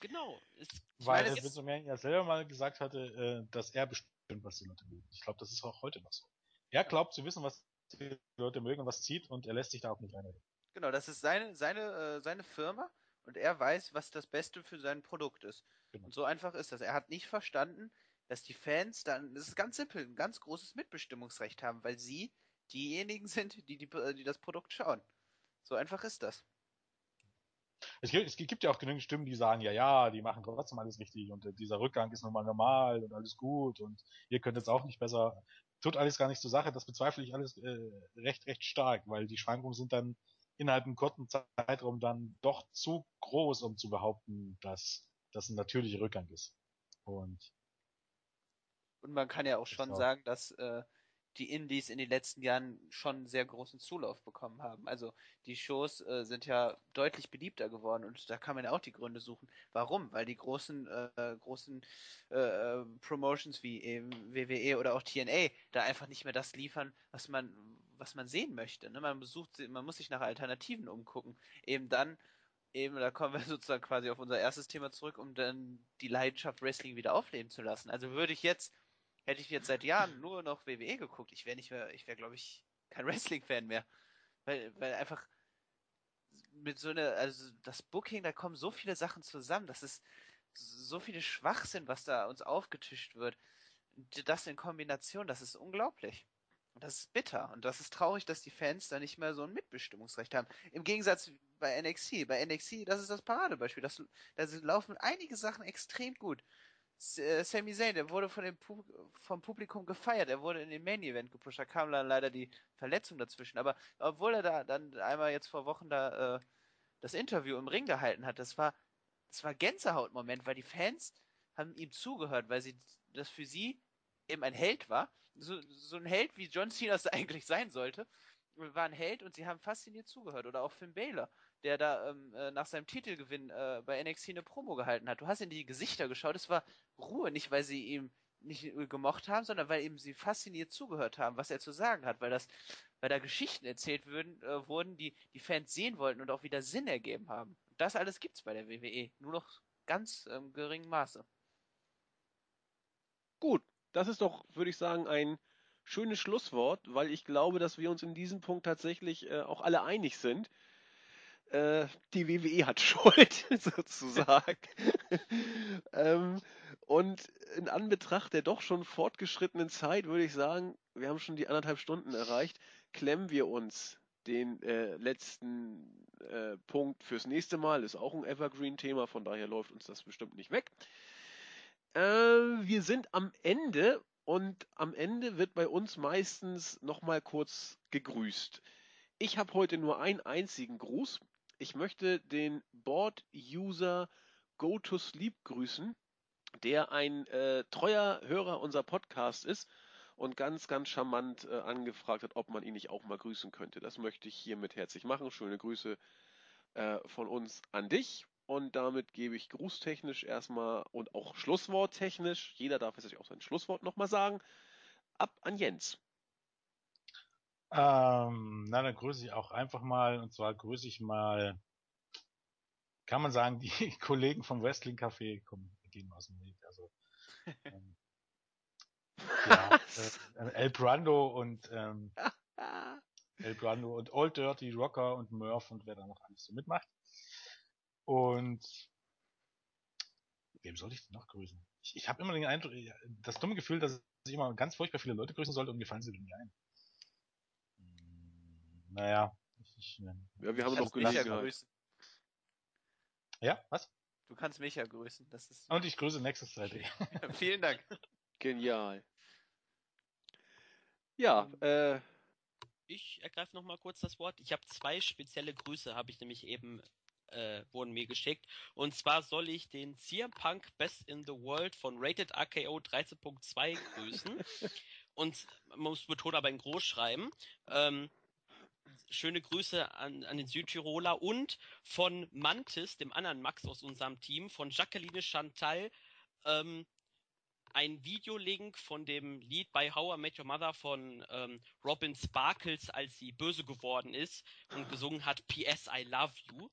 S3: Genau. Es,
S4: Ich
S2: Weil Vince McMahon ja selber mal gesagt hatte, äh, dass er bestimmt, was die Leute mögen. Ich glaube, das ist auch heute noch so. Er glaubt zu wissen, was die Leute mögen und was zieht und er lässt sich da auch nicht reinreden.
S4: Genau, das ist seine, seine, äh, seine Firma und er weiß, was das Beste für sein Produkt ist.
S2: Genau.
S4: Und so einfach ist das. Er hat nicht verstanden, dass die Fans dann, das ist ganz simpel, ein ganz großes Mitbestimmungsrecht haben, weil sie diejenigen sind, die, die, die das Produkt schauen. So einfach ist das.
S2: Es gibt, es gibt ja auch genügend Stimmen, die sagen, ja, ja, die machen trotzdem alles richtig und äh, dieser Rückgang ist nun mal normal und alles gut und ihr könnt jetzt auch nicht besser. Tut alles gar nicht zur Sache, das bezweifle ich alles äh, recht, recht stark, weil die Schwankungen sind dann innerhalb einem kurzen Zeitraum dann doch zu groß, um zu behaupten, dass das ein natürlicher Rückgang ist. Und
S4: Und man kann ja auch schon sagen, dass äh, die Indies in den letzten Jahren schon sehr großen Zulauf bekommen haben. Also die Shows äh, sind ja deutlich beliebter geworden und da kann man ja auch die Gründe suchen. Warum? Weil die großen äh, großen äh, äh, Promotions wie eben WWE oder auch TNA da einfach nicht mehr das liefern, was man was man sehen möchte. Ne? Man besucht, sie- man muss sich nach Alternativen umgucken. Eben dann Eben, da kommen wir *laughs* sozusagen quasi auf unser erstes Thema zurück, um dann die Leidenschaft Wrestling wieder aufleben zu lassen. Also würde ich jetzt, hätte ich jetzt seit Jahren nur noch WWE geguckt, ich wäre nicht mehr, ich wäre glaube ich kein *laughs* Wrestling-Fan mehr. Weil, weil einfach mit so einer, also das Booking, da kommen so viele Sachen zusammen, das ist so viele Schwachsinn, was da uns aufgetischt wird. Das in Kombination, das ist unglaublich. Und das ist bitter. Und das ist traurig, dass die Fans da nicht mehr so ein Mitbestimmungsrecht haben. Im Gegensatz bei NXT. Bei NXT, das ist das Paradebeispiel. Das, da laufen einige Sachen extrem gut. Äh, Sami Zayn, der wurde von dem Pu vom Publikum gefeiert. Er wurde in den Main Event gepusht. Da kam dann leider die Verletzung dazwischen. Aber obwohl er da dann einmal jetzt vor Wochen da äh, das Interview im Ring gehalten hat, das war, das war Gänsehautmoment, weil die Fans haben ihm zugehört, weil sie das für sie eben ein Held war. So, so ein Held, wie John Cena es *laughs* eigentlich sein sollte, war ein Held und sie haben fasziniert zugehört. Oder auch Finn Balor, der da ähm, äh, nach seinem Titelgewinn äh, bei NXT eine Promo gehalten hat. Du hast in die Gesichter geschaut, es war Ruhe, nicht weil sie ihm nicht gemocht haben, sondern weil eben sie fasziniert zugehört haben, was er zu sagen hat, weil das, weil da Geschichten erzählt würden, äh, wurden, die die Fans sehen wollten und auch wieder Sinn ergeben haben. Das alles gibt's bei der WWE, nur noch ganz ähm, geringem Maße.
S1: Gut, das ist doch, würde ich sagen, ein schönes Schlusswort, weil ich glaube, dass wir uns in diesem Punkt tatsächlich äh, auch alle einig sind. Äh, die WWE hat *laughs* Schuld, sozusagen. *laughs* ähm, und in Anbetracht der doch schon fortgeschrittenen Zeit würde ich sagen, wir haben schon die anderthalb Stunden erreicht, klemmen wir uns den äh, letzten äh, Punkt fürs nächste Mal. Ist auch ein Evergreen-Thema, von daher läuft uns das bestimmt nicht weg. Äh, wir sind am Ende und am Ende wird bei uns meistens nochmal kurz gegrüßt. Ich habe heute nur einen einzigen Gruß. Ich möchte den Board-User Go to Sleep grüßen, der ein äh, treuer Hörer unserer Podcast ist und ganz, ganz charmant äh, angefragt hat, ob man ihn nicht auch mal grüßen könnte. Das möchte ich hiermit herzlich machen. Schöne Grüße äh, von uns an dich. Und damit gebe ich grußtechnisch erstmal und auch schlussworttechnisch, jeder darf jetzt auch sein Schlusswort nochmal sagen, ab an Jens.
S2: Ähm, na, dann grüße ich auch einfach mal, und zwar grüße ich mal, kann man sagen, *laughs* die Kollegen vom Wrestling Café kommen, gehen aus dem Weg. Also, ähm, ja, *laughs* äh, El Brando und ähm, *laughs* El Brando und Old Dirty, Rocker und Murph und wer da noch alles so mitmacht. Und wem soll ich denn noch grüßen? Ich, ich habe immer den Eindruck, das dumme Gefühl, dass ich immer ganz furchtbar viele Leute grüßen sollte und mir fallen sie irgendwie ein. Naja, ich, ich,
S1: Ja, wir haben
S4: Ich
S1: noch Gelegenheit.
S4: grüßen.
S2: ja, was?
S4: Du kannst mich ja grüßen. Das ist
S2: Und ich grüße Nexus 3D. *laughs*
S4: vielen Dank.
S1: Genial. Ja, äh,
S3: Ich ergreife noch mal kurz das Wort. Ich habe zwei spezielle Grüße, habe ich nämlich eben äh, wurden mir geschickt. Und zwar soll ich den CM Punk Best in the World von Rated RKO 13.2 grüßen. *laughs* Und man muss betonen, aber in groß schreiben. Ähm, schöne Grüße an, an den Südtiroler und von Mantis, dem anderen Max aus unserem Team, von Jacqueline Chantal, ähm, ein Videolink von dem Lied bei How I Met Your Mother von ähm, Robin Sparkles, als sie böse geworden ist und gesungen hat PS I Love You.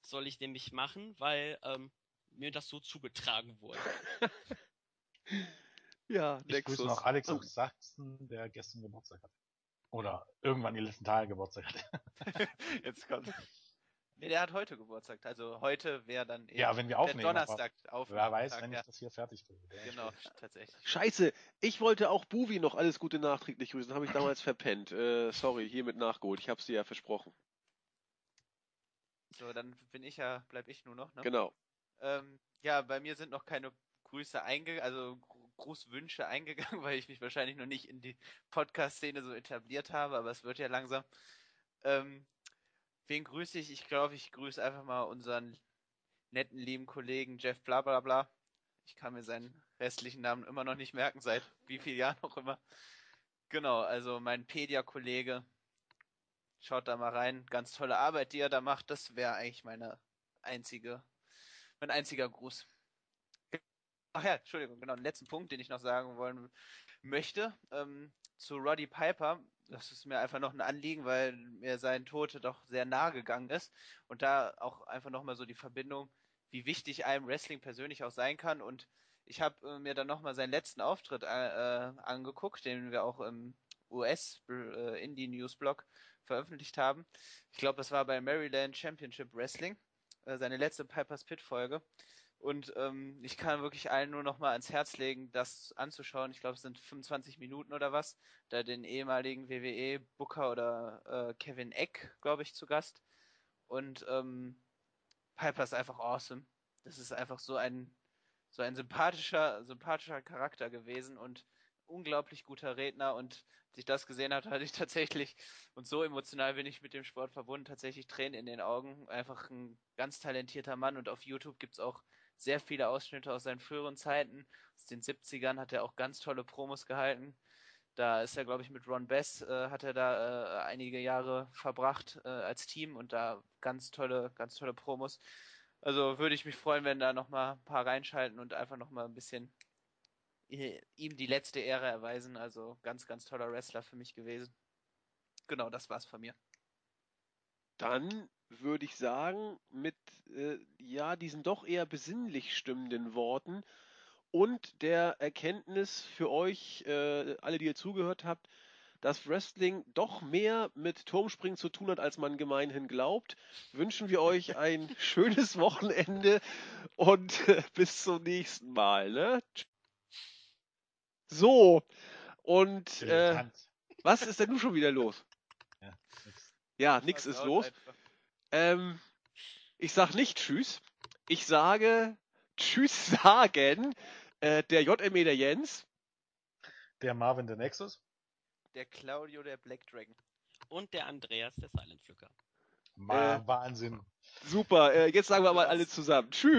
S3: Soll ich nämlich machen, weil ähm, mir das so zugetragen wurde. *laughs*
S1: ja,
S2: Ich grüße noch Alex aus Sachsen, der gestern Geburtstag hatte. Oder irgendwann die letzten Tage Geburtstag hatte. *laughs*
S4: Jetzt kommt. Nee, der hat heute Geburtstag. Also heute wäre dann eben
S2: Ja, wenn wir aufnehmen.
S4: Donnerstag auf.
S2: Wer weiß, wenn
S4: ja.
S2: ich das hier fertig kriege. *laughs*
S4: Genau, tatsächlich.
S1: Scheiße, ich wollte auch Buvi noch alles Gute nachträglich grüßen, habe ich damals verpennt. Äh, sorry, hiermit nachgeholt. Ich habe es dir ja versprochen.
S4: So, dann bin ich ja, bleib ich nur noch, ne?
S1: Genau.
S4: Ähm, ja, bei mir sind noch keine Grüße eingegangen, also Grußwünsche eingegangen, *laughs* weil ich mich wahrscheinlich noch nicht in die Podcast-Szene so etabliert habe, aber es wird ja langsam. Ähm, wen grüße ich? Ich glaube, ich grüße einfach mal unseren netten, lieben Kollegen Jeff Blablabla. Ich kann mir seinen restlichen Namen immer noch nicht merken, seit wie vielen Jahren auch immer. Genau, also mein Pedia-Kollege. Schaut da mal rein. Ganz tolle Arbeit, die er da macht. Das wäre eigentlich meine einzige, mein einziger Gruß. Ach ja, Entschuldigung, genau, den letzten Punkt, den ich noch sagen wollen möchte, ähm, zu Roddy Piper. Das ist mir einfach noch ein Anliegen, weil mir sein Tod doch sehr nahe gegangen ist. Und da auch einfach nochmal so die Verbindung, wie wichtig einem Wrestling persönlich auch sein kann. Und ich habe äh, mir dann nochmal seinen letzten Auftritt äh, äh, angeguckt, den wir auch im US äh, veröffentlicht haben. Ich glaube, das war bei Maryland Championship Wrestling, äh, seine letzte Piper's Pit Folge. Und ähm, ich kann wirklich allen nur noch mal ans Herz legen, das anzuschauen. Ich glaube, es sind 25 Minuten oder was. Da den ehemaligen WWE Booker oder äh, Kevin Eck, glaube ich, zu Gast. Und ähm, Piper ist einfach awesome. Das ist einfach so ein so ein sympathischer sympathischer Charakter gewesen und unglaublich guter Redner. Und als ich das gesehen habe, hatte ich tatsächlich und so emotional bin ich mit dem Sport verbunden, tatsächlich Tränen in den Augen. Einfach ein ganz talentierter Mann und auf YouTube gibt's auch sehr viele Ausschnitte aus seinen früheren Zeiten. Aus den 70ern hat er auch ganz tolle Promos gehalten. Da ist er, glaube ich, mit Ron Bess, äh, hat er da äh, einige Jahre verbracht äh, als Team und da ganz tolle, ganz tolle Promos. Also würde ich mich freuen, wenn da nochmal ein paar reinschalten und einfach nochmal ein bisschen i- ihm die letzte Ehre erweisen. Also ganz, ganz toller Wrestler für mich gewesen. Genau, das war's von mir.
S1: Dann würde ich sagen, mit äh, ja, diesen doch eher besinnlich stimmenden Worten und der Erkenntnis für euch, äh, alle, die ihr zugehört habt, dass Wrestling doch mehr mit Turmspringen zu tun hat, als man gemeinhin glaubt, wünschen wir euch ein *laughs* schönes Wochenende und äh, bis zum nächsten Mal. Ne? So, und äh, was ist denn nun schon wieder los?
S2: Ja, nix.
S1: Ist los. Ähm, ich sag nicht Tschüss. Ich sage Tschüss *laughs* sagen. Äh, der JME der Jens.
S2: Der Marvin der Nexus.
S4: Der Claudio, der Black Dragon.
S3: Und der Andreas, der Silent Pflücker.
S2: Ma Wahnsinn.
S1: Super. Äh, jetzt sagen wir mal alle zusammen. Tschüss.